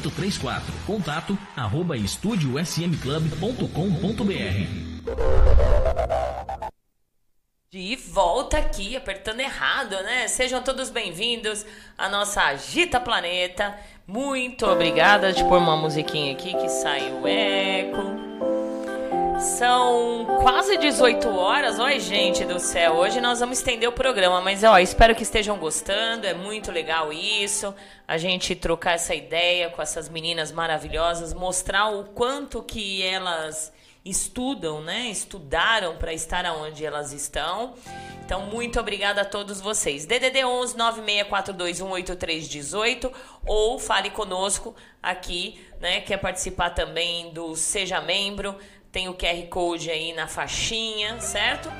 3834. Contato arroba estúdiosmclub.com.br. De volta aqui, apertando errado, né? Sejam todos bem-vindos à nossa Agita Planeta. Muito obrigada de pôr uma musiquinha aqui que sai o eco. São quase 18 horas. Oi, gente do céu. Hoje nós vamos estender o programa, mas ó, espero que estejam gostando. É muito legal isso. A gente trocar essa ideia com essas meninas maravilhosas, mostrar o quanto que elas estudam, né? Estudaram para estar onde elas estão. Então, muito obrigada a todos vocês. DDD 11 964218318 ou fale conosco aqui, né? Quer participar também do Seja Membro? Tem o QR Code aí na faixinha, certo?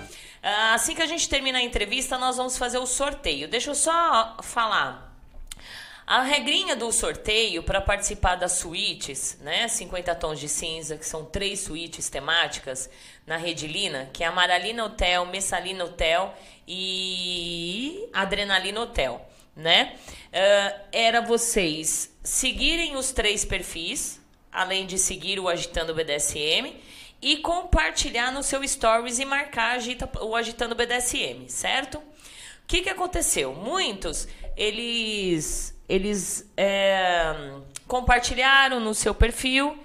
Ah, assim que a gente terminar a entrevista, nós vamos fazer o sorteio. Deixa eu só falar. A regrinha do sorteio para participar das suítes, né? 50 tons de cinza, que são três suítes temáticas na Redilina, que é Amaralina Hotel, Messalina Hotel e Adrenalina Hotel, né? Uh, era vocês seguirem os três perfis, além de seguir o Agitando BDSM e compartilhar no seu stories e marcar agita, o Agitando BDSM, certo? O que, que aconteceu? Muitos, eles, eles é, compartilharam no seu perfil,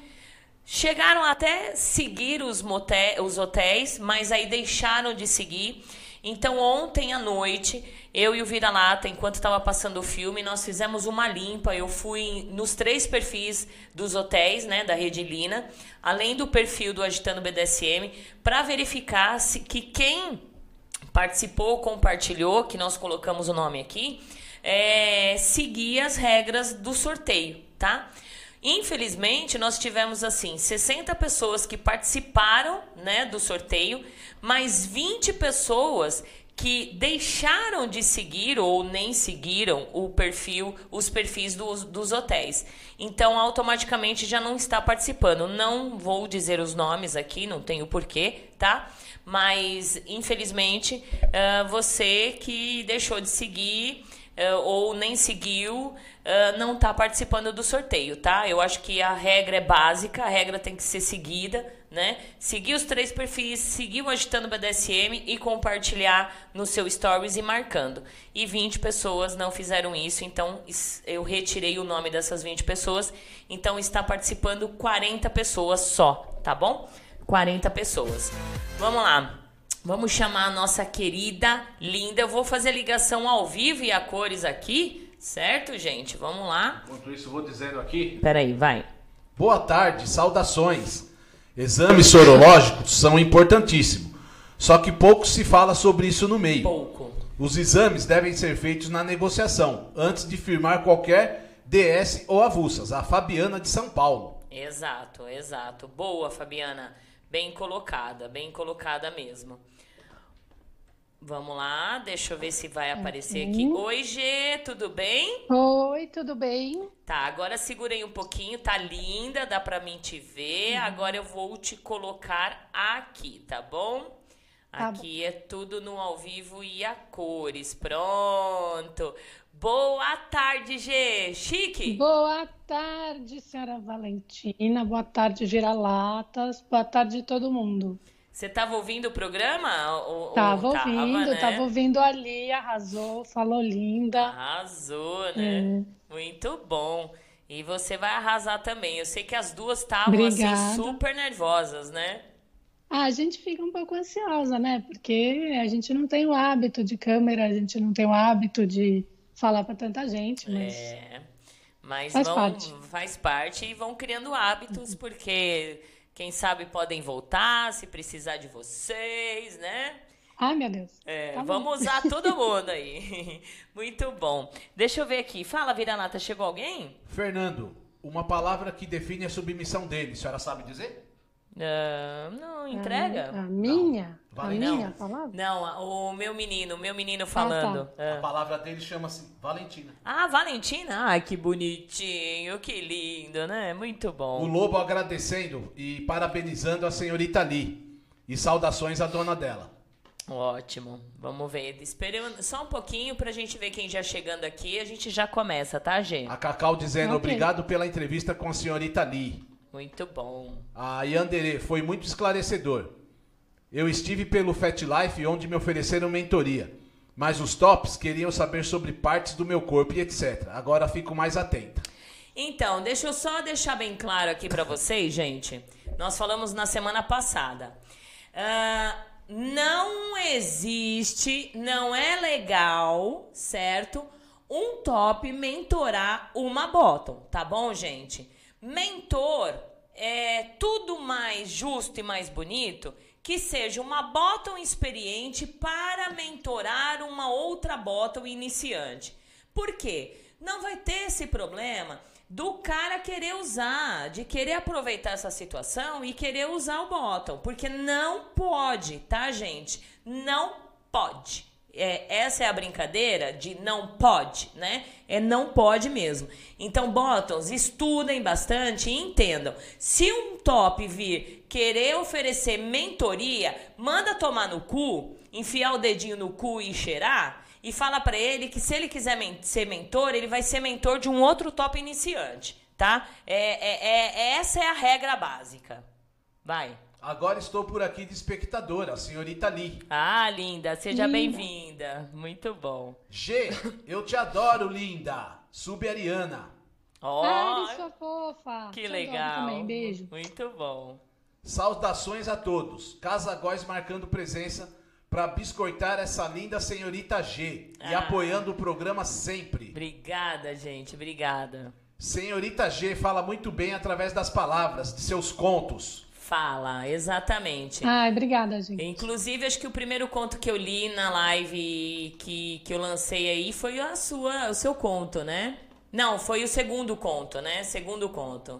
chegaram até seguir os, motel, os hotéis, mas aí deixaram de seguir. Então, ontem à noite, eu e o Vira-Lata, enquanto estava passando o filme, nós fizemos uma limpa. Eu fui nos três perfis dos hotéis, né, da Rede Lina, além do perfil do Agitando BDSM, para verificar se que quem participou, compartilhou, que nós colocamos o nome aqui, é, seguia as regras do sorteio, tá? Infelizmente, nós tivemos assim 60 pessoas que participaram, né, do sorteio, mais 20 pessoas que deixaram de seguir ou nem seguiram o perfil, os perfis dos, dos hotéis. Então, automaticamente já não está participando. Não vou dizer os nomes aqui, não tenho porquê, tá? Mas, infelizmente, uh, você que deixou de seguir uh, ou nem seguiu, uh, não está participando do sorteio, tá? Eu acho que a regra é básica, a regra tem que ser seguida, né? Seguir os três perfis, seguir o Agitando BDSM e compartilhar no seu stories e marcando. E 20 pessoas não fizeram isso, então eu retirei o nome dessas 20 pessoas. Então está participando 40 pessoas só, tá bom? 40 pessoas. Vamos lá. Vamos chamar a nossa querida, linda. Eu vou fazer ligação ao vivo e a cores aqui, certo, gente? Vamos lá. Enquanto isso, vou dizendo aqui. Peraí, vai. Boa tarde, saudações. Exames sorológicos são importantíssimos. Só que pouco se fala sobre isso no meio. Pouco. Os exames devem ser feitos na negociação, antes de firmar qualquer DS ou avulsas. A Fabiana de São Paulo. Exato, exato. Boa, Fabiana. Bem colocada, bem colocada mesmo. Vamos lá, deixa eu ver se vai aparecer aqui. Oi, G, tudo bem? Oi, tudo bem? Tá, agora segurei um pouquinho, tá linda, dá pra mim te ver. Uhum. Agora eu vou te colocar aqui, tá bom? Tá aqui bom. é tudo no ao vivo e a cores. Pronto. Boa tarde, G. Chique? Boa tarde, senhora Valentina. Boa tarde, Giralatas. Boa tarde, todo mundo. Você estava ouvindo o programa? Ou, tava ouvindo, tava, né? tava ouvindo ali, arrasou, falou linda. Arrasou, né? É. Muito bom. E você vai arrasar também. Eu sei que as duas estavam assim super nervosas, né? Ah, a gente fica um pouco ansiosa, né? Porque a gente não tem o hábito de câmera, a gente não tem o hábito de falar para tanta gente, mas É. Mas faz vão, parte. faz parte e vão criando hábitos porque quem sabe podem voltar se precisar de vocês, né? Ai, meu Deus. É, tá vamos usar todo mundo aí. Muito bom. Deixa eu ver aqui. Fala, Viranata, chegou alguém? Fernando, uma palavra que define a submissão dele. A senhora sabe dizer? Uh, não, entrega. A, a minha? Não. A minha palavra? Não, o meu menino, o meu menino falando. Ah, tá. A palavra dele chama-se Valentina. Ah, Valentina? Ai, que bonitinho, que lindo, né? Muito bom. O Lobo agradecendo e parabenizando a senhorita Lee. E saudações à dona dela. Ótimo. Vamos ver. Esperando só um pouquinho pra gente ver quem já chegando aqui. A gente já começa, tá, gente? A Cacau dizendo okay. obrigado pela entrevista com a senhorita Lee. Muito bom. A Yandere foi muito esclarecedor. Eu estive pelo Fat Life onde me ofereceram mentoria, mas os tops queriam saber sobre partes do meu corpo e etc. Agora fico mais atenta. Então, deixa eu só deixar bem claro aqui para vocês, gente. Nós falamos na semana passada. Uh, não existe, não é legal, certo? Um top mentorar uma bottom, tá bom, gente? Mentor é tudo mais justo e mais bonito que seja uma bottom experiente para mentorar uma outra bottom iniciante. Por quê? Não vai ter esse problema do cara querer usar, de querer aproveitar essa situação e querer usar o bottom, porque não pode, tá, gente? Não pode é, essa é a brincadeira de não pode, né? É não pode mesmo. Então, bottoms, estudem bastante e entendam. Se um top vir querer oferecer mentoria, manda tomar no cu, enfiar o dedinho no cu e cheirar e fala para ele que se ele quiser men ser mentor, ele vai ser mentor de um outro top iniciante, tá? É, é, é essa é a regra básica. Vai. Agora estou por aqui de espectadora, a senhorita Lee. Ah, linda, seja bem-vinda. Muito bom. G, eu te adoro, linda. Sub-Ariana. Oh, Ai, sua fofa. Que te legal. Também, beijo. Muito bom. Saudações a todos. Casa Góis marcando presença para biscoitar essa linda senhorita G ah. e apoiando o programa sempre. Obrigada, gente. Obrigada. Senhorita G fala muito bem através das palavras, de seus contos. Fala, exatamente. Ah, obrigada, gente. Inclusive, acho que o primeiro conto que eu li na live que, que eu lancei aí foi a sua, o seu conto, né? Não, foi o segundo conto, né? Segundo conto.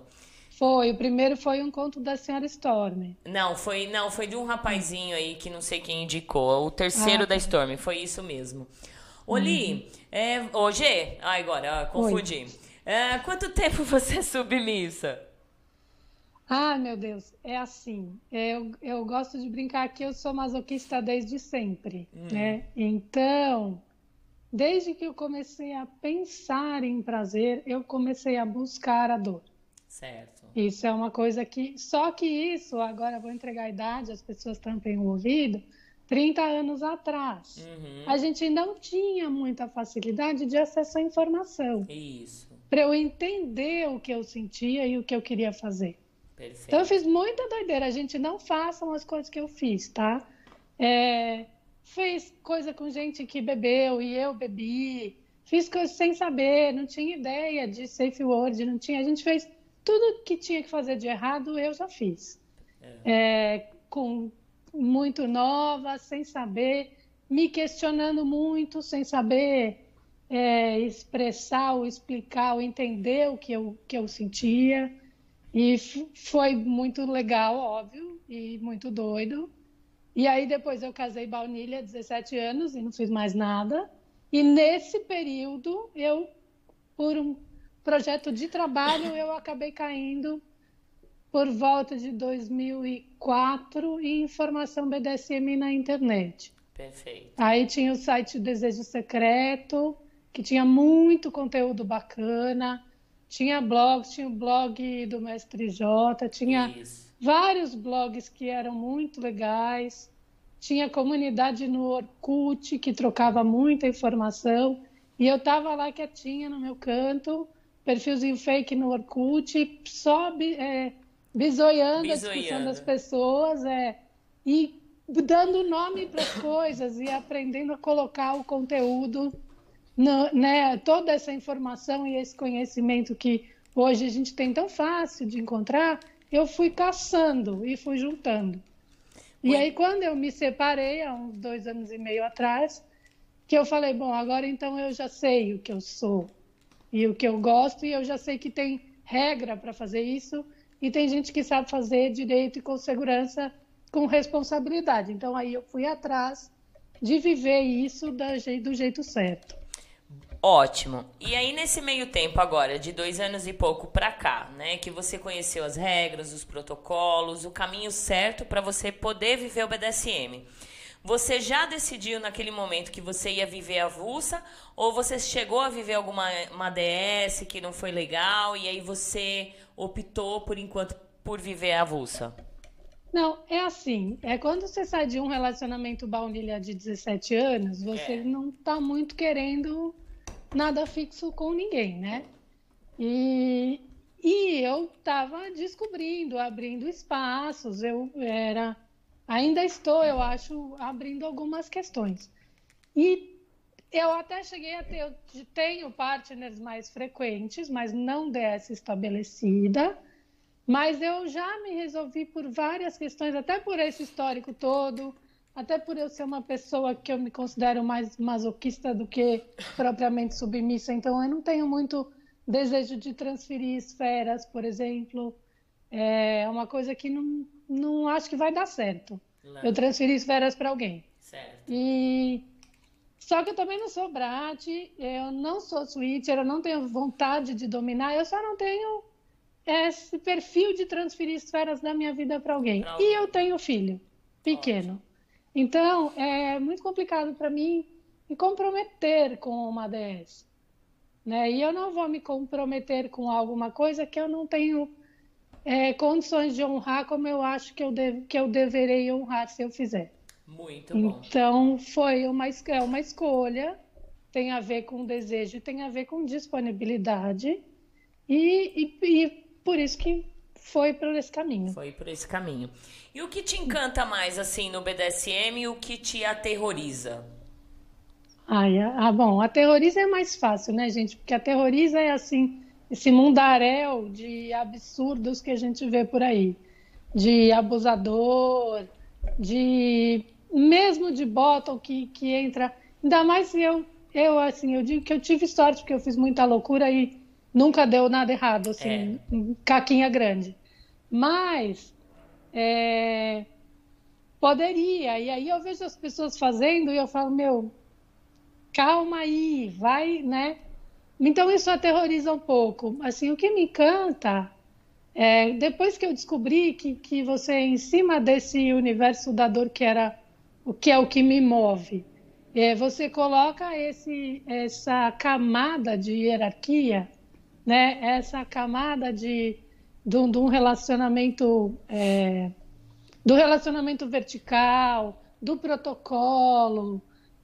Foi, o primeiro foi um conto da senhora Storm. Não, foi, não, foi de um rapazinho aí que não sei quem indicou. O terceiro ah, da. Storm, foi isso mesmo. Oli, uhum. é, ô G, ah, agora, confundi. É, quanto tempo você é submissa? Ah, meu Deus, é assim. Eu, eu gosto de brincar que eu sou masoquista desde sempre, hum. né? Então, desde que eu comecei a pensar em prazer, eu comecei a buscar a dor. Certo. Isso é uma coisa que. Só que isso, agora vou entregar a idade, as pessoas tampem o ouvido. 30 anos atrás, uhum. a gente não tinha muita facilidade de acesso à informação. Isso. Para eu entender o que eu sentia e o que eu queria fazer. Perfeito. Então eu fiz muita doideira. A gente não façam as coisas que eu fiz, tá? É, fiz coisa com gente que bebeu e eu bebi. Fiz coisas sem saber, não tinha ideia de safe word, não tinha. A gente fez tudo que tinha que fazer de errado, eu já fiz. É. É, com muito nova, sem saber, me questionando muito, sem saber é, expressar ou explicar ou entender o que eu, que eu sentia. E foi muito legal, óbvio, e muito doido. E aí depois eu casei baunilha, 17 anos, e não fiz mais nada. E nesse período, eu, por um projeto de trabalho, eu acabei caindo por volta de 2004 em informação BDSM na internet. Perfeito. Aí tinha o site Desejo Secreto, que tinha muito conteúdo bacana. Tinha blog, tinha o blog do Mestre J, tinha Isso. vários blogs que eram muito legais, tinha comunidade no Orkut que trocava muita informação, e eu estava lá quietinha no meu canto, perfilzinho fake no Orkut, só é, bisoiando, a discussão das pessoas, é, e dando nome para as coisas e aprendendo a colocar o conteúdo, no, né, toda essa informação e esse conhecimento que hoje a gente tem tão fácil de encontrar, eu fui caçando e fui juntando. E aí, quando eu me separei, há uns dois anos e meio atrás, que eu falei, bom, agora então eu já sei o que eu sou e o que eu gosto, e eu já sei que tem regra para fazer isso, e tem gente que sabe fazer direito e com segurança, com responsabilidade. Então, aí eu fui atrás de viver isso do jeito certo. Ótimo. E aí, nesse meio tempo agora, de dois anos e pouco para cá, né, que você conheceu as regras, os protocolos, o caminho certo para você poder viver o BDSM. Você já decidiu naquele momento que você ia viver avulsa ou você chegou a viver alguma uma DS que não foi legal e aí você optou por enquanto por viver avulsa? Não, é assim. É quando você sai de um relacionamento baunilha de 17 anos, você é. não está muito querendo nada fixo com ninguém, né? E, e eu estava descobrindo, abrindo espaços, eu era, ainda estou, eu acho, abrindo algumas questões. E eu até cheguei a ter, eu tenho partners mais frequentes, mas não dessa estabelecida. Mas eu já me resolvi por várias questões, até por esse histórico todo, até por eu ser uma pessoa que eu me considero mais masoquista do que propriamente submissa, então eu não tenho muito desejo de transferir esferas, por exemplo. É uma coisa que não, não acho que vai dar certo. Não. Eu transferir esferas para alguém. Certo. E só que eu também não sou brat, eu não sou switcher, eu não tenho vontade de dominar, eu só não tenho esse perfil de transferir esferas da minha vida para alguém. alguém. E eu tenho filho pequeno. Então, é muito complicado para mim me comprometer com uma DS. Né? E eu não vou me comprometer com alguma coisa que eu não tenho é, condições de honrar como eu acho que eu, que eu deverei honrar se eu fizer. Muito bom. Então, foi uma, é uma escolha, tem a ver com desejo, tem a ver com disponibilidade, e, e, e por isso que foi por esse caminho. Foi por esse caminho. E o que te encanta mais, assim, no BDSM e o que te aterroriza? Ai, ah, bom, aterroriza é mais fácil, né, gente? Porque aterroriza é, assim, esse mundaréu de absurdos que a gente vê por aí. De abusador, de... Mesmo de bottom que, que entra... Ainda mais eu, eu, assim, eu digo que eu tive sorte, porque eu fiz muita loucura e nunca deu nada errado, assim, é. caquinha grande. Mas é, poderia, e aí eu vejo as pessoas fazendo e eu falo, meu, calma aí, vai, né? Então isso aterroriza um pouco. Assim, o que me encanta é, depois que eu descobri que, que você, em cima desse universo da dor que era o que é o que me move, é, você coloca esse, essa camada de hierarquia né, essa camada de, de, de um relacionamento é, do relacionamento vertical, do protocolo,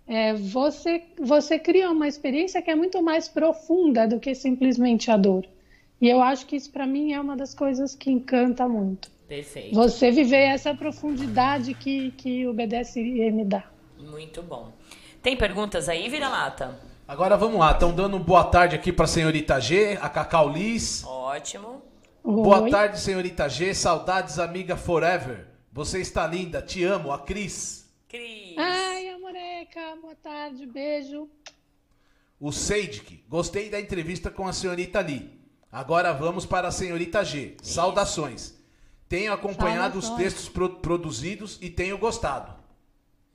é, você, você cria uma experiência que é muito mais profunda do que simplesmente a dor. E eu acho que isso, para mim, é uma das coisas que encanta muito. Perfeito. Você viver essa profundidade que, que o BDSM dá. Muito bom. Tem perguntas aí, Vira-Lata? Agora vamos lá, estão dando boa tarde aqui para a senhorita G, a Cacau Liz. Ótimo. Boa tarde, senhorita G. Saudades, amiga Forever. Você está linda, te amo, a Cris. Cris. Ai, amoreca, boa tarde, beijo. O Seidik, gostei da entrevista com a senhorita Lee. Agora vamos para a senhorita G. Saudações. Tenho acompanhado Saudações. os textos pro produzidos e tenho gostado.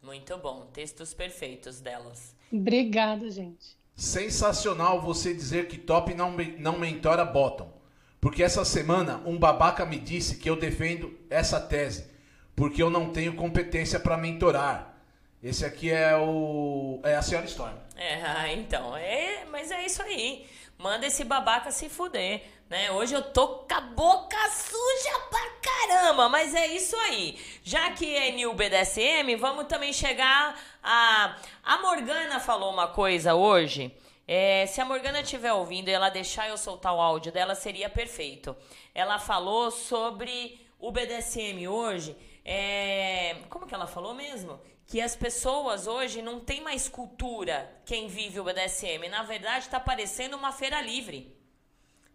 Muito bom, textos perfeitos delas. Obrigada, gente. Sensacional você dizer que top não, não mentora bottom. Porque essa semana um babaca me disse que eu defendo essa tese. Porque eu não tenho competência para mentorar. Esse aqui é o. É a senhora Storm. É, então. É, mas é isso aí. Manda esse babaca se fuder, né? Hoje eu tô com a boca suja pra caramba, mas é isso aí. Já que é New BDSM, vamos também chegar a... A Morgana falou uma coisa hoje... É, se a Morgana estiver ouvindo e ela deixar eu soltar o áudio dela, seria perfeito. Ela falou sobre o BDSM hoje. É, como que ela falou mesmo? Que as pessoas hoje não tem mais cultura quem vive o BDSM. Na verdade, está parecendo uma feira livre.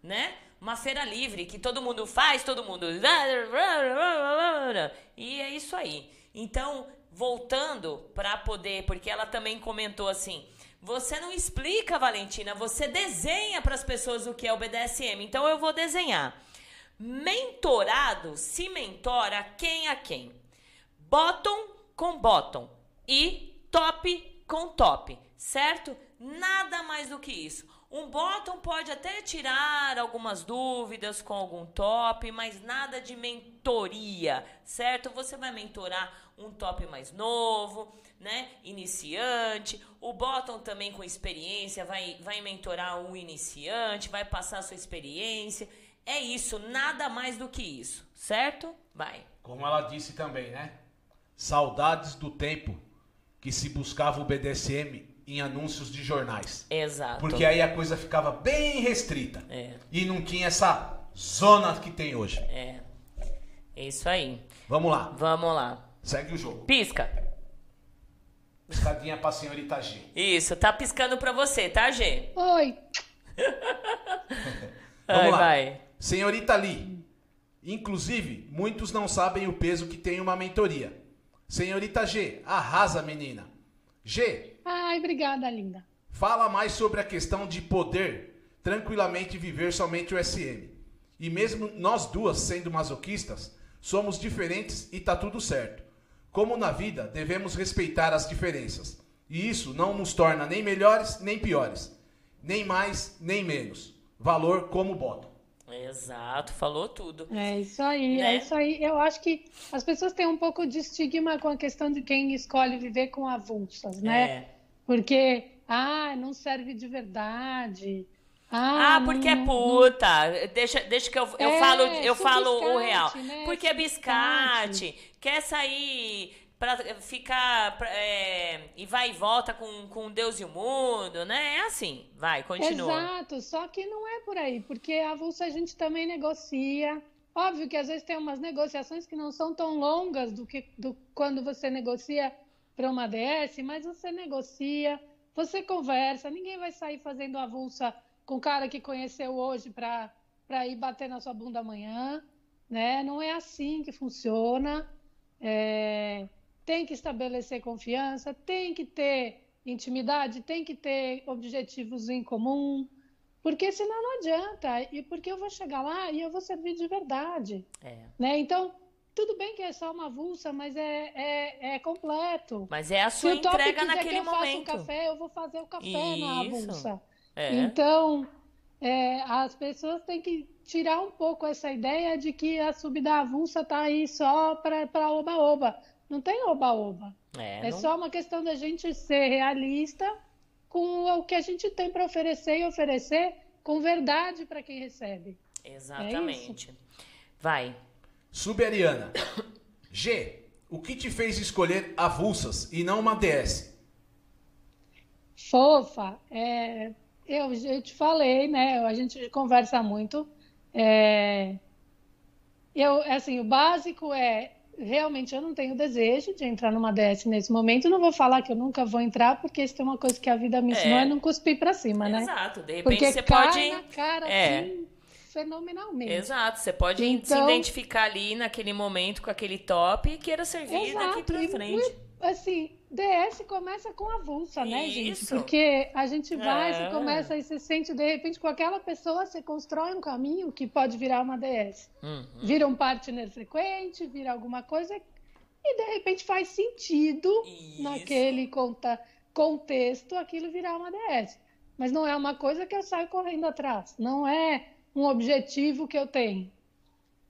Né? Uma feira livre que todo mundo faz, todo mundo. E é isso aí. Então, voltando para poder, porque ela também comentou assim: você não explica, Valentina, você desenha para as pessoas o que é o BDSM. Então eu vou desenhar. Mentorado se mentora quem a quem? Bottom com bottom e top com top, certo? Nada mais do que isso. Um bottom pode até tirar algumas dúvidas com algum top, mas nada de mentoria, certo? Você vai mentorar um top mais novo, né? Iniciante. O bottom também com experiência vai, vai mentorar um iniciante, vai passar a sua experiência. É isso, nada mais do que isso, certo? Vai. Como ela disse também, né? Saudades do tempo que se buscava o BDSM em anúncios de jornais. Exato. Porque aí a coisa ficava bem restrita. É. E não tinha essa zona que tem hoje. É. É isso aí. Vamos lá. Vamos lá. Segue o jogo. Pisca. Piscadinha pra senhorita G. Isso, tá piscando pra você, tá, G? Oi. Vamos Ai, lá. Vai. Senhorita Lee. Inclusive, muitos não sabem o peso que tem uma mentoria. Senhorita G, arrasa, menina. G. Ai, obrigada, linda. Fala mais sobre a questão de poder tranquilamente viver somente o SM. E mesmo nós duas sendo masoquistas, somos diferentes e tá tudo certo. Como na vida, devemos respeitar as diferenças. E isso não nos torna nem melhores nem piores, nem mais nem menos. Valor como bottom. Exato, falou tudo. É isso aí, é né? é isso aí. Eu acho que as pessoas têm um pouco de estigma com a questão de quem escolhe viver com avulsas, né? É. Porque, ah, não serve de verdade. Ah, ah porque é não, é puta. Não... Deixa, deixa que eu, eu é, falo, eu falo biscate, o real. Né? Porque é biscate. Quer sair para ficar é, e vai e volta com, com Deus e o mundo, né? É assim. Vai, continua. Exato, só que não é por aí, porque a avulso a gente também negocia. Óbvio que às vezes tem umas negociações que não são tão longas do que do, quando você negocia para uma DS, mas você negocia, você conversa, ninguém vai sair fazendo avulsa com o cara que conheceu hoje para ir bater na sua bunda amanhã, né? Não é assim que funciona. É, tem que estabelecer confiança, tem que ter intimidade, tem que ter objetivos em comum, porque senão não adianta. E porque eu vou chegar lá e eu vou servir de verdade. É. Né? Então, tudo bem que é só uma avulsa, mas é, é, é completo. Mas é a sua entrega naquele que eu momento. Faço um café, eu vou fazer o café Isso. na avulsa. É. Então, é, as pessoas têm que tirar um pouco essa ideia de que a subida avulsa está aí só para oba-oba. Não tem oba-oba. É, é não... só uma questão da gente ser realista com o que a gente tem para oferecer e oferecer com verdade para quem recebe. Exatamente. É Vai. Suberiana. G. O que te fez escolher avulsas e não uma DS? Fofa, é, eu, eu te falei, né? A gente conversa muito. É, eu, assim, o básico é realmente eu não tenho desejo de entrar numa DS nesse momento. Não vou falar que eu nunca vou entrar, porque isso é uma coisa que a vida me ensinou é, é não cuspir para cima, né? Exato. De repente porque você cai pode. Na cara, é. assim, fenomenalmente. Exato. Você pode então, se identificar ali naquele momento com aquele top e queira servir exato, daqui para frente. E, assim, DS começa com avulsa, né, gente? Porque a gente vai, é. você começa e se sente, de repente, com aquela pessoa, você constrói um caminho que pode virar uma DS. Uhum. Vira um partner frequente, vira alguma coisa e, de repente, faz sentido Isso. naquele conta, contexto aquilo virar uma DS. Mas não é uma coisa que eu saio correndo atrás. Não é um objetivo que eu tenho.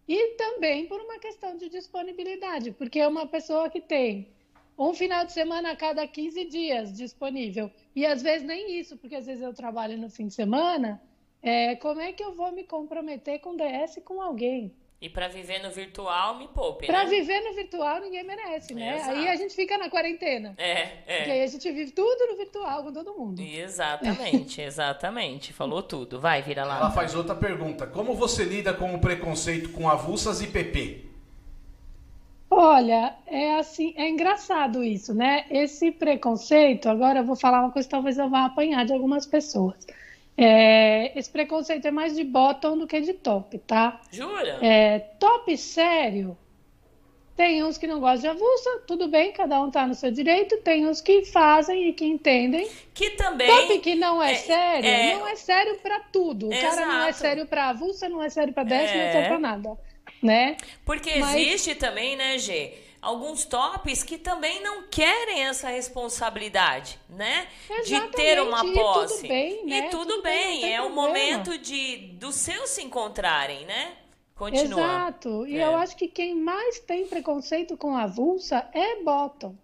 E também por uma questão de disponibilidade, porque é uma pessoa que tem um final de semana a cada 15 dias disponível. E às vezes nem isso, porque às vezes eu trabalho no fim de semana É, como é que eu vou me comprometer com DS com alguém? E para viver no virtual, me poupe, Para né? viver no virtual, ninguém merece, né? Exato. Aí a gente fica na quarentena. É, é. Porque aí a gente vive tudo no virtual com todo mundo. Exatamente, exatamente. Falou tudo. Vai, vira lá. Ela faz outra pergunta. Como você lida com o preconceito com avulsas e PP? Olha, é assim, é engraçado isso, né? Esse preconceito, agora eu vou falar uma coisa que talvez eu vá apanhar de algumas pessoas. É, esse preconceito é mais de bottom do que de top, tá? Jura? É, top sério, tem uns que não gostam de avulsa, tudo bem, cada um tá no seu direito. Tem uns que fazem e que entendem. Que também. Top que não é, é- sério, é- não é sério pra tudo. O cara não é sério pra avulsa, não é sério pra 10, não é É. sério pra nada, né? Porque Mas- existe também, né, Gê? Alguns tops que também não querem essa responsabilidade, né? De ter uma Exatamente, e tudo posse. bem, né? E tudo, Tudo bem, bem, é o problema. momento de dos seus se encontrarem, né? Continua. Exato. E É. eu acho que quem mais tem preconceito com avulsa é bottom.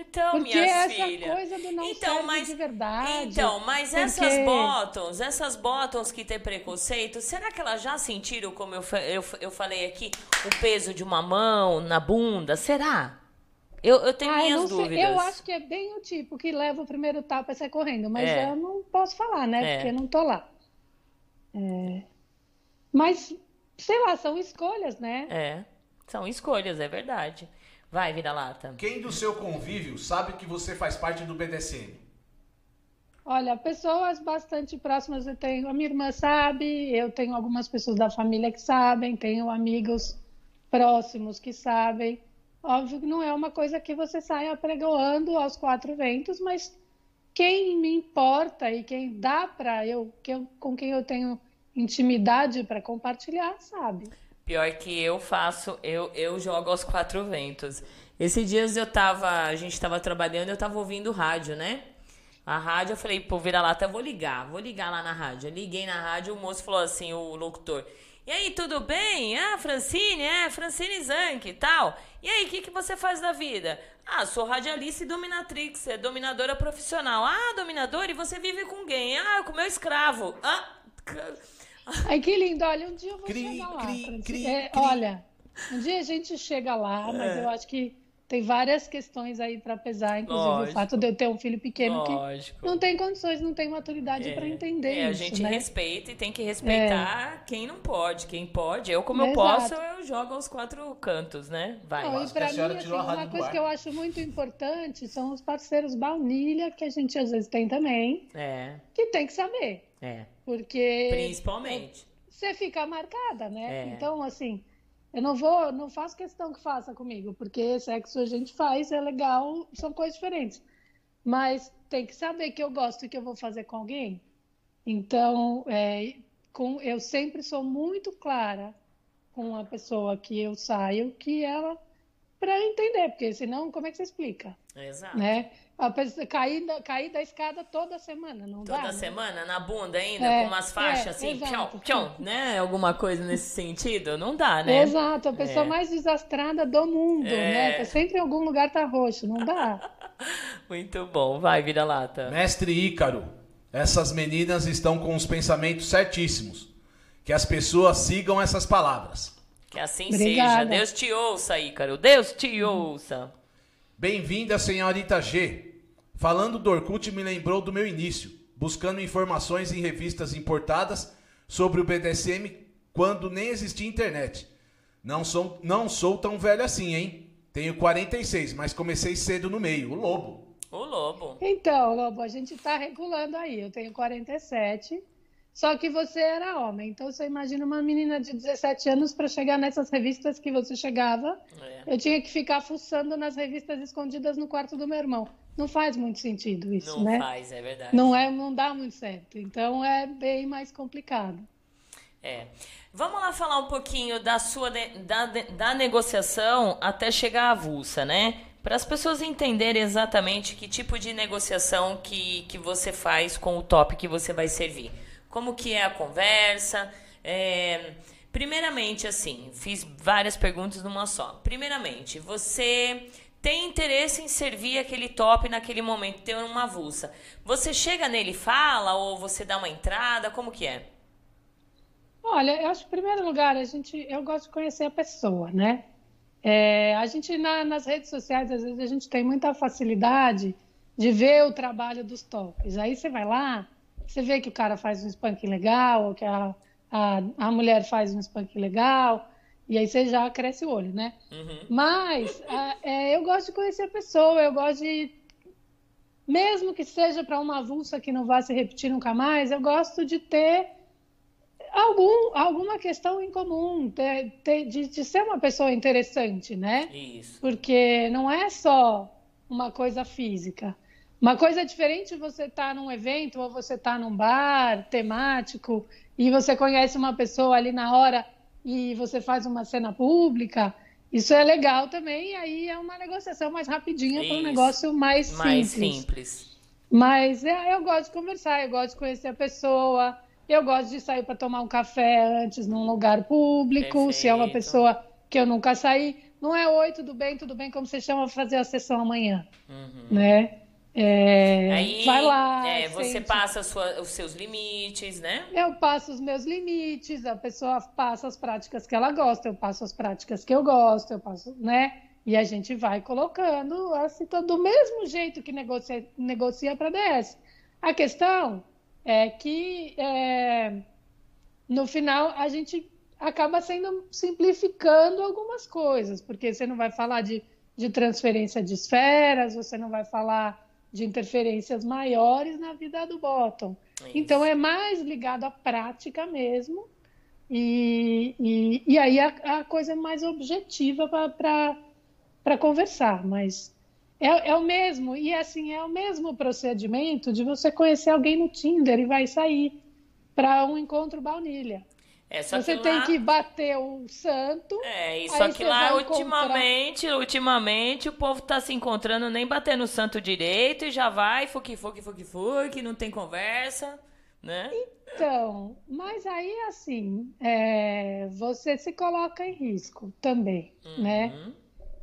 Então, Porque minha essa filha. coisa do não então, mas, de verdade. Então, mas porque- essas bottoms, essas bottoms que têm preconceito, será que elas já sentiram, como eu, eu, eu falei aqui, o peso de uma mão na bunda? Será? Eu, eu tenho Ah, eu minhas sei. dúvidas. Eu acho que é bem o tipo que leva o primeiro tapa e sai correndo, mas É. eu não posso falar, né? É. Porque eu não tô lá. É. Mas, sei lá, são escolhas, né? É, são escolhas, é verdade. Vai, vira-lata. Quem do seu convívio sabe que você faz parte do BDSM? Olha, pessoas bastante próximas eu tenho. A minha irmã sabe, eu tenho algumas pessoas da família que sabem, tenho amigos próximos que sabem. Óbvio que não é uma coisa que você saia pregoando aos quatro ventos, mas quem me importa e quem dá para eu, que eu, com quem eu tenho intimidade para compartilhar, sabe. Pior que eu faço, eu, eu jogo aos quatro ventos. Esses dias eu tava, a gente tava trabalhando, eu tava ouvindo rádio, né? A rádio, eu falei, pô, vira lata, vou ligar, vou ligar lá na rádio. Eu liguei na rádio, o moço falou assim, o locutor. E aí, tudo bem? Ah, Francine, é, Francine Zanck e tal. E aí, o que, que você faz da vida? Ah, sou radialista e dominatrix, é dominadora profissional. Ah, dominadora, e você vive com quem? Ah, com meu escravo. Ah, Ai, que lindo. Olha, um dia eu vou Cri, chegar lá. cri, cri, É, cri. Olha, um dia a gente chega lá, mas É. eu acho que tem várias questões aí para pesar, inclusive Lógico. o fato de eu ter um filho pequeno Lógico. que não tem condições, não tem maturidade É, para entender é, a isso, gente né? respeita e tem que respeitar quem não pode. Quem pode, eu como eu Exato. posso, eu jogo aos quatro cantos, né? Vai. Não, e a para mim, assim, a uma coisa que eu acho muito importante são os parceiros baunilha, que a gente às vezes tem também, É, que tem que saber, é. porque Principalmente. você fica marcada, né? É. Então, assim, eu não vou, não faço questão que faça comigo, porque sexo a gente faz, é legal, são coisas diferentes. Mas tem que saber que eu gosto e que eu vou fazer com alguém. Então, é, com, eu sempre sou muito clara com a pessoa que eu saio, que ela para entender, porque senão como é que você explica, Exato. né? A pessoa cair da, cair da escada toda semana, não dá? Toda né? semana, na bunda ainda, É, com umas faixas é, assim, exato. pião, pião, né? Alguma coisa nesse sentido? Não dá, né? Exato, a pessoa É. mais desastrada do mundo, É. né? Tá sempre em algum lugar tá roxo, não dá. Muito bom. Vai, vira lata. Mestre Ícaro, essas meninas estão com os pensamentos certíssimos. Que as pessoas sigam essas palavras. Que assim Obrigada. seja. Deus te ouça, Ícaro. Deus te ouça. Bem-vinda, senhorita G. Falando do Orkut me lembrou do meu início, buscando informações em revistas importadas sobre o BDSM quando nem existia internet. Não sou, não sou tão velho assim, hein? Tenho 46, mas comecei cedo no meio, o lobo. O lobo. Então, Lobo, a gente tá regulando aí. Eu tenho 47, só que você era homem. Então você imagina uma menina de 17 anos para chegar nessas revistas que você chegava. É. Eu tinha que ficar fuçando nas revistas escondidas no quarto do meu irmão. Não faz muito sentido isso, Não né? faz, é verdade. Não é, não dá muito certo. Então é bem mais complicado. É. Vamos lá falar um pouquinho da sua da, da negociação até chegar à avulsa, né? Para as pessoas entenderem exatamente que tipo de negociação que, que você faz com o top que você vai servir. Como que é a conversa. é, Primeiramente, assim, fiz várias perguntas numa só. Primeiramente, você tem interesse em servir aquele top naquele momento, ter uma avulsa. Você chega nele e fala, ou você dá uma entrada, como que é? Olha, eu acho que, em primeiro lugar, a gente, eu gosto de conhecer a pessoa, né? É, a gente, na, nas redes sociais, às vezes, a gente tem muita facilidade de ver o trabalho dos tops. Aí você vai lá, você vê que o cara faz um spank legal, ou que a, a, a mulher faz um spank legal, e aí você já cresce o olho, né? Uhum. Mas a, é, eu gosto de conhecer a pessoa, eu gosto de. Mesmo que seja para uma avulsa que não vá se repetir nunca mais, eu gosto de ter algum, alguma questão em comum, ter, ter, de, de, ser uma pessoa interessante, né? Isso. Porque não é só uma coisa física. Uma coisa diferente você estar tá num evento ou você estar tá num bar temático e você conhece uma pessoa ali na hora e você faz uma cena pública. Isso é legal também, e aí é uma negociação mais rapidinha para um negócio mais, mais simples. simples. Mas é, eu gosto de conversar, eu gosto de conhecer a pessoa, eu gosto de sair para tomar um café antes num lugar público, Perfeito. se é uma pessoa que eu nunca saí. Não é oi, tudo bem, tudo bem, como você chama, fazer a sessão amanhã, uhum. né? É, Aí, vai lá. É, você sente... passa sua, os seus limites, né? Eu passo os meus limites, a pessoa passa as práticas que ela gosta, eu passo as práticas que eu gosto, eu passo, né? E a gente vai colocando assim, do mesmo jeito que negocia, negocia para DS. A questão é que é, no final a gente acaba sendo simplificando algumas coisas, porque você não vai falar de, de transferência de esferas, você não vai falar de interferências maiores na vida do bottom. É então é mais ligado à prática mesmo. E, e, e aí a, a, coisa é mais objetiva para conversar, mas é, é, o mesmo, e assim, é o mesmo procedimento de você conhecer alguém no Tinder e vai sair para um encontro baunilha. É, você que tem lá... que bater o santo. É, isso aqui lá ultimamente, encontrar... ultimamente o povo tá se encontrando nem batendo o santo direito e já vai, fuque, fuque, fuque, fuque, não tem conversa, né? Então, mas aí assim, é, você se coloca em risco também, uhum. né?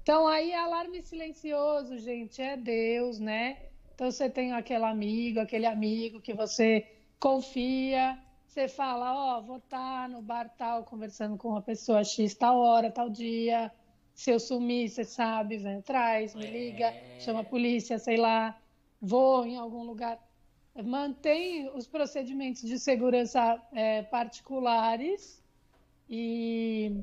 Então aí alarme silencioso, gente, é Deus, né? Então você tem aquele amigo, aquele amigo que você confia, você fala, ó, oh, vou estar tá no bar tal conversando com uma pessoa X tal hora, tal dia. Se eu sumir, você sabe, vem atrás, me liga, é... chama a polícia, sei lá, vou em algum lugar. Mantém os procedimentos de segurança é, particulares e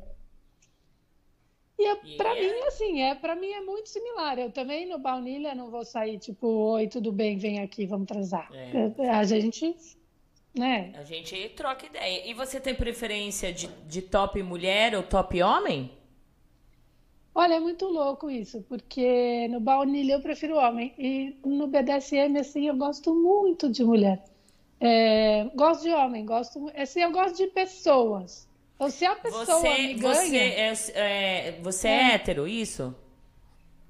e é, para yeah. mim, assim, é para mim é muito similar. Eu também no baunilha não vou sair tipo, oi, tudo bem, vem aqui, vamos transar. É. A gente, né? A gente troca ideia. E você tem preferência de, de top mulher ou top homem? Olha, é muito louco isso, porque no baunilha eu prefiro homem e no BDSM assim eu gosto muito de mulher. É, gosto de homem, gosto, assim, eu gosto de pessoas. Ou se a pessoa você, me ganha... Você é, é você é. é hétero, isso?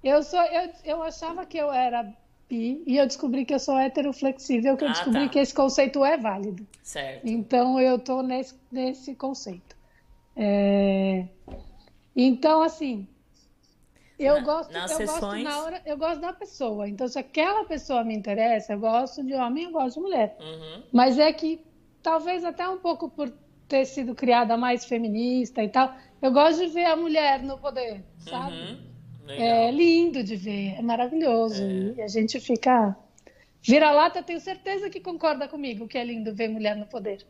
Eu, sou, eu, eu achava que eu era bi e eu descobri que eu sou hétero flexível, que eu ah, descobri tá. que esse conceito é válido. Certo. Então eu tô nesse, nesse conceito. É... Então, assim, eu, na, gosto, eu sessões... gosto na hora, eu gosto da pessoa. Então, se aquela pessoa me interessa, eu gosto de homem, eu gosto de mulher. Uhum. Mas é que talvez até um pouco por ter sido criada mais feminista e tal, eu gosto de ver a mulher no poder, sabe? Uhum. É lindo de ver, é maravilhoso. É. E a gente fica. Vira-lata, tenho certeza que concorda comigo que é lindo ver mulher no poder.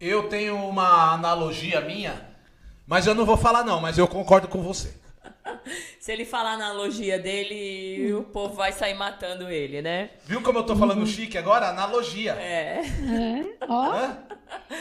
Eu tenho uma analogia minha, mas eu não vou falar não, mas eu concordo com você. Se ele falar a analogia dele, o povo vai sair matando ele, né? Viu como eu tô falando uhum. chique agora? Analogia. É. é. Ó.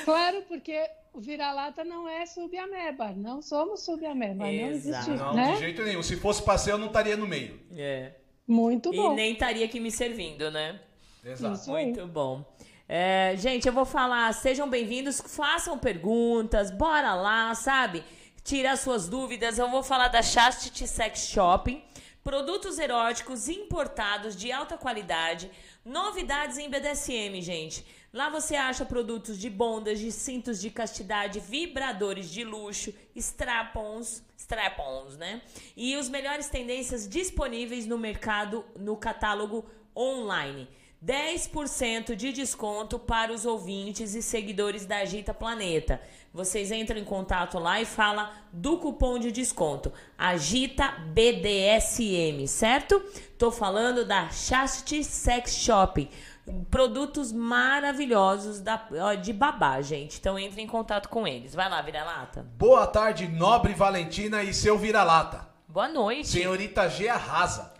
Claro, porque o vira-lata não é subameba. Não somos subameba. Não existe. Não, né? de jeito nenhum. Se fosse passeio, eu não estaria no meio. É. Muito bom. E nem estaria aqui me servindo, né? Exato. Muito bom. É, gente, eu vou falar, sejam bem-vindos, façam perguntas, bora lá, sabe? Tirar suas dúvidas, eu vou falar da Chastity Sex Shopping. Produtos eróticos importados de alta qualidade. Novidades em BDSM, gente. Lá você acha produtos de bondas, de cintos de castidade, vibradores de luxo, strapons, né? E os melhores tendências disponíveis no mercado, no catálogo online. 10% de desconto para os ouvintes e seguidores da Agita Planeta. Vocês entram em contato lá e fala do cupom de desconto Agita BDSM, certo? Tô falando da Chastity Sex Shop. Produtos maravilhosos da, de babá, gente. Então entre em contato com eles. Vai lá, vira-lata. Boa tarde, nobre Valentina e seu vira-lata. Boa noite. Senhorita G arrasa.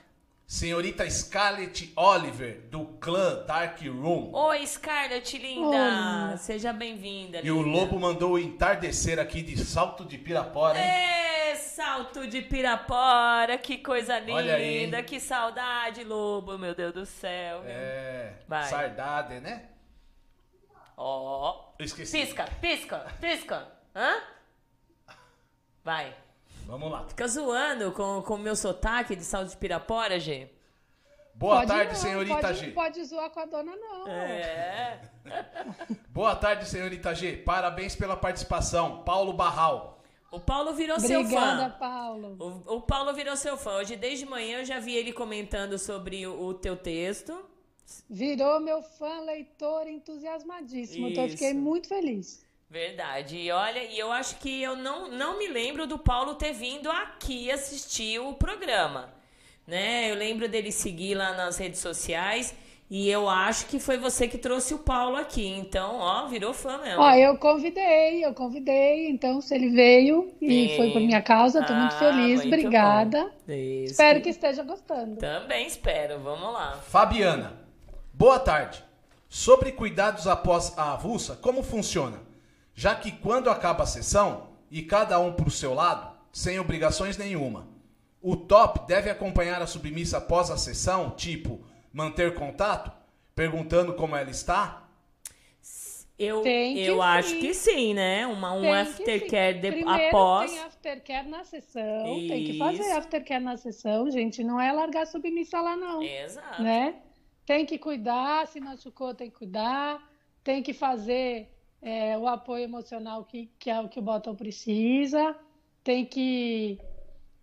Senhorita Scarlett Oliver, do clã Dark Room. Oi, Scarlett, linda! Seja bem-vinda. E o Lobo mandou o entardecer aqui de Salto de Pirapora, hein? É, Salto de Pirapora, que coisa linda, que saudade, Lobo, meu Deus do céu. É, Vai. saudade, né? Ó, oh. esqueci. Pisca, pisca, pisca. Hã? Vai. Vamos lá. Fica zoando com o meu sotaque de Salto de Pirapora, G. Boa pode tarde, não, senhorita pode, G. Pode zoar com a dona, não. É. Boa tarde, senhorita G. Parabéns pela participação. Paulo Barral. O Paulo virou Obrigada, seu fã. Obrigada, Paulo. O, o, Paulo virou seu fã. Hoje, desde manhã, eu já vi ele comentando sobre o, o teu texto. Virou meu fã, leitor, entusiasmadíssimo. Então, eu fiquei muito feliz. Verdade. E olha, e eu acho que eu não, não me lembro do Paulo ter vindo aqui assistir o programa. Né? Eu lembro dele seguir lá nas redes sociais. E eu acho que foi você que trouxe o Paulo aqui. Então, ó, virou fã mesmo. Ó, eu convidei, eu convidei. Então, se ele veio e Sim. foi por minha causa, tô ah, muito feliz. Muito Obrigada. Espero que esteja gostando. Também espero. Vamos lá. Fabiana, boa tarde. Sobre cuidados após a avulsa, como funciona? Já que quando acaba a sessão e cada um para o seu lado, sem obrigações nenhuma, o top deve acompanhar a submissa após a sessão, tipo manter contato, perguntando como ela está? Eu, eu acho que sim, né? Uma, um aftercare de, após. Tem aftercare na sessão. Isso. Tem que fazer aftercare na sessão, gente. Não é largar submissa lá, não. Exato. Né? Tem que cuidar, se machucou, tem que cuidar. Tem que fazer é, o apoio emocional que, que é o que o botão precisa, tem que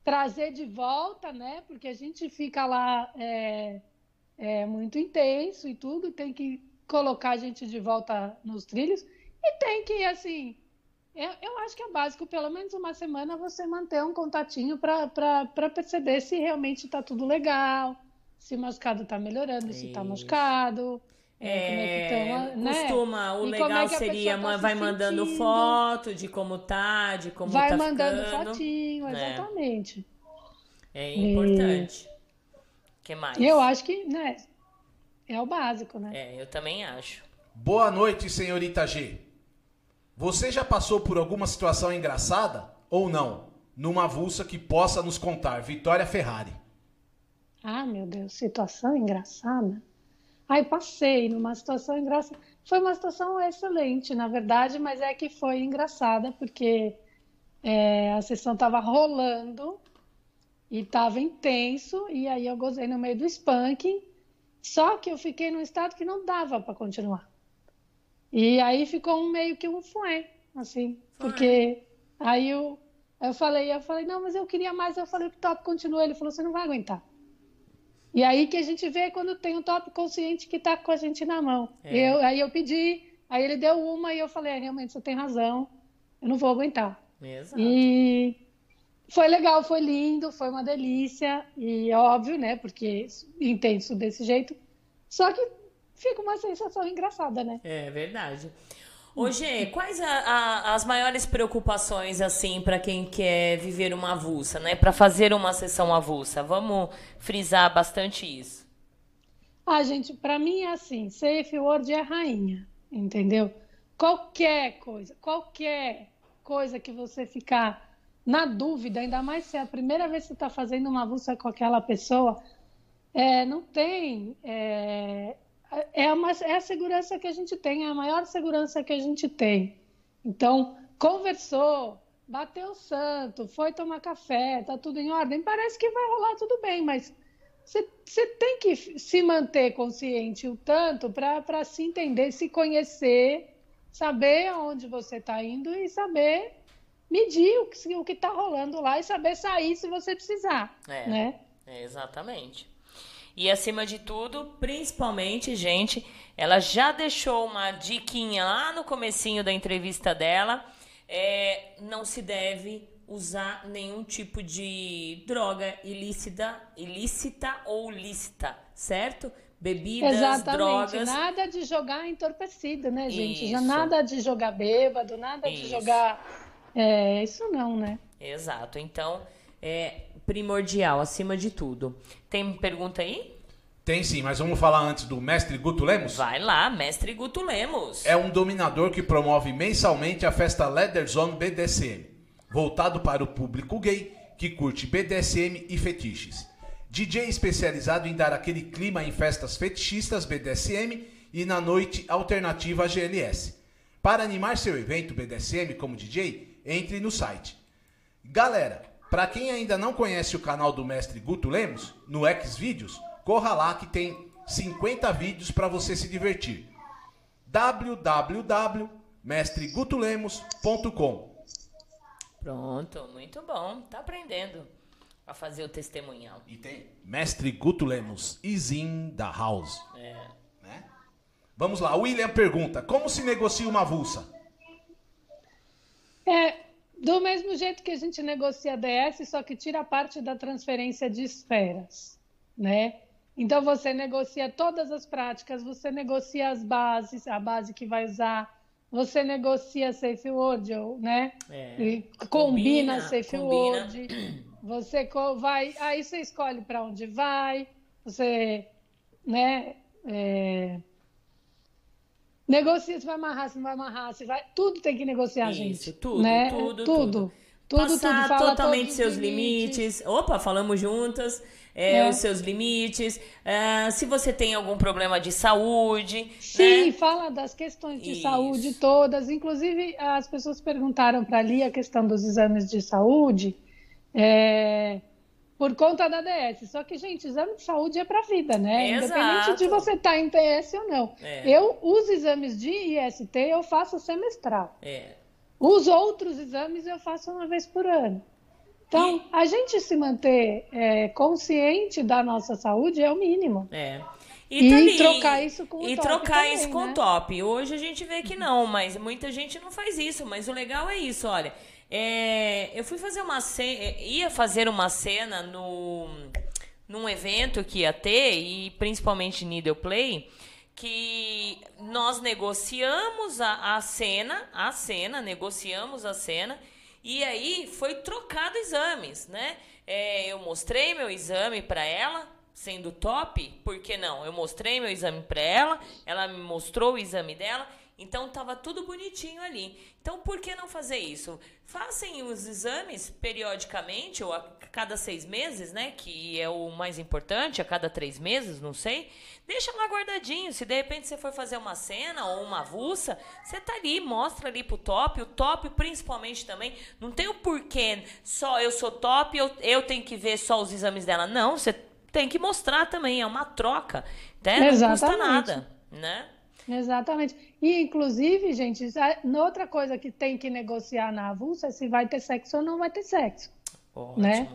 trazer de volta, né? Porque a gente fica lá é, é, muito intenso e tudo, tem que colocar a gente de volta nos trilhos. E tem que, assim, eu, eu acho que é básico, pelo menos uma semana, você manter um contatinho para perceber se realmente está tudo legal, se o machucado está melhorando, se está machucado. É, é, é né? costuma, o e legal é seria, tá vai mandando foto de como tá, de como vai tá mandando ficando. fotinho, né? exatamente. É, importante. O que mais? Eu acho que, né, é o básico, né? É, eu também acho. Boa noite, senhorita G. Você já passou por alguma situação engraçada ou não? Numa avulsa que possa nos contar. Vitória Ferrari. Ah, meu Deus, situação engraçada? Aí passei numa situação engraçada. Foi uma situação excelente, na verdade, mas é que foi engraçada porque é, a sessão estava rolando e estava intenso, e aí eu gozei no meio do spanking, só que eu fiquei num estado que não dava para continuar. E aí ficou um meio que um fué, assim, porque aí eu, eu falei, eu falei, não, mas eu queria mais, eu falei, top, continua. Ele falou, você não vai aguentar. E aí que a gente vê quando tem um top consciente que está com a gente na mão. É. Eu, aí eu pedi, aí ele deu uma e eu falei, é, realmente, você tem razão, eu não vou aguentar. Exato. E foi legal, foi lindo, foi uma delícia, e é óbvio, né, porque intenso desse jeito, só que fica uma sensação engraçada, né? É verdade. Ô, quais a, a, as maiores preocupações, assim, para quem quer viver uma avulsa, né? Para fazer uma sessão avulsa? Vamos frisar bastante isso. Ah, gente, para mim é assim, safe word é rainha, entendeu? Qualquer coisa, qualquer coisa que você ficar na dúvida, ainda mais se é a primeira vez que você está fazendo uma avulsa com aquela pessoa, é, não tem é, é, uma, é a segurança que a gente tem, é a maior segurança que a gente tem. Então, conversou, bateu o santo, foi tomar café, tá tudo em ordem, parece que vai rolar tudo bem, mas você tem que se manter consciente o tanto para se entender, se conhecer, saber aonde você está indo e saber medir o que está rolando lá e saber sair se você precisar, é, né? É, exatamente. E acima de tudo, principalmente, gente, ela já deixou uma diquinha lá no comecinho da entrevista dela. É, não se deve usar nenhum tipo de droga ilícita, ilícita ou lícita, certo? Bebidas, Exatamente. drogas. Nada de jogar entorpecido, né, gente? Isso. Já nada de jogar bêbado, nada isso. de jogar. É, isso não, né? Exato. Então, é primordial, acima de tudo. Tem pergunta aí? Tem sim, mas vamos falar antes do mestre Guto Lemos? Vai lá, mestre Guto Lemos. É um dominador que promove mensalmente a festa Leather Zone BDSM, voltado para o público gay que curte BDSM e fetiches. DJ especializado em dar aquele clima em festas fetichistas BDSM e na noite alternativa GLS. Para animar seu evento BDSM como DJ, entre no site. Galera, para quem ainda não conhece o canal do mestre Guto Lemos, no Xvideos, corra lá que tem 50 vídeos para você se divertir. www.mestregutulemos.com Pronto, muito bom. Tá aprendendo a fazer o testemunhal. E tem Mestre Guto Lemos, is in the house. É. Né? Vamos lá, William pergunta: como se negocia uma avulsa? É, do mesmo jeito que a gente negocia DS, só que tira a parte da transferência de esferas, né? Então você negocia todas as práticas, você negocia as bases, a base que vai usar, você negocia safe word, né? É. Combina, combina safe combina. word. Você vai, aí você escolhe para onde vai, você, né? É, negocia se vai amarrar, se não vai amarrar, se vai, tudo tem que negociar, Isso, gente. Tudo, né? tudo, tudo. tudo. Tudo, Passar tudo, totalmente seus limites. limites. Opa, falamos juntas. É, é. Os seus limites. Uh, se você tem algum problema de saúde. Sim, né? fala das questões de Isso. saúde todas. Inclusive, as pessoas perguntaram para ali a questão dos exames de saúde é, por conta da DS. Só que, gente, exame de saúde é para vida, né? Exato. Independente de você estar tá em PS ou não. É. Eu, os exames de IST, eu faço semestral. É. Os outros exames eu faço uma vez por ano. Então, a gente se manter é, consciente da nossa saúde é o mínimo. É. E, e trocar isso com o e top. E trocar também, isso com né? o top. Hoje a gente vê que não, mas muita gente não faz isso. Mas o legal é isso, olha. É, eu fui fazer uma cena, é, ia fazer uma cena no, num evento que ia ter, e principalmente Needle Play, que nós negociamos a, a cena, a cena, negociamos a cena, e aí foi trocado exames, né? É, eu mostrei meu exame para ela, sendo top, por que não? Eu mostrei meu exame para ela, ela me mostrou o exame dela, então estava tudo bonitinho ali. Então por que não fazer isso? Façam os exames periodicamente, ou a cada seis meses, né? Que é o mais importante, a cada três meses, não sei. Deixa lá guardadinho. Se de repente você for fazer uma cena ou uma avulsa, você tá ali, mostra ali pro top. O top, principalmente também, não tem o porquê só eu sou top, eu, eu tenho que ver só os exames dela. Não, você tem que mostrar também, é uma troca. Né? Não Exatamente. custa nada, né? Exatamente. E, inclusive, gente, outra coisa que tem que negociar na avulsa é se vai ter sexo ou não vai ter sexo. Ótimo. Né?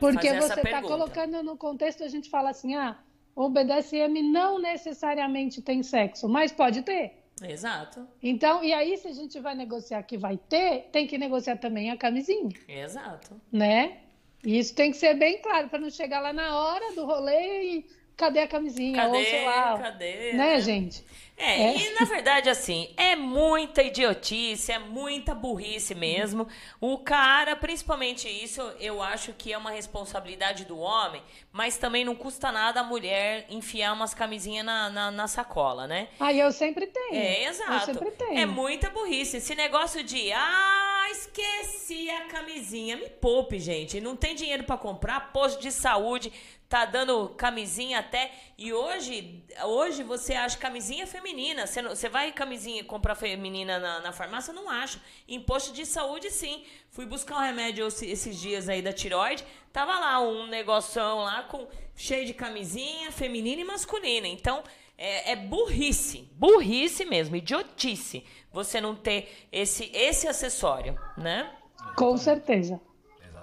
Porque você está colocando no contexto, a gente fala assim, ah, o BDSM não necessariamente tem sexo, mas pode ter. Exato. Então, e aí, se a gente vai negociar que vai ter, tem que negociar também a camisinha. Exato. Né? E isso tem que ser bem claro, para não chegar lá na hora do rolê e cadê a camisinha? Cadê? Ou sei lá. Cadê? Né, gente? É, é, e na verdade, assim, é muita idiotice, é muita burrice mesmo. O cara, principalmente isso, eu acho que é uma responsabilidade do homem, mas também não custa nada a mulher enfiar umas camisinhas na, na, na sacola, né? Ah, eu sempre tenho. É, exato. Eu sempre tenho. É muita burrice. Esse negócio de, ah, esqueci a camisinha. Me poupe, gente. Não tem dinheiro para comprar, posto de saúde tá dando camisinha até. E hoje, hoje você acha camisinha feminina. Você, não, você vai camisinha comprar feminina na, na farmácia? Não acha. Imposto de saúde, sim. Fui buscar um remédio esses dias aí da tiroide. Tava lá um negoção lá com cheio de camisinha feminina e masculina. Então, é, é burrice. Burrice mesmo, idiotice. Você não ter esse, esse acessório, né? Com certeza.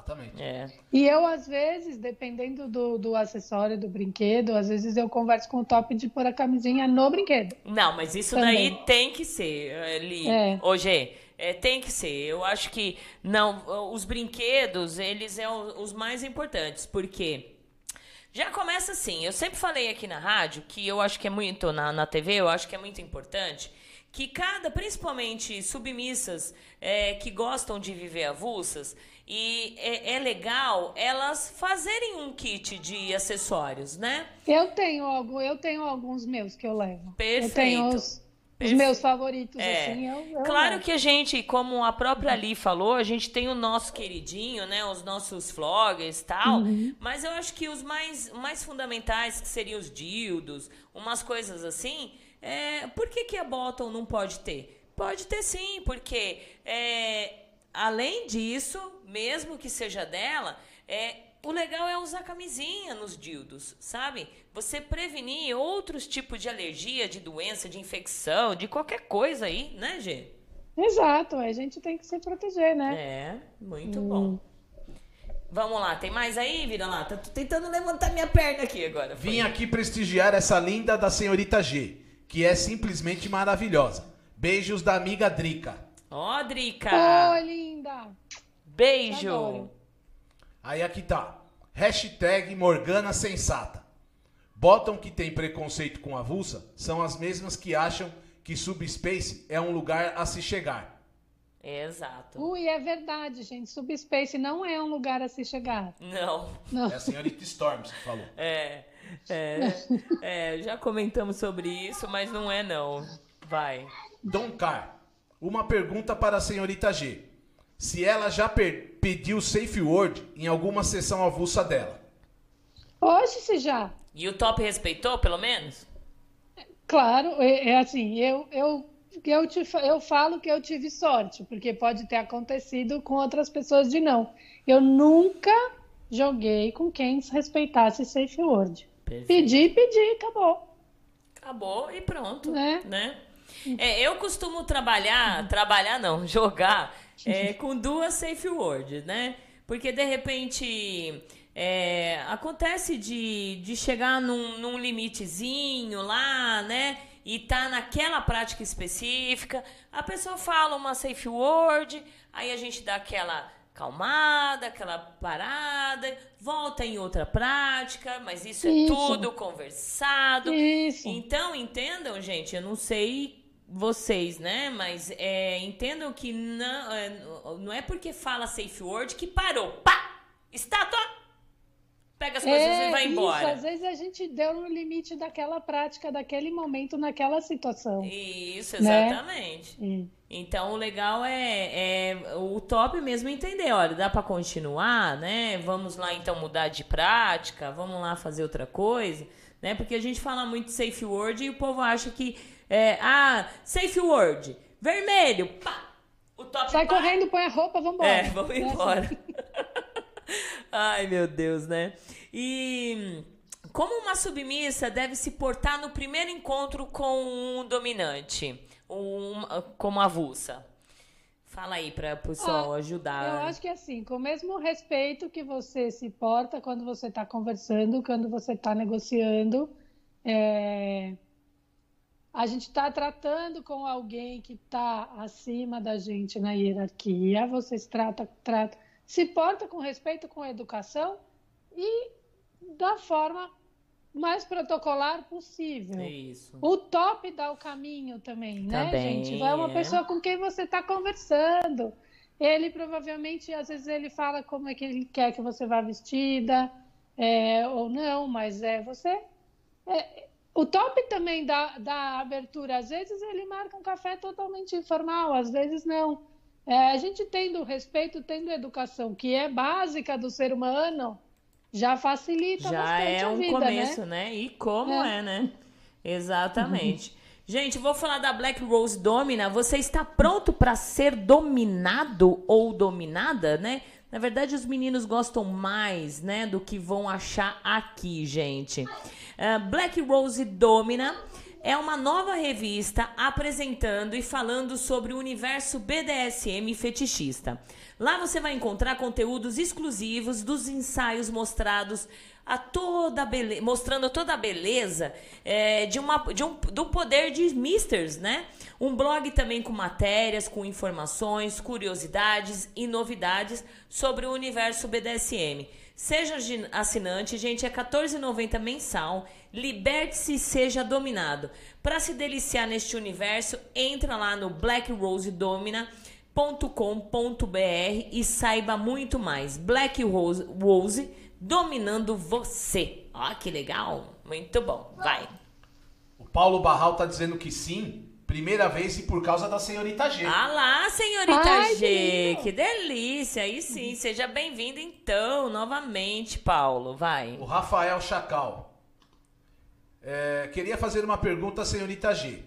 Exatamente. É. E eu, às vezes, dependendo do, do acessório, do brinquedo, às vezes eu converso com o top de pôr a camisinha no brinquedo. Não, mas isso Também. daí tem que ser, ali. É. Hoje, é, tem que ser. Eu acho que não, os brinquedos, eles são os mais importantes, porque já começa assim. Eu sempre falei aqui na rádio que eu acho que é muito na, na TV, eu acho que é muito importante que cada, principalmente submissas é, que gostam de viver avulsas, e é, é, legal elas fazerem um kit de acessórios, né? Eu tenho algum, eu tenho alguns meus que eu levo. Perfeito. Eu tenho os, os meus favoritos, é. assim, eu, eu Claro levo. que a gente, como a própria Ali falou, a gente tem o nosso queridinho, né? Os nossos vloggers e tal. Uhum. Mas eu acho que os mais, mais fundamentais, que seriam os dildos, umas coisas assim, é, por que, que a Bottom não pode ter? Pode ter sim, porque é, além disso, mesmo que seja dela, é, o legal é usar camisinha nos dildos, sabe? Você prevenir outros tipos de alergia, de doença, de infecção, de qualquer coisa aí, né, Gê? Exato, a gente tem que se proteger, né? É, muito hum. bom. Vamos lá, tem mais aí, vira lá? Tô tentando levantar minha perna aqui agora. Vim aqui prestigiar essa linda da senhorita G que é simplesmente maravilhosa. Beijos da amiga Drica. Ó, oh, Drica! Ô, oh, linda! Beijo! Aí aqui tá. Hashtag Morgana Sensata. Botam que tem preconceito com a avulsa são as mesmas que acham que Subspace é um lugar a se chegar. Exato. Ui, é verdade, gente. Subspace não é um lugar a se chegar. Não. não. É a senhorita Storms que falou. É. É, é, já comentamos sobre isso, mas não é não. Vai. Dom Car, uma pergunta para a senhorita G. Se ela já pediu safe word em alguma sessão avulsa dela? Hoje se já. E o top respeitou, pelo menos? Claro, é, é assim, eu, eu, eu, te, eu falo que eu tive sorte, porque pode ter acontecido com outras pessoas de não. Eu nunca joguei com quem respeitasse safe word. Perfeito. Pedi, pedi, acabou. Acabou e pronto, né? né? É, eu costumo trabalhar, trabalhar não, jogar é, com duas safe words, né? Porque de repente é, acontece de, de chegar num, num limitezinho lá, né? E tá naquela prática específica, a pessoa fala uma safe word, aí a gente dá aquela calmada, aquela parada, volta em outra prática, mas isso, é isso. é tudo conversado. Isso. Então, entendam, gente, eu não sei vocês, né? Mas é, entendam que não é, não é porque fala safe word que parou. Pá! Estátua! Pega as coisas é, e vai embora. Isso, às vezes a gente deu no limite daquela prática, daquele momento, naquela situação. Isso, né? exatamente. Né? Então, o legal é, é, o top mesmo entender, olha, dá para continuar, né? Vamos lá então mudar de prática, vamos lá fazer outra coisa, né? Porque a gente fala muito safe word e o povo acha que é, ah, safe word, vermelho, pá, o top Sai pá. correndo, põe a roupa, vambora. É, vamos embora. Ai, meu Deus, né? E como uma submissa deve se portar no primeiro encontro com um dominante? um, como avulsa? Fala aí para o pessoal ah, ajudar. Eu acho que assim, com o mesmo respeito que você se porta quando você está conversando, quando você está negociando, é... a gente está tratando com alguém que está acima da gente na hierarquia, você se trata, trata, se porta com respeito, com educação e da forma mais protocolar possível. Isso. O top dá o caminho também, né, também, gente? Vai uma é. pessoa com quem você está conversando. Ele provavelmente, às vezes, ele fala como é que ele quer que você vá vestida, é, ou não, mas é você. É, o top também dá, dá abertura. Às vezes ele marca um café totalmente informal, às vezes não. É, a gente tendo respeito, tendo educação, que é básica do ser humano, já facilita já bastante é um a vida, começo, né? né? E como é, é né? Exatamente. Uhum. Gente, vou falar da Black Rose Domina. Você está pronto para ser dominado ou dominada, né? Na verdade, os meninos gostam mais, né, do que vão achar aqui, gente. Uh, Black Rose Domina é uma nova revista apresentando e falando sobre o universo BDSM fetichista. Lá você vai encontrar conteúdos exclusivos dos ensaios mostrados a toda beleza, mostrando toda a beleza é, de uma, de um, do poder de misters, né? Um blog também com matérias, com informações, curiosidades e novidades sobre o universo BDSM. Seja assinante, gente, é R$14,90 mensal. Liberte-se e seja dominado. Para se deliciar neste universo, entra lá no blackrosedomina.com.br e saiba muito mais. Black Rose, Rose dominando você. Ó, que legal. Muito bom. Vai. O Paulo Barral tá dizendo que sim, Primeira vez e por causa da senhorita G. Ah lá, senhorita Ai, G. Que, que delícia. Aí sim, seja bem-vindo então, novamente, Paulo. Vai. O Rafael Chacal. É, queria fazer uma pergunta à senhorita G.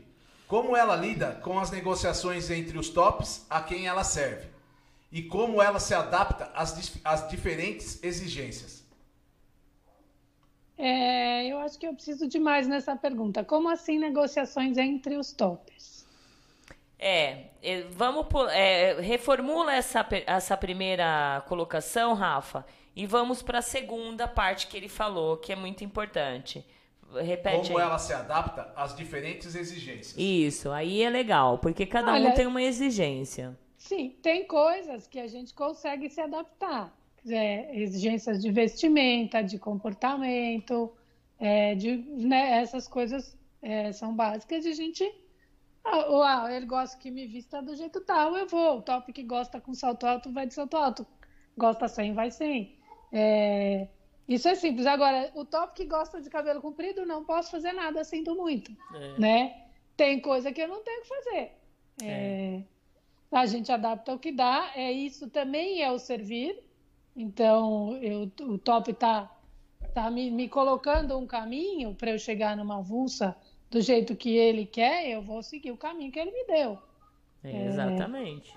Como ela lida com as negociações entre os tops a quem ela serve? E como ela se adapta às, às diferentes exigências? É, eu acho que eu preciso de mais nessa pergunta. Como assim negociações entre os tops? É, é vamos é, reformula essa, essa primeira colocação, Rafa, e vamos para a segunda parte que ele falou, que é muito importante. Repete Como aí. ela se adapta às diferentes exigências. Isso, aí é legal, porque cada Olha, um tem uma exigência. Sim, tem coisas que a gente consegue se adaptar é, exigências de vestimenta, de comportamento, é, de, né, essas coisas é, são básicas de a gente. Ah, ah, ele gosta que me vista do jeito tal, eu vou. O top que gosta com salto alto vai de salto alto. Gosta sem, vai sem. É, isso é simples. Agora, o top que gosta de cabelo comprido, não posso fazer nada, sinto muito. É. Né? Tem coisa que eu não tenho que fazer. É. é. A gente adapta o que dá. É isso também é o servir. Então, eu, o top está tá me, me colocando um caminho para eu chegar numa avulsa do jeito que ele quer, eu vou seguir o caminho que ele me deu. É, exatamente.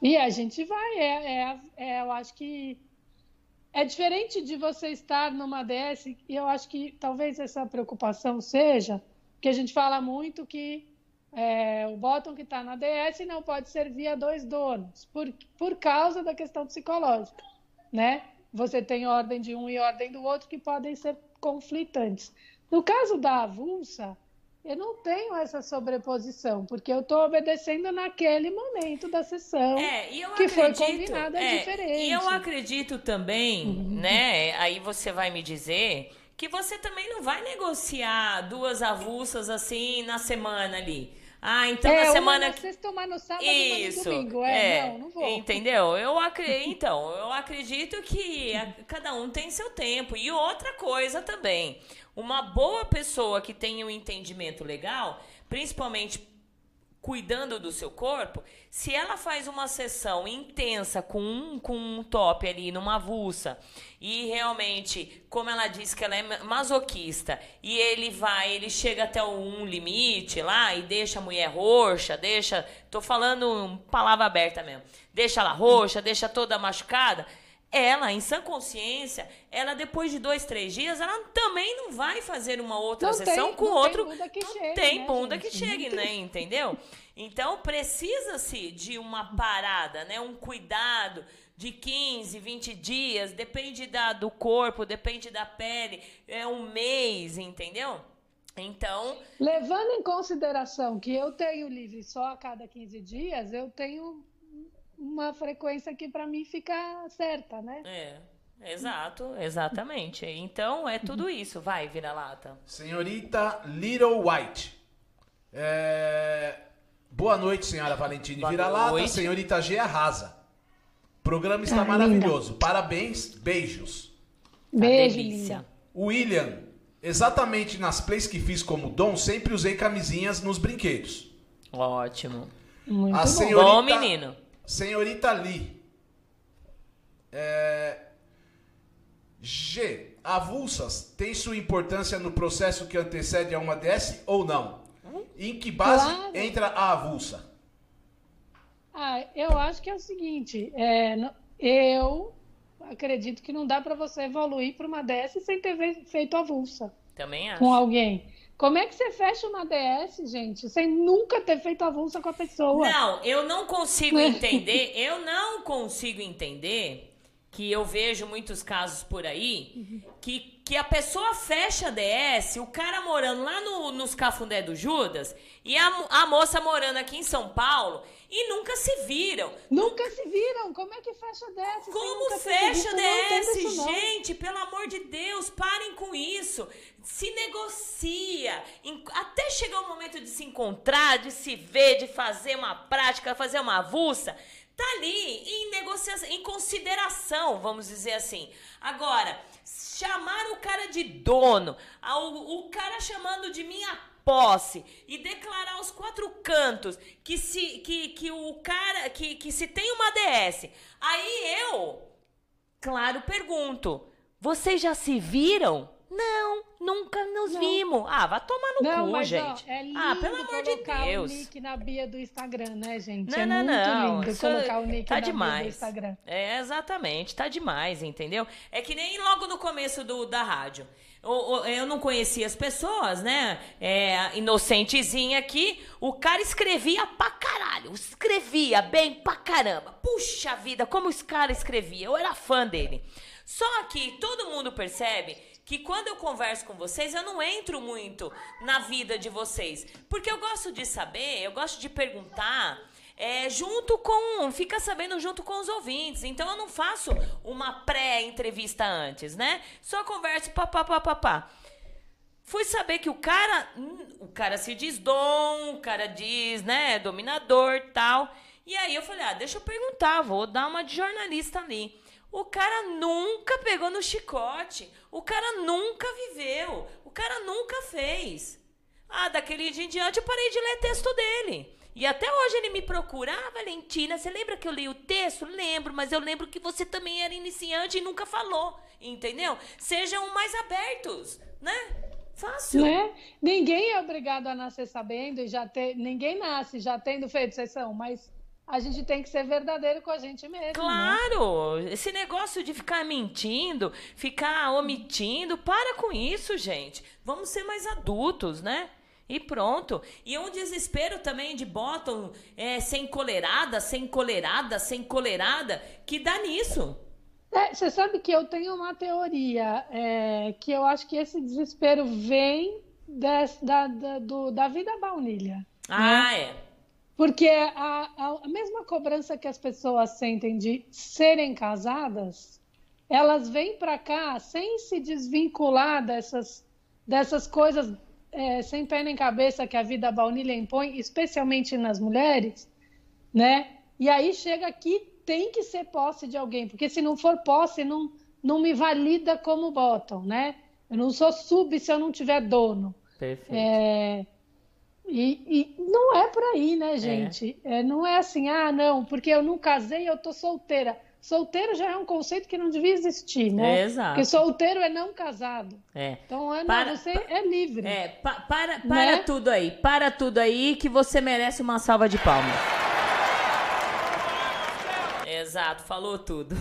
E a gente vai, é, é, é, eu acho que é diferente de você estar numa DS, e eu acho que talvez essa preocupação seja que a gente fala muito que é, o bottom que está na DS não pode servir a dois donos, por, por causa da questão psicológica né? Você tem ordem de um e ordem do outro que podem ser conflitantes. No caso da avulsa, eu não tenho essa sobreposição, porque eu estou obedecendo naquele momento da sessão é, que acredito, foi combinada é, diferente. E eu acredito também, uhum. né? Aí você vai me dizer que você também não vai negociar duas avulsas assim na semana ali. Ah, então é, na semana. Uma na sexta, uma no sábado Isso, no domingo. É, é, não, não vou. Entendeu? Eu acredito, então, eu acredito que a, cada um tem seu tempo. E outra coisa também. Uma boa pessoa que tem um entendimento legal, principalmente cuidando do seu corpo, se ela faz uma sessão intensa com um, com um top ali numa avulsa e realmente, como ela diz que ela é masoquista, e ele vai, ele chega até um limite lá e deixa a mulher roxa, deixa, tô falando palavra aberta mesmo, deixa ela roxa, deixa toda machucada, ela, em sã consciência, ela depois de dois, três dias, ela também não vai fazer uma outra não sessão tem, com outro. Tem bunda que não chegue, tem né, bunda gente? que chegue, né? Entendeu? Então precisa-se de uma parada, né? Um cuidado de 15, 20 dias, depende da, do corpo, depende da pele, é um mês, entendeu? Então. Levando em consideração que eu tenho livre só a cada 15 dias, eu tenho uma frequência que para mim fica certa, né? É. Exato, exatamente. Então é tudo isso. Vai, vira-lata. Senhorita Little White. É... Boa noite, senhora Valentine Vira-lata. Senhorita G arrasa. O programa está ah, maravilhoso. Linda. Parabéns, beijos. Beijo. William, exatamente nas plays que fiz como dom, sempre usei camisinhas nos brinquedos. Ótimo. Muito a bom. Senhorita... bom, menino. Senhorita Lee. É... G. Avulsas tem sua importância no processo que antecede a uma DS ou não? Em que base claro. entra a avulsa? Ah, eu acho que é o seguinte, é, eu acredito que não dá para você evoluir para uma DS sem ter feito avulsa. Também acho. Com alguém. Como é que você fecha uma DS, gente, sem nunca ter feito avulsa com a pessoa? Não, eu não consigo entender, eu não consigo entender que eu vejo muitos casos por aí que, que a pessoa fecha a DS, o cara morando lá no, nos Cafundé do Judas e a, a moça morando aqui em São Paulo e nunca se viram. Nunca se viram? Como é que fecha a DS? Como fecha a DS? Gente, pelo amor de Deus, parem com isso. Se negocia. Até chegar o momento de se encontrar, de se ver, de fazer uma prática, fazer uma avulsa tá ali em negociação, em consideração, vamos dizer assim. Agora, chamar o cara de dono, o, o cara chamando de minha posse e declarar aos quatro cantos que se que, que o cara que, que se tem uma DS. Aí eu, claro, pergunto: vocês já se viram? Não, nunca nos não. vimos. Ah, vai tomar no não, cu, mas, gente. Ó, é lindo ah, pelo amor de Deus. o nick na bio do Instagram, né, gente? Não, é não, muito não. lindo colocar o nick tá na demais. bio do Instagram. É, exatamente, tá demais, entendeu? É que nem logo no começo do, da rádio. Eu, eu não conhecia as pessoas, né? É, inocentezinha aqui. O cara escrevia pra caralho. Escrevia bem pra caramba. Puxa vida, como os caras escreviam. Eu era fã dele. Só que todo mundo percebe que quando eu converso com vocês, eu não entro muito na vida de vocês. Porque eu gosto de saber, eu gosto de perguntar. É, junto com. Fica sabendo junto com os ouvintes. Então eu não faço uma pré-entrevista antes, né? Só converso papapá. Pá, pá, pá. Fui saber que o cara. Hum, o cara se diz dom, o cara diz, né, dominador tal. E aí eu falei, ah, deixa eu perguntar, vou dar uma de jornalista ali. O cara nunca pegou no chicote. O cara nunca viveu. O cara nunca fez. Ah, daquele dia em diante eu parei de ler texto dele. E até hoje ele me procura. Ah, Valentina, você lembra que eu li o texto? Lembro, mas eu lembro que você também era iniciante e nunca falou. Entendeu? Sejam mais abertos, né? Fácil. Né? Ninguém é obrigado a nascer sabendo e já ter. Ninguém nasce já tendo feito sessão, mas a gente tem que ser verdadeiro com a gente mesmo. Né? Claro! Né? Esse negócio de ficar mentindo, ficar omitindo, para com isso, gente. Vamos ser mais adultos, né? E pronto. E um desespero também de botam é, sem colerada, sem colerada, sem colerada, que dá nisso. É, você sabe que eu tenho uma teoria é, que eu acho que esse desespero vem des, da, da, do, da vida baunilha. Ah, né? é. Porque a, a, mesma cobrança que as pessoas sentem de serem casadas, elas vêm para cá sem se desvincular dessas, dessas coisas é, sem pé nem cabeça que a vida baunilha impõe, especialmente nas mulheres, né? E aí chega aqui, tem que ser posse de alguém, porque se não for posse, não, não me valida como botam, né? Eu não sou sub se eu não tiver dono. Perfeito. É, e, e, não é por aí, né, é. gente? É. É, não é assim, ah, não, porque eu não casei, eu tô solteira. Solteiro já é um conceito que não devia existir, né? É, exato. Porque solteiro é não casado. É. Então é, para, você é livre. É, pa, para, para né? tudo aí. Para tudo aí que você merece uma salva de palmas. Exato, falou tudo.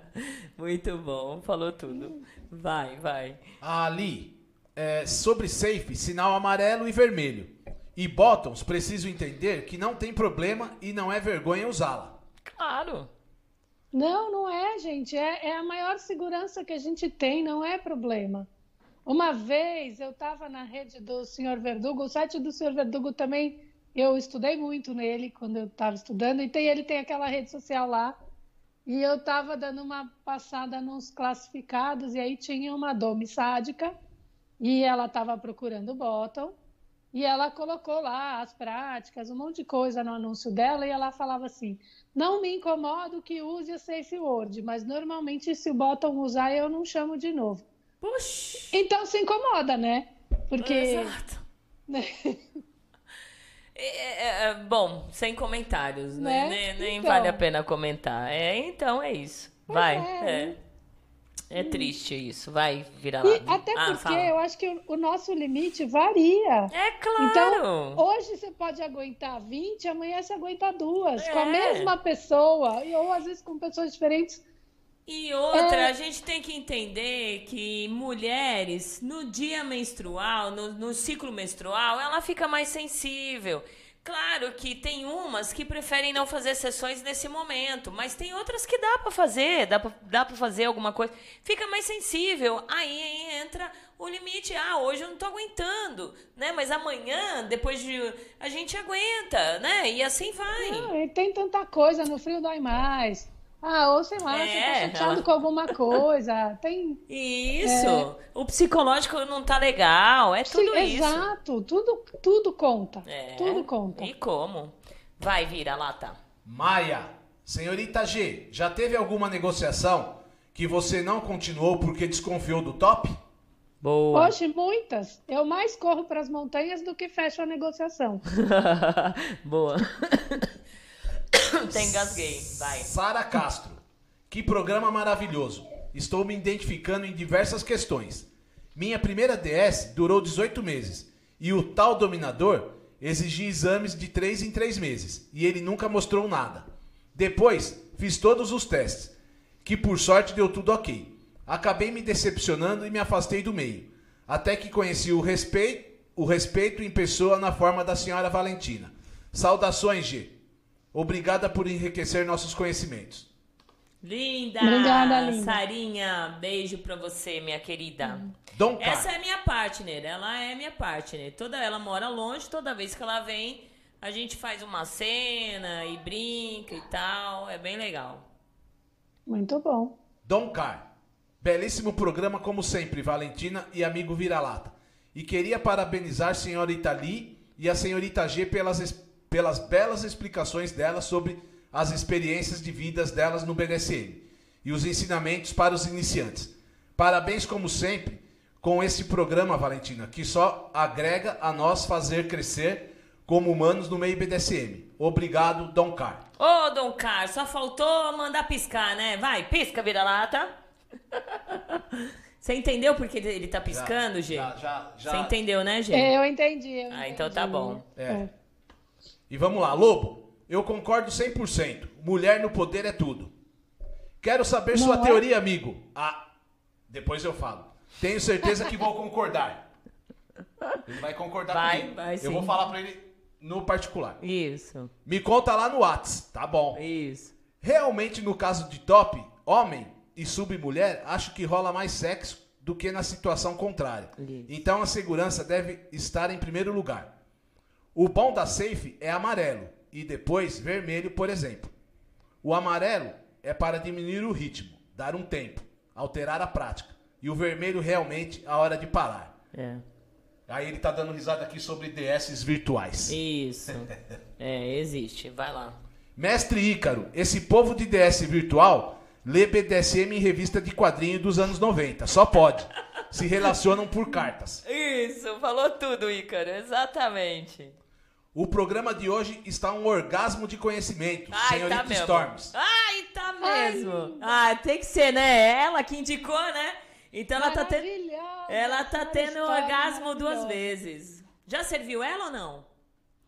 Muito bom, falou tudo. Vai, vai. Ali, é, sobre safe, sinal amarelo e vermelho. E bottoms precisam entender que não tem problema e não é vergonha usá-la. Claro. Não, não é, gente. É, é, a maior segurança que a gente tem, não é problema. Uma vez eu estava na rede do Sr. Verdugo, o site do Sr. Verdugo também, eu estudei muito nele quando eu estava estudando, e tem, ele tem aquela rede social lá. E eu estava dando uma passada nos classificados, e aí tinha uma dome sádica, e ela estava procurando o bottom. E ela colocou lá as práticas, um monte de coisa no anúncio dela, e ela falava assim: não me incomodo que use o Safe Word, mas normalmente se o bottom usar, eu não chamo de novo. Puxa! Então se incomoda, né? Porque. Exato. É, é, é, bom, sem comentários, né? né? Nem, nem então... vale a pena comentar. É, então é isso. Vai. É. é. É triste isso, vai virar lá. Até ah, porque fala. eu acho que o nosso limite varia. É claro. Então, hoje você pode aguentar 20, amanhã você aguenta duas. É. Com a mesma pessoa, ou às vezes com pessoas diferentes. E outra, é... a gente tem que entender que mulheres, no dia menstrual, no, no ciclo menstrual, ela fica mais sensível. Claro que tem umas que preferem não fazer sessões nesse momento, mas tem outras que dá para fazer, dá pra, dá para fazer alguma coisa. Fica mais sensível. Aí, entra o limite. Ah, hoje eu não tô aguentando, né? Mas amanhã, depois de a gente aguenta, né? E assim vai. Não, tem tanta coisa, no frio dói mais. Ah, ou sei lá, é, você tá chateado ela... com alguma coisa. Tem. Isso. É... O psicológico não tá legal. É tudo Sim, isso. Exato. Tudo, tudo conta. É. Tudo conta. E como? Vai, vira lata. Maia, senhorita G, já teve alguma negociação que você não continuou porque desconfiou do top? Boa. Hoje, muitas. Eu mais corro para as montanhas do que fecho a negociação. Boa. Tem engasguei. Vai. Sara Castro. Que programa maravilhoso. Estou me identificando em diversas questões. Minha primeira DS durou 18 meses e o tal dominador exigia exames de 3 em 3 meses e ele nunca mostrou nada. Depois, fiz todos os testes, que por sorte deu tudo ok. Acabei me decepcionando e me afastei do meio, até que conheci o respeito, o respeito em pessoa na forma da senhora Valentina. Saudações, G. Obrigada por enriquecer nossos conhecimentos. Linda! Obrigada, linda. Sarinha, beijo pra você, minha querida. Dom Essa é minha partner, ela é minha partner. Toda ela mora longe, toda vez que ela vem, a gente faz uma cena e brinca e tal. É bem legal. Muito bom. Dom Car. Belíssimo programa, como sempre, Valentina e amigo Vira-Lata. E queria parabenizar a senhora Itali e a senhorita G pelas pelas belas explicações delas sobre as experiências de vidas delas no BDSM e os ensinamentos para os iniciantes. Parabéns, como sempre, com esse programa, Valentina, que só agrega a nós fazer crescer como humanos no meio BDSM. Obrigado, Dom Car. Ô, Dom Car, só faltou mandar piscar, né? Vai, pisca, vira-lata. Você entendeu porque ele tá piscando, Gê? Já, já, já. Você entendeu, né, Gê? É, eu entendi. Eu ah, entendi. então tá bom. É. é. E vamos lá, Lobo, eu concordo 100%. Mulher no poder é tudo. Quero saber Não sua é? teoria, amigo. Ah, depois eu falo. Tenho certeza que vou concordar. Ele vai concordar vai, comigo. Vai, eu vou falar para ele no particular. Isso. Me conta lá no Whats, tá bom? Isso. Realmente, no caso de top, homem e sub-mulher, acho que rola mais sexo do que na situação contrária. Isso. Então a segurança deve estar em primeiro lugar. O bom da safe é amarelo e depois vermelho, por exemplo. O amarelo é para diminuir o ritmo, dar um tempo, alterar a prática. E o vermelho realmente a hora de parar. É. Aí ele tá dando risada aqui sobre DS virtuais. Isso. é, existe. Vai lá. Mestre Ícaro, esse povo de DS virtual lê BDSM em revista de quadrinho dos anos 90. Só pode. Se relacionam por cartas. Isso, falou tudo, Ícaro. Exatamente. O programa de hoje está um orgasmo de conhecimento, Ai, senhorita tá Storms. Ai, tá mesmo. Ai. Ah, tem que ser, né? Ela que indicou, né? Então ela tá tendo. Ela tá tendo um orgasmo duas vezes. Já serviu ela ou não?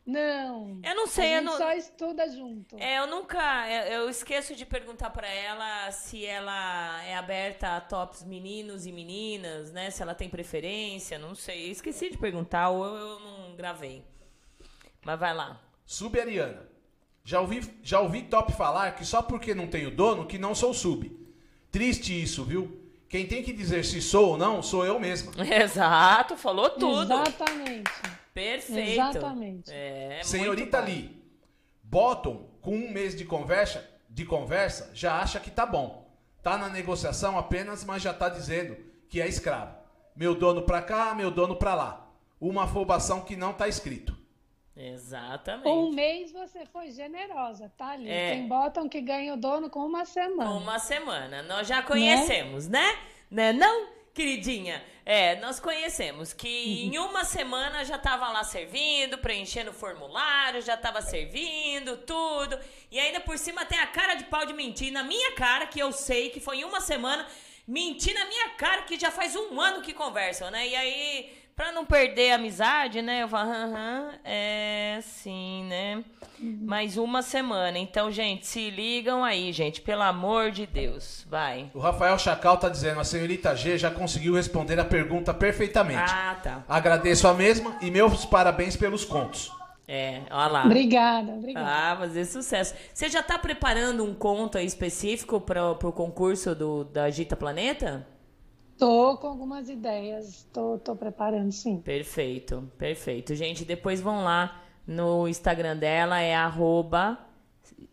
Não. Eu não sei, a eu não. só estuda junto. É, eu nunca. Eu esqueço de perguntar para ela se ela é aberta a tops meninos e meninas, né? Se ela tem preferência, não sei. Eu esqueci de perguntar ou eu não gravei. Mas vai lá. Sub-Ariana. Já ouvi, já ouvi Top falar que só porque não tenho dono que não sou sub. Triste isso, viu? Quem tem que dizer se sou ou não, sou eu mesma. Exato, falou tudo. Exatamente. Perfeito. Exatamente. É, Senhorita Lee, Bottom, com um mês de conversa, de conversa, já acha que tá bom. Tá na negociação apenas, mas já tá dizendo que é escravo. Meu dono pra cá, meu dono pra lá. Uma afobação que não tá escrito. Exatamente. Um mês você foi generosa, tá ali. É. Tem botam que ganha o dono com uma semana. Uma semana. Nós já conhecemos, né? Né, né? não, queridinha? É, nós conhecemos que uhum. em uma semana já tava lá servindo, preenchendo o formulário, já tava servindo, tudo. E ainda por cima tem a cara de pau de mentir na minha cara, que eu sei que foi em uma semana, mentir na minha cara que já faz um ano que conversam, né? E aí Pra não perder a amizade, né? Eu falo, aham, é sim, né? Mais uma semana. Então, gente, se ligam aí, gente. Pelo amor de Deus. Vai. O Rafael Chacal tá dizendo, a senhorita G já conseguiu responder a pergunta perfeitamente. Ah, tá. Agradeço a mesma e meus parabéns pelos contos. É, olha lá. Obrigada, obrigada. Ah, fazer sucesso. Você já tá preparando um conto aí específico para o concurso do, da Gita Planeta? Tô com algumas ideias, tô, tô preparando, sim. Perfeito, perfeito. Gente, depois vão lá no Instagram dela, é arroba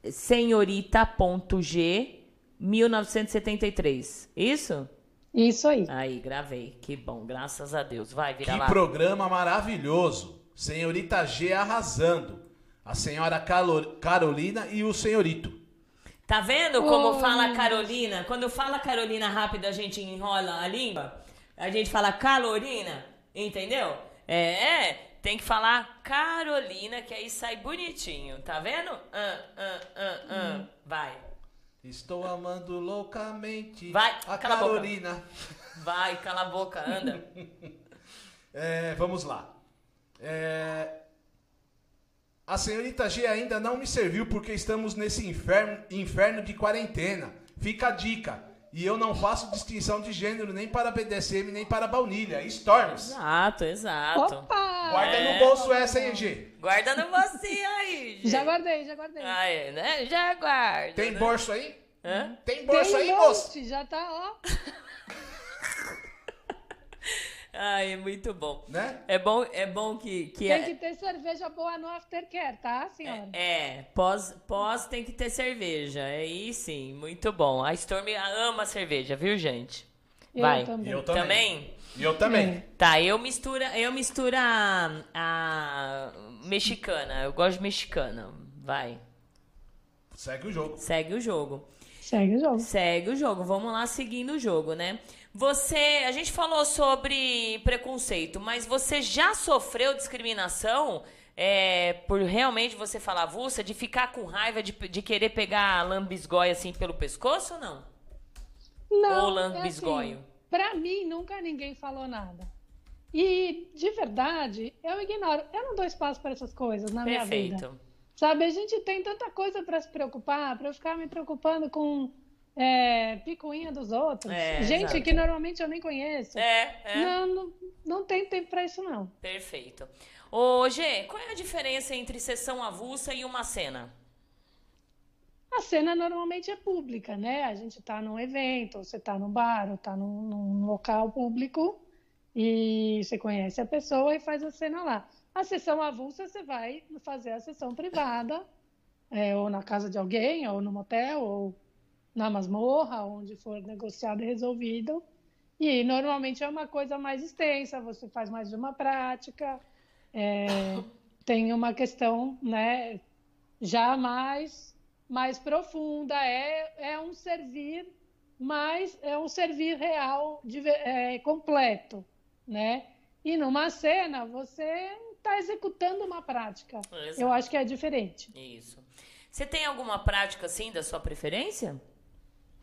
senhorita.g 1973. Isso? Isso aí. Aí, gravei. Que bom, graças a Deus. Vai, vira Que lá. programa maravilhoso. Senhorita G arrasando. A senhora Carolina e o senhorito. Tá vendo como Oh, fala Carolina? Quando fala Carolina rápido, a gente enrola a língua. A gente fala Carolina, entendeu? É, é, tem que falar Carolina, que aí sai bonitinho, tá vendo? Ah, ah, ah, ah. Vai, Estou amando loucamente Vai, a cala a boca. Carolina. vai, cala a boca, anda. É, vamos lá. É, A senhorita G ainda não me serviu porque estamos nesse inferno, inferno de quarentena. Fica a dica. E eu não faço distinção de gênero nem para BDSM nem para baunilha. Storms. Exato, exato. Opa! Guarda É. no bolso essa, hein, G? Guarda no você aí, gente. Já guardei, já guardei. Aí, né? Já guarda. Tem né? bolso aí? Hã? Tem bolso Tem aí, moço? já tá, ó. Ai, é muito bom. Né? É bom, é bom que, que Tem é- que ter cerveja boa no aftercare, tá, senhora? É, pós, pós tem que ter cerveja. Aí sim, muito bom. A Storm ama cerveja, viu, gente? Eu Vai. também. Eu também. Também? E eu também. Tá, eu mistura, eu misturo a, a mexicana. Eu gosto de mexicana. Vai. Segue o jogo. Segue o jogo. Segue o jogo. Segue o jogo. Vamos lá seguindo o jogo, né? Você, a gente falou sobre preconceito, mas você já sofreu discriminação é, por realmente você falar avulsa, de ficar com raiva, de, de querer pegar a lambisgoia assim pelo pescoço ou não? Não, Ou é lambisgoio. assim, pra mim, nunca ninguém falou nada. E, de verdade, eu ignoro. Eu não dou espaço para essas coisas na minha vida. Perfeito. Sabe, a gente tem tanta coisa para se preocupar, para eu ficar me preocupando com é, picuinha dos outros. É, gente exato. que normalmente eu nem conheço. É, é. Não, não, não tem tempo para isso, não. Perfeito. Ô, Gê, qual é a diferença entre sessão avulsa e uma cena? A cena normalmente é pública, né? A gente está num evento, você está num bar, ou está num, num local público e você conhece a pessoa e faz a cena lá. A sessão avulsa você vai fazer a sessão privada, é, ou na casa de alguém, ou no motel, ou na masmorra, onde for negociado e resolvido. E normalmente é uma coisa mais extensa, você faz mais de uma prática, é, tem uma questão, né, já mais mais profunda, é, é um servir mais, é um servir real, de, é, completo, né? E numa cena, você está executando uma prática. Exato. Eu acho que é diferente. Isso. Você tem alguma prática assim da sua preferência?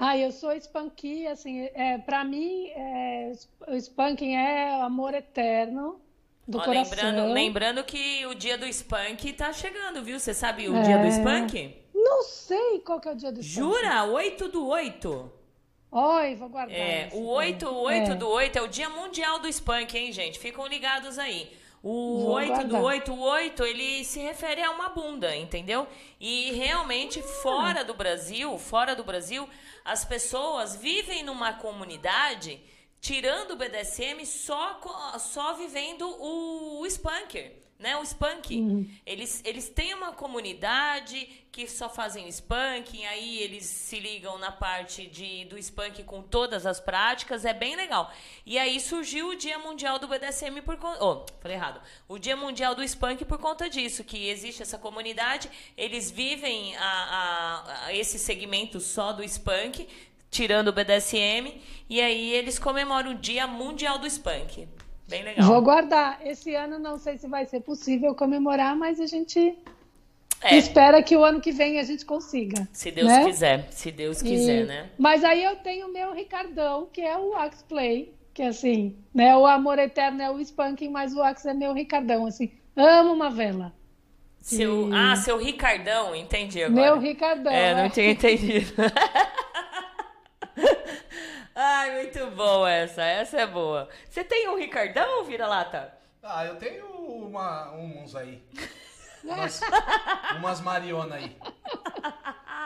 Ah, eu sou spanky, assim, é, para mim, é, o spanking é amor eterno do Ó, coração. lembrando, lembrando que o dia do Spunk tá chegando, viu? Você sabe o É. dia do Spunk? Não sei qual que é o dia do spanking. Jura? 8 do 8. Oi, vou guardar. É, o 8, o 8 É. do 8 é o dia mundial do Spunk, hein, gente? Ficam ligados aí. O Vou 8 do guardar. 8, o 8, ele se refere a uma bunda, entendeu? E realmente, Ah. fora do Brasil, fora do Brasil, as pessoas vivem numa comunidade, tirando o BDSM, só, só vivendo o, o Spunker, né? O Spunk. Uhum. Eles, eles têm uma comunidade que só fazem o Spanking, aí eles se ligam na parte de, do Spunk com todas as práticas, é bem legal. E aí surgiu o Dia Mundial do BDSM por conta. Oh, falei errado. O Dia Mundial do Spunk por conta disso, que existe essa comunidade, eles vivem a, a- a esse segmento só do Spunk, tirando o BDSM, e aí eles comemoram o Dia Mundial do Spunk. Bem legal. Vou guardar. Esse ano não sei se vai ser possível comemorar, mas a gente É, espera que o ano que vem a gente consiga. se Deus né? quiser, se Deus E- quiser, né? Mas aí eu tenho o meu Ricardão, que é o Axe Play, que assim, né? O amor eterno é o Spanking, mas o Axe é meu Ricardão, assim. Amo uma vela. Seu, e... Ah, seu Ricardão, entendi agora. Meu Ricardão. É, não é. tinha entendido. Ai, muito bom essa. Essa é boa. Você tem um Ricardão, vira-lata? Ah, eu tenho uma, uns aí. Umas, umas Mariona aí.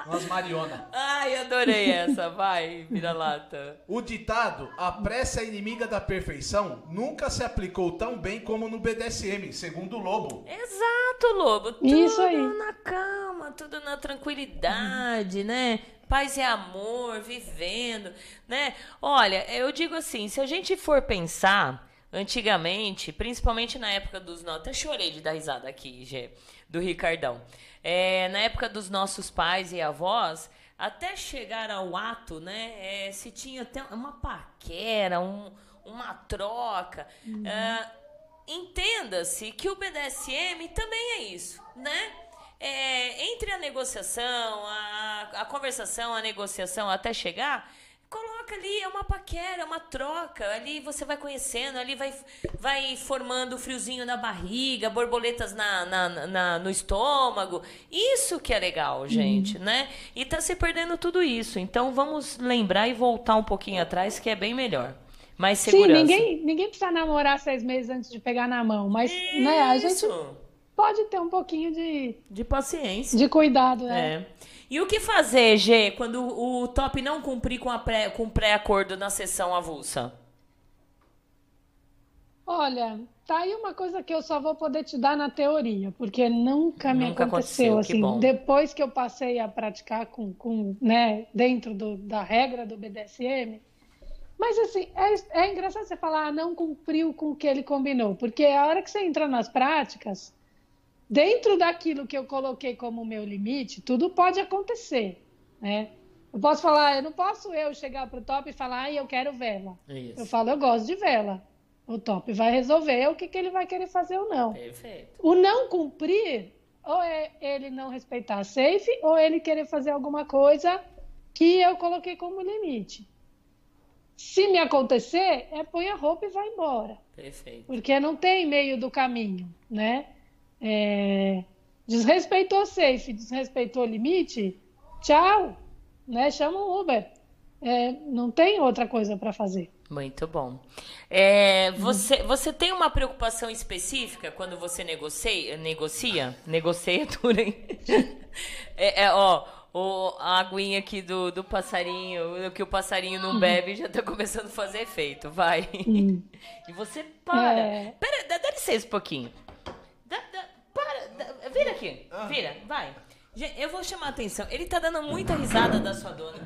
Umas Mariona. Ai, adorei essa. Vai, vira-lata. O ditado, a pressa é inimiga da perfeição, nunca se aplicou tão bem como no BDSM, segundo o Lobo. Exato, Lobo. Tudo Isso aí. na calma, tudo na tranquilidade, né? Paz e amor, vivendo, né? Olha, eu digo assim, se a gente for pensar Antigamente, principalmente na época dos nossos. Até chorei de dar risada aqui, Gê, do Ricardão. É, na época dos nossos pais e avós, até chegar ao ato, né? É, se tinha até uma paquera, um, uma troca. Uhum. É, Entenda-se que o BDSM também é isso, né? É, entre a negociação, a, a conversação, a negociação até chegar, Coloca ali, é uma paquera, é uma troca. Ali você vai conhecendo, ali vai, vai formando friozinho na barriga, borboletas na, na, na no estômago. Isso que é legal, gente, uhum. né? E tá se perdendo tudo isso. Então vamos lembrar e voltar um pouquinho atrás, que é bem melhor. Mais segurança. Sim, ninguém, ninguém precisa namorar seis meses antes de pegar na mão, mas né, a gente pode ter um pouquinho de... De paciência. De cuidado, né? É. E o que fazer, G, quando o top não cumprir com, a pré, com o pré-acordo na sessão avulsa? Olha, tá aí uma coisa que eu só vou poder te dar na teoria, porque nunca, nunca me aconteceu, aconteceu assim. Depois que eu passei a praticar com, com né, dentro do, da regra do BDSM. Mas assim, é, é engraçado você falar, ah, não cumpriu com o que ele combinou, porque a hora que você entra nas práticas, dentro daquilo que eu coloquei como meu limite, tudo pode acontecer, né? Eu posso falar, eu não posso eu chegar pro top e falar, ah, eu quero vela. Isso. Eu falo, eu gosto de vela. O top vai resolver o que, que ele vai querer fazer ou não. Perfeito. O não cumprir, ou é ele não respeitar a safe, ou ele querer fazer alguma coisa que eu coloquei como limite. Se me acontecer, é põe a roupa e vai embora. Perfeito. Porque não tem meio do caminho, né? É, desrespeitou o safe, desrespeitou o limite, tchau, né? Chama um Uber. É, não tem outra coisa para fazer. Muito bom. É, você, você tem uma preocupação específica quando você negocia? Negocia? Negocia tudo, hein? É, é, ó, o, a aguinha aqui do, do passarinho, que o passarinho não bebe, já tá começando a fazer efeito. Vai. Hum. E você para. É... Pera, dá licença um pouquinho. Dá, dá, para, dá, vira aqui. Ah. Vira, vai. Eu vou chamar a atenção. Ele tá dando muita risada da sua dona.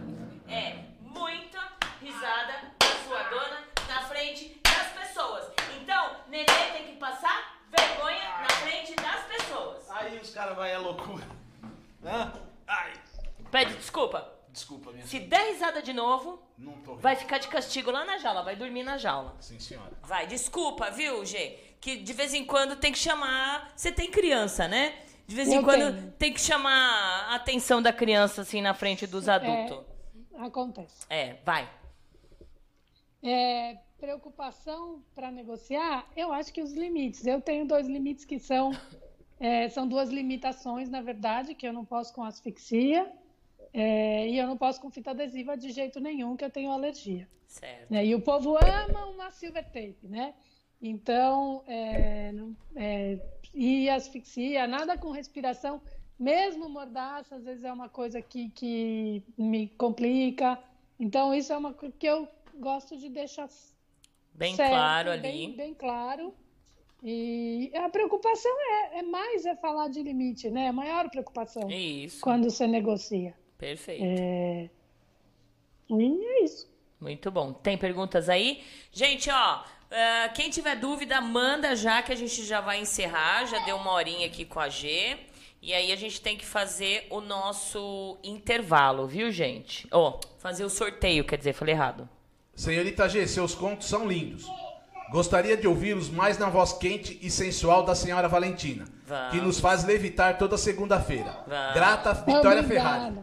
É, muita risada da sua dona na frente das pessoas. Então, Nenê tem que passar vergonha na frente das pessoas. Aí os caras vai à loucura. Hã? Ai. Pede desculpa. Desculpa, minha Se der risada de novo, vai ficar de castigo lá na jaula, vai dormir na jaula. Sim, senhora. Vai, desculpa, viu, G? Que de vez em quando tem que chamar. Você tem criança, né? De vez em quando tenho. tem que chamar a atenção da criança assim na frente dos é, adultos. É, acontece. É, vai. É, preocupação para negociar, eu acho que os limites. Eu tenho dois limites que são é, são duas limitações, na verdade, que eu não posso com asfixia é, e eu não posso com fita adesiva de jeito nenhum, que eu tenho alergia. Certo. Né? E o povo ama uma silver tape, né? Então, é, é, e asfixia, nada com respiração, mesmo mordaça, às vezes é uma coisa que, que me complica. Então, isso é uma coisa que eu gosto de deixar bem certo, claro ali. Bem, bem, claro. E a preocupação é, é, mais é falar de limite, né? A maior preocupação. Isso. Quando você negocia. Perfeito. É... E é isso. Muito bom. Tem perguntas aí? Gente, ó, Uh, quem tiver dúvida, manda já que a gente já vai encerrar. Já deu uma horinha aqui com a G. E aí a gente tem que fazer o nosso intervalo, viu, gente? Ó, oh, fazer o sorteio, quer dizer, falei errado. Senhorita G, seus contos são lindos. Gostaria de ouvi-los mais na voz quente e sensual da senhora Valentina, Vamos. que nos faz levitar toda segunda-feira. Grata Vitória Ferrari.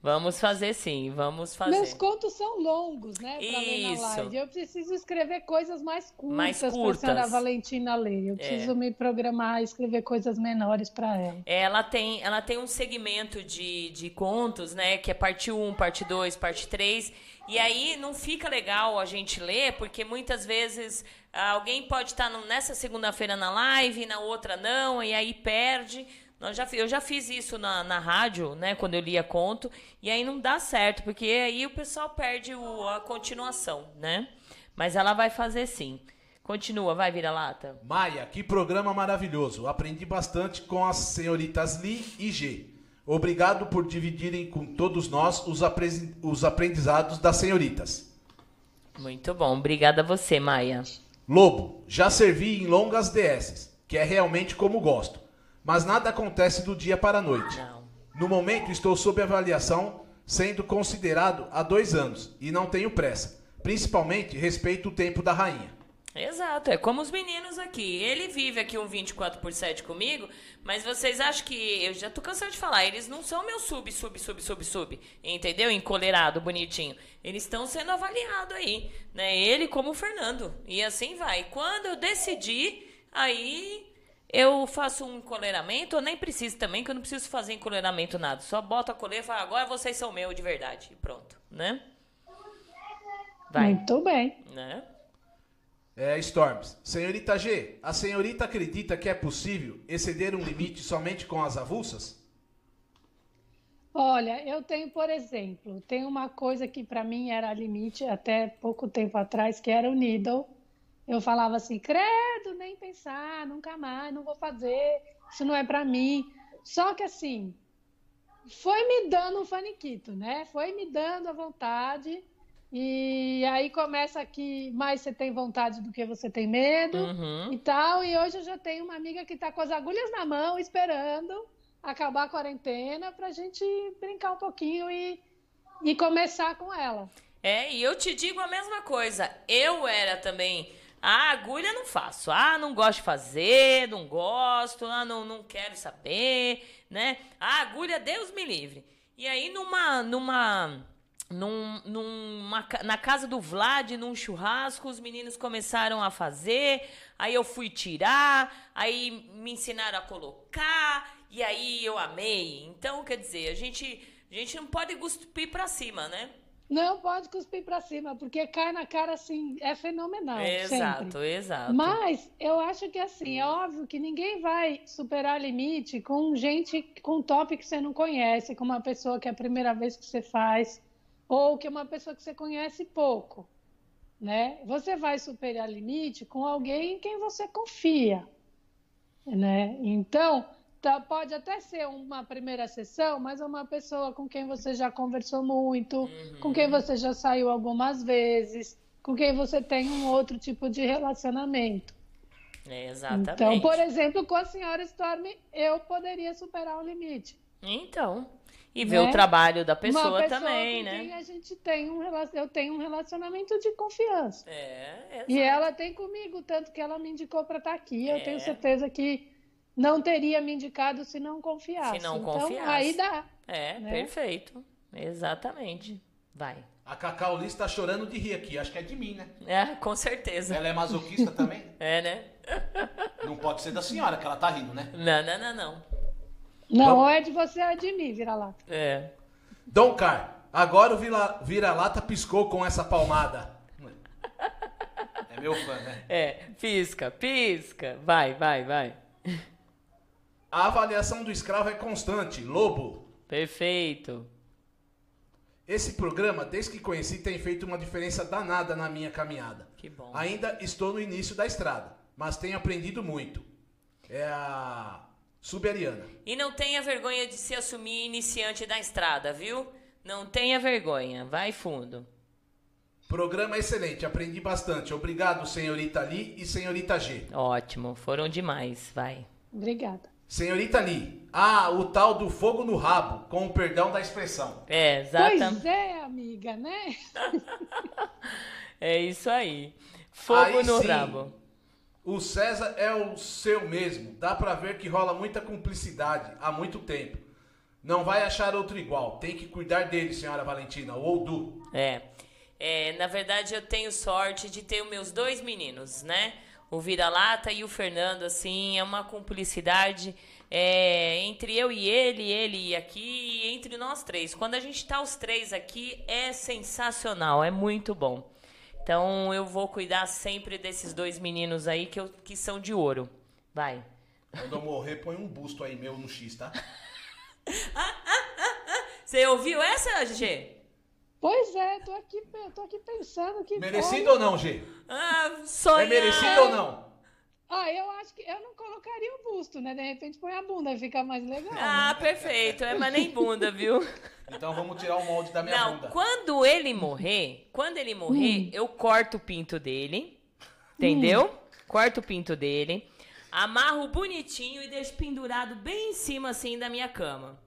Vamos fazer sim, vamos fazer. Meus contos são longos, né? Pra Isso. Ler na live. Eu preciso escrever coisas mais curtas, mais curtas. para a Valentina ler. Eu é. preciso é. me programar e escrever coisas menores para ela. Ela tem, ela tem um segmento de, de contos, né? Que é parte 1, parte 2, parte 3. E aí não fica legal a gente ler, porque muitas vezes alguém pode estar nessa segunda-feira na live, na outra não, e aí perde. Nós já, eu já fiz isso na, na rádio, né? Quando eu lia conto. E aí não dá certo, porque aí o pessoal perde o, a continuação, né? Mas ela vai fazer sim. Continua, vai, vira-lata. Maia, que programa maravilhoso. Aprendi bastante com as senhoritas Li e G. Obrigado por dividirem com todos nós os, apre os aprendizados das senhoritas. Muito bom. Obrigada a você, Maia. Lobo, já servi em longas DS, que é realmente como gosto mas nada acontece do dia para a noite. Não. No momento, estou sob avaliação, sendo considerado há dois anos, e não tenho pressa. Principalmente, respeito o tempo da rainha. Exato, é como os meninos aqui. Ele vive aqui um 24 por 7 comigo, mas vocês acham que. Eu já tô cansado de falar, eles não são meu sub, sub, sub, sub, sub. Entendeu? Encolerado, bonitinho. Eles estão sendo avaliados aí. Né? Ele como o Fernando. E assim vai. Quando eu decidir, aí eu faço um encoleiramento, eu nem preciso também, que eu não preciso fazer encoleiramento nada. Só boto a coleira e falo, agora vocês são meus de verdade. E pronto, né? Vai. Muito bem. Né? É, Storms. Senhorita G, a senhorita acredita que é possível exceder um limite somente com as avulsas? Olha, eu tenho, por exemplo, tem uma coisa que para mim era limite até pouco tempo atrás, que era o needle eu falava assim, credo, nem pensar, nunca mais, não vou fazer, isso não é para mim. Só que assim, foi me dando um faniquito, né? Foi me dando a vontade. E aí começa que mais você tem vontade do que você tem medo uhum. e tal. E hoje eu já tenho uma amiga que está com as agulhas na mão, esperando acabar a quarentena para a gente brincar um pouquinho e, e começar com ela. É, e eu te digo a mesma coisa. Eu era também a agulha não faço. Ah, não gosto de fazer, não gosto, ah, não, não quero saber, né? A agulha, Deus me livre. E aí, numa. numa num, numa, na casa do Vlad, num churrasco, os meninos começaram a fazer, aí eu fui tirar, aí me ensinaram a colocar, e aí eu amei. Então, quer dizer, a gente, a gente não pode cuspir pra cima, né? Não pode cuspir para cima, porque cai na cara assim, é fenomenal. Exato, sempre. exato. Mas eu acho que assim, é óbvio que ninguém vai superar limite com gente com um top que você não conhece, com uma pessoa que é a primeira vez que você faz, ou que é uma pessoa que você conhece pouco. Né? Você vai superar limite com alguém em quem você confia. Né? Então, Tá, pode até ser uma primeira sessão, mas é uma pessoa com quem você já conversou muito, uhum. com quem você já saiu algumas vezes, com quem você tem um outro tipo de relacionamento. É, exatamente. Então, por exemplo, com a senhora Storm, eu poderia superar o limite. Então. E ver né? o trabalho da pessoa, pessoa também, com né? Quem a gente tem um eu tenho um relacionamento de confiança. É, exato. E ela tem comigo, tanto que ela me indicou para estar tá aqui. É. Eu tenho certeza que não teria me indicado se não confiasse. Se não então, confiasse. Aí dá. É, né? perfeito. Exatamente. Vai. A Cacau Liz tá chorando de rir aqui. Acho que é de mim, né? É, com certeza. Ela é masoquista também? é, né? Não pode ser da senhora que ela tá rindo, né? Não, não, não, não. Não, ou é de você ou é de mim, vira-lata. É. Dom Car, agora o vira-lata piscou com essa palmada. É meu fã, né? É, pisca, pisca. Vai, vai, vai. A avaliação do escravo é constante. Lobo. Perfeito. Esse programa, desde que conheci, tem feito uma diferença danada na minha caminhada. Que bom. Ainda estou no início da estrada, mas tenho aprendido muito. É a Suberiana. E não tenha vergonha de se assumir iniciante da estrada, viu? Não tenha vergonha. Vai fundo. Programa excelente, aprendi bastante. Obrigado, senhorita Li e senhorita G. Ótimo, foram demais. Vai. Obrigada. Senhorita Lee, ah, o tal do fogo no rabo, com o perdão da expressão. É, exatamente. Pois é, amiga, né? é isso aí. Fogo aí, no sim, rabo. O César é o seu mesmo. Dá pra ver que rola muita cumplicidade há muito tempo. Não vai achar outro igual. Tem que cuidar dele, senhora Valentina. Ou do. É. é. Na verdade, eu tenho sorte de ter os meus dois meninos, né? O Vira-Lata e o Fernando, assim, é uma cumplicidade é, entre eu e ele, ele e aqui, e entre nós três. Quando a gente tá os três aqui, é sensacional, é muito bom. Então eu vou cuidar sempre desses dois meninos aí que, eu, que são de ouro. Vai. Quando eu morrer, põe um busto aí meu no X, tá? Você ouviu essa, G? Pois é, tô aqui, tô aqui pensando que. Merecido ou não, G? Ah, sonhar. É merecido ou não? Ah, eu acho que eu não colocaria o busto, né? De repente põe a bunda, fica mais legal. Ah, né? perfeito. É, mas nem bunda, viu? Então vamos tirar o molde da minha não, bunda. Quando ele morrer, quando ele morrer, hum. eu corto o pinto dele. Entendeu? Hum. Corto o pinto dele. Amarro bonitinho e deixo pendurado bem em cima assim da minha cama.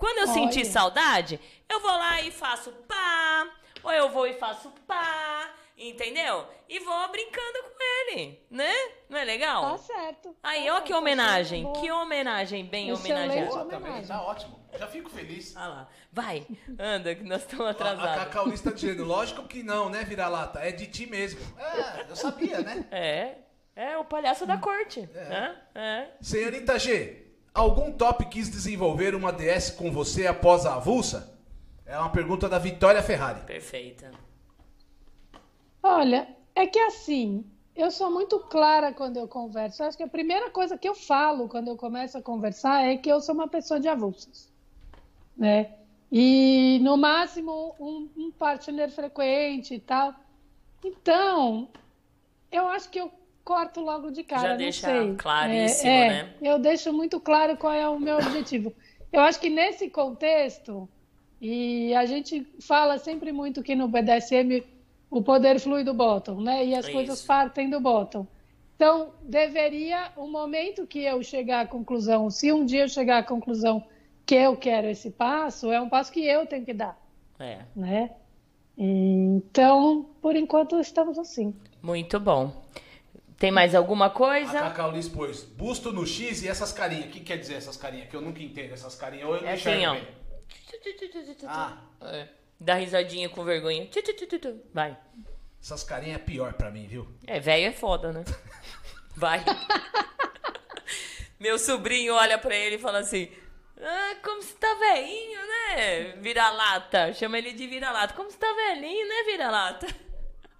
Quando eu Olha. sentir saudade, eu vou lá e faço pá, ou eu vou e faço pá, Entendeu? E vou brincando com ele, né? Não é legal? Tá certo. Aí, tá ó que homenagem. Que homenagem bem homenageada. Também tá ótimo. Já fico feliz. Ah lá. Vai, anda, que nós estamos atrasados. A, a Cacau está dizendo, lógico que não, né, vira-lata? É de ti mesmo. É, eu sabia, né? É, é o palhaço da corte. É. Né? é. Senhorita G, algum top quis desenvolver uma DS com você após a avulsa? É uma pergunta da Vitória Ferrari. Perfeita. Olha, é que assim, eu sou muito clara quando eu converso. Eu acho que a primeira coisa que eu falo quando eu começo a conversar é que eu sou uma pessoa de avulsos, né? E no máximo um, um partner frequente e tal. Então, eu acho que eu corto logo de cara. Já deixa sei. claríssimo, é, é, né? Eu deixo muito claro qual é o meu objetivo. Eu acho que nesse contexto, e a gente fala sempre muito que no BDSM o poder flui do bottom, né? E as é coisas partem do bottom. Então, deveria, o momento que eu chegar à conclusão, se um dia eu chegar à conclusão que eu quero esse passo, é um passo que eu tenho que dar. É. Né? Então, por enquanto, estamos assim. Muito bom. Tem mais alguma coisa? A Cacau Liz pôs busto no X e essas carinhas. O que quer dizer essas carinhas? Que eu nunca entendo essas carinhas. Ou eu não é assim, ó. Ah. É. Dá risadinha com vergonha. Vai. Essas carinhas é pior pra mim, viu? É, velho é foda, né? Vai. Meu sobrinho olha pra ele e fala assim: ah, como você tá velhinho, né? Vira-lata. Chama ele de vira-lata. Como você tá velhinho, né, vira-lata?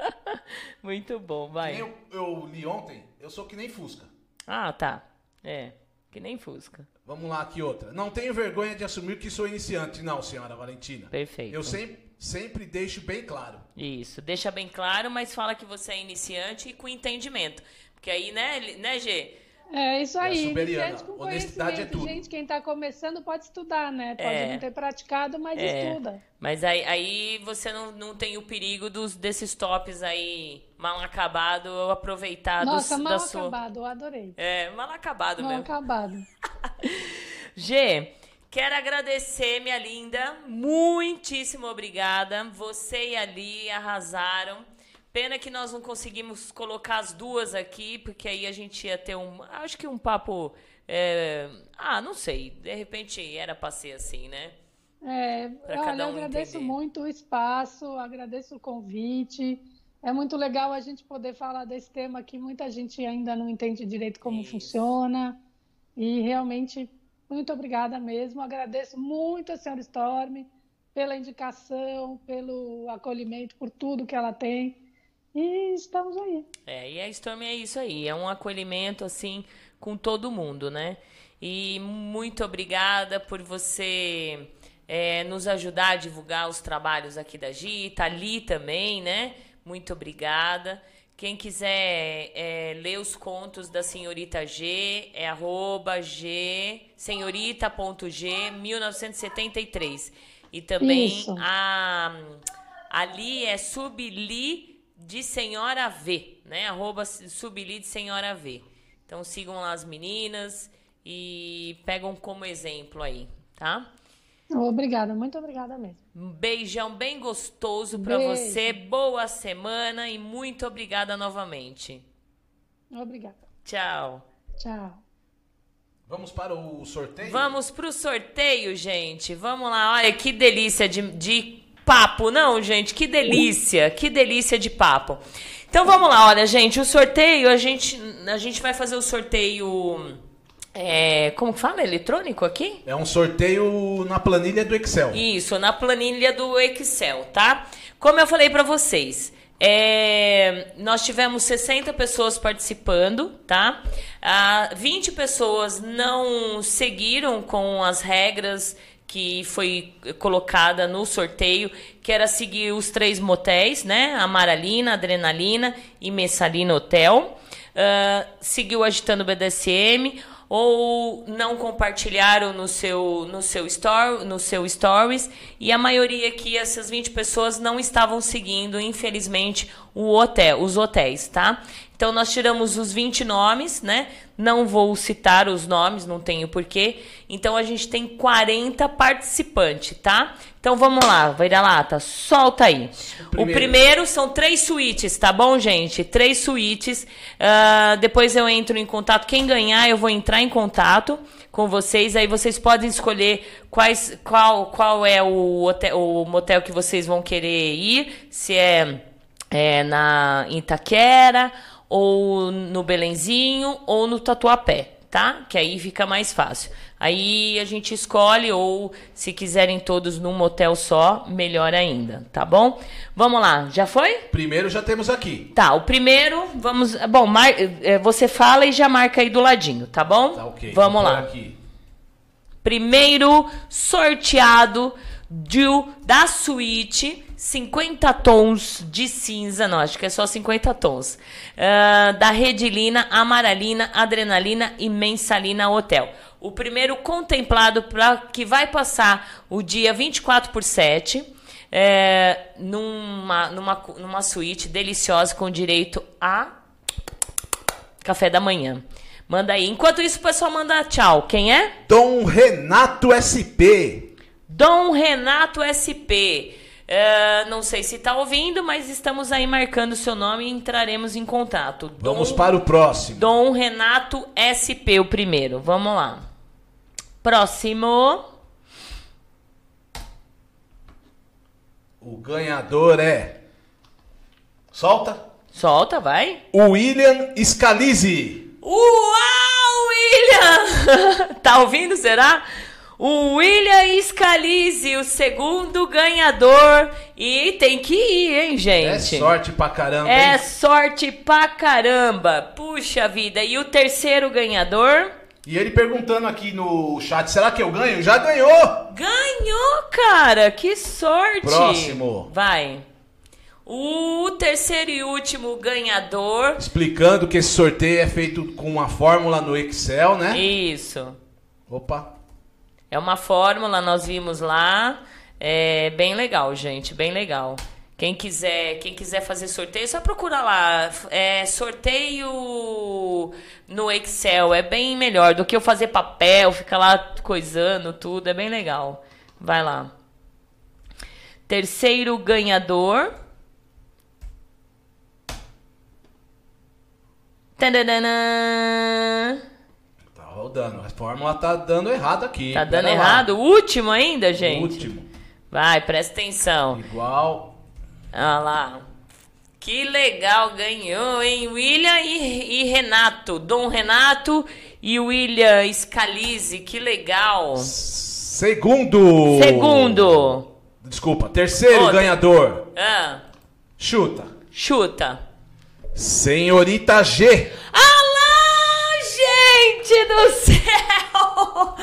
Muito bom, vai. Eu, eu li ontem, eu sou que nem Fusca. Ah, tá. É, que nem Fusca. Vamos lá, aqui outra. Não tenho vergonha de assumir que sou iniciante, não, senhora Valentina. Perfeito. Eu sempre, sempre deixo bem claro. Isso, deixa bem claro, mas fala que você é iniciante e com entendimento. Porque aí, né, né Gê? É isso aí. É com Honestidade é tudo. Gente, quem está começando pode estudar, né? Pode é. não ter praticado, mas é. estuda. Mas aí, aí você não, não tem o perigo dos, desses tops aí mal acabado ou aproveitados Nossa, mal da sua... acabado, eu adorei. É, mal acabado mal mesmo. Mal acabado. G, quero agradecer, minha linda. Muitíssimo obrigada. Você e a Li arrasaram. Pena que nós não conseguimos colocar as duas aqui, porque aí a gente ia ter um. Acho que um papo. É, ah, não sei. De repente era pra ser assim, né? É, olha, um agradeço entender. muito o espaço, agradeço o convite. É muito legal a gente poder falar desse tema que muita gente ainda não entende direito como Isso. funciona. E realmente, muito obrigada mesmo. Agradeço muito a senhora Storm pela indicação, pelo acolhimento, por tudo que ela tem. E estamos aí. É, e a Storm é isso aí, é um acolhimento assim com todo mundo, né? E muito obrigada por você é, nos ajudar a divulgar os trabalhos aqui da Gi, tá ali também, né? Muito obrigada. Quem quiser é, ler os contos da senhorita G, é arroba G, senhorita.g 1973. E também Isso. a ali é subli de Senhora V, né? Arroba Subli de Senhora V. Então sigam lá as meninas e pegam como exemplo aí, tá? Obrigada, muito obrigada mesmo. Um beijão bem gostoso para você, boa semana e muito obrigada novamente. Obrigada. Tchau. Tchau. Vamos para o sorteio? Vamos para o sorteio, gente. Vamos lá. Olha que delícia de, de papo. Não, gente, que delícia. Que delícia de papo. Então vamos lá, olha, gente, o sorteio, a gente, a gente vai fazer o sorteio. É, como que fala? Eletrônico aqui? É um sorteio na planilha do Excel. Isso, na planilha do Excel, tá? Como eu falei para vocês, é, nós tivemos 60 pessoas participando, tá? Ah, 20 pessoas não seguiram com as regras que foi colocada no sorteio, que era seguir os três motéis, né? Amaralina, Adrenalina e Messalina Hotel. Uh, seguiu agitando o BDSM ou não compartilharam no seu no seu story, no seu stories e a maioria aqui essas 20 pessoas não estavam seguindo, infelizmente, o hotel, os hotéis, tá? Então nós tiramos os 20 nomes, né? Não vou citar os nomes, não tenho porquê. Então a gente tem 40 participantes, tá? Então vamos lá, vai dar lata, solta aí. O primeiro. o primeiro. são três suítes, tá bom, gente? Três suítes. Uh, depois eu entro em contato. Quem ganhar, eu vou entrar em contato com vocês. Aí vocês podem escolher quais, qual, qual é o, hotel, o motel que vocês vão querer ir. Se é, é na Itaquera ou no Belenzinho, ou no Tatuapé, tá? Que aí fica mais fácil. Aí a gente escolhe, ou se quiserem todos num motel só, melhor ainda, tá bom? Vamos lá, já foi? Primeiro já temos aqui. Tá, o primeiro, vamos. Bom, mar, é, você fala e já marca aí do ladinho, tá bom? Tá ok. Vamos lá. Aqui. Primeiro sorteado do, da suíte 50 tons de cinza, não, acho que é só 50 tons. Uh, da Redilina, Amaralina, Adrenalina e Mensalina Hotel. O primeiro contemplado para que vai passar o dia 24 por 7. É, numa, numa, numa suíte deliciosa com direito a café da manhã. Manda aí. Enquanto isso, o pessoal manda tchau. Quem é? Dom Renato SP. Dom Renato SP. Uh, não sei se está ouvindo, mas estamos aí marcando seu nome e entraremos em contato. Dom, Vamos para o próximo. Dom Renato SP, o primeiro. Vamos lá. Próximo. O ganhador é. Solta. Solta, vai. O William Scalise. Uau, William! tá ouvindo, será? O William Scalise, o segundo ganhador. E tem que ir, hein, gente? É sorte pra caramba. É hein? sorte pra caramba. Puxa vida. E o terceiro ganhador? E ele perguntando aqui no chat, será que eu ganho? Já ganhou! Ganhou, cara! Que sorte! Próximo. Vai. O terceiro e último ganhador. Explicando que esse sorteio é feito com uma fórmula no Excel, né? Isso. Opa. É uma fórmula, nós vimos lá. É bem legal, gente, bem legal. Quem quiser, quem quiser fazer sorteio, só procura lá. É, sorteio no Excel é bem melhor do que eu fazer papel, ficar lá coisando tudo, é bem legal. Vai lá. Terceiro ganhador. Tadadana rodando. A fórmula tá dando errado aqui. Tá dando errado? O último ainda, gente? Último. Vai, presta atenção. Igual. Olha lá. Que legal, ganhou, hein? William e, e Renato. Dom Renato e William Scalise. Que legal. Segundo. Segundo. Desculpa, terceiro Outra. ganhador. Ah. Chuta. Chuta. Senhorita G. Lá, gente do céu!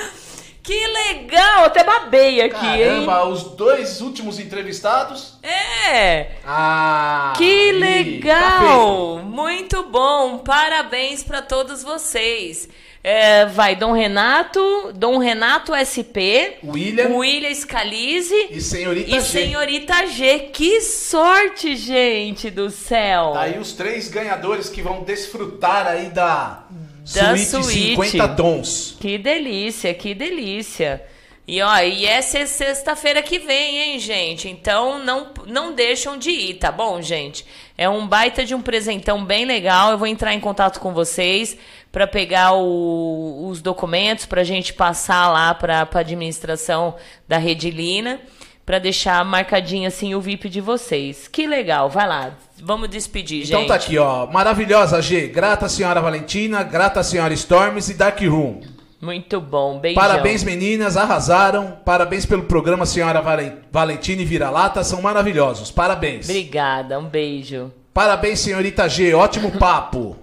Que legal! Até babei aqui, Caramba, hein? Caramba, os dois últimos entrevistados. É! Ah! Que legal! Tá Muito bom! Parabéns para todos vocês. É, vai Dom Renato, Dom Renato SP, William, William Scalise e Senhorita e G. Senhorita G. Que sorte, gente do céu! Tá aí os três ganhadores que vão desfrutar aí da da suíte, suíte 50 tons. Que delícia, que delícia. E ó, e essa é sexta-feira que vem, hein, gente? Então não, não deixam de ir, tá bom, gente? É um baita de um presentão bem legal. Eu vou entrar em contato com vocês para pegar o, os documentos para a gente passar lá para a administração da Redilina para deixar marcadinho assim o VIP de vocês. Que legal, vai lá. Vamos despedir, então, gente. Então tá aqui, ó. Maravilhosa, G. Grata senhora Valentina, grata senhora Storms e Dark Room. Muito bom, beijão. Parabéns, meninas, arrasaram. Parabéns pelo programa, senhora Valentina e Vira-Lata, são maravilhosos. Parabéns. Obrigada, um beijo. Parabéns, senhorita G, ótimo papo.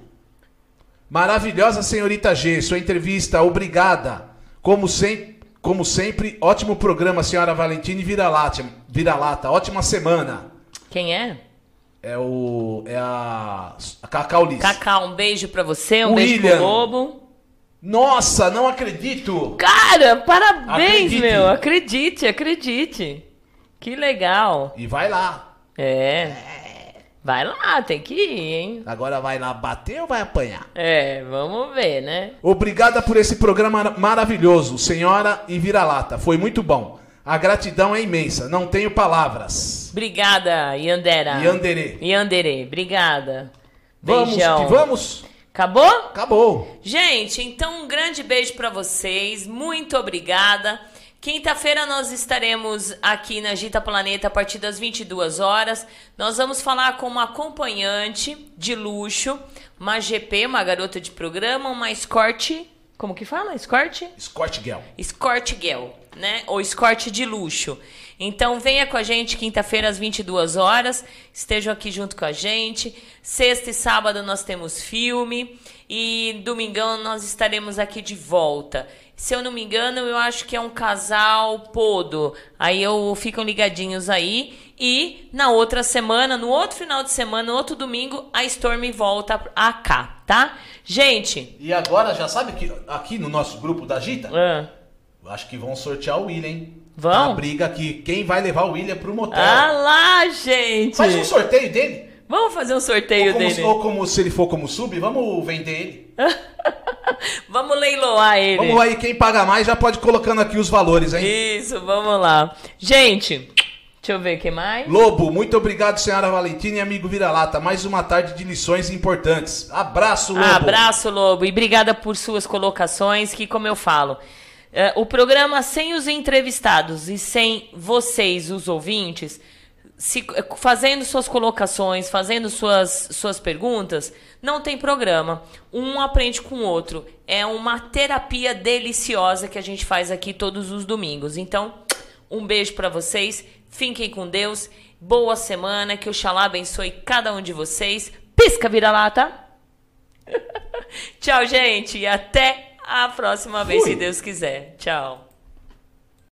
Maravilhosa senhorita G, sua entrevista, obrigada. Como sempre, como sempre ótimo programa, senhora Valentina e Vira-Lata. Vira-Lata, ótima semana. Quem é? É o. É a. A Cacau Liz. Cacau, um beijo pra você, um William. beijo pro Lobo. Nossa, não acredito! Cara, parabéns, acredite. meu. Acredite, acredite. Que legal. E vai lá. É. Vai lá, tem que ir, hein? Agora vai lá bater ou vai apanhar? É, vamos ver, né? Obrigada por esse programa maravilhoso, senhora e vira-lata. Foi muito bom. A gratidão é imensa, não tenho palavras. Obrigada, Yandera. Yandere. Yandere, obrigada. Vamos, Beijão. que vamos? Acabou? Acabou. Gente, então um grande beijo para vocês. Muito obrigada. Quinta-feira nós estaremos aqui na Gita Planeta a partir das 22 horas. Nós vamos falar com uma acompanhante de luxo, uma GP, uma garota de programa, uma escort. Como que fala? Escort? Escort Girl. Escort Girl, né? Ou escort de luxo. Então venha com a gente quinta-feira às 22 horas, estejam aqui junto com a gente. Sexta e sábado nós temos filme e domingão nós estaremos aqui de volta. Se eu não me engano, eu acho que é um casal podo. Aí eu ficam ligadinhos aí e na outra semana, no outro final de semana, no outro domingo, a Storm volta a cá, tá? Gente, E agora já sabe que aqui no nosso grupo da Gita, ah, acho que vão sortear o William, hein? Vão? Tá a briga aqui, quem vai levar o William pro motel? ah lá, gente. Faz um sorteio dele. Vamos fazer um sorteio Ou como, dele. ou como se ele for como sub, vamos vender ele. Vamos leiloar ele. Vamos aí, quem paga mais já pode ir colocando aqui os valores, hein? Isso, vamos lá. Gente, deixa eu ver quem mais. Lobo, muito obrigado, senhora Valentina e amigo Vira-Lata. Mais uma tarde de lições importantes. Abraço, Lobo. Abraço, Lobo. E obrigada por suas colocações, que como eu falo, é, o programa sem os entrevistados e sem vocês, os ouvintes, se, fazendo suas colocações, fazendo suas, suas perguntas, não tem programa. Um aprende com o outro. É uma terapia deliciosa que a gente faz aqui todos os domingos. Então, um beijo para vocês. Fiquem com Deus. Boa semana. Que o Xalá abençoe cada um de vocês. Pisca, vira-lata. Tchau, gente. E até a próxima vez, Fui. se Deus quiser. Tchau.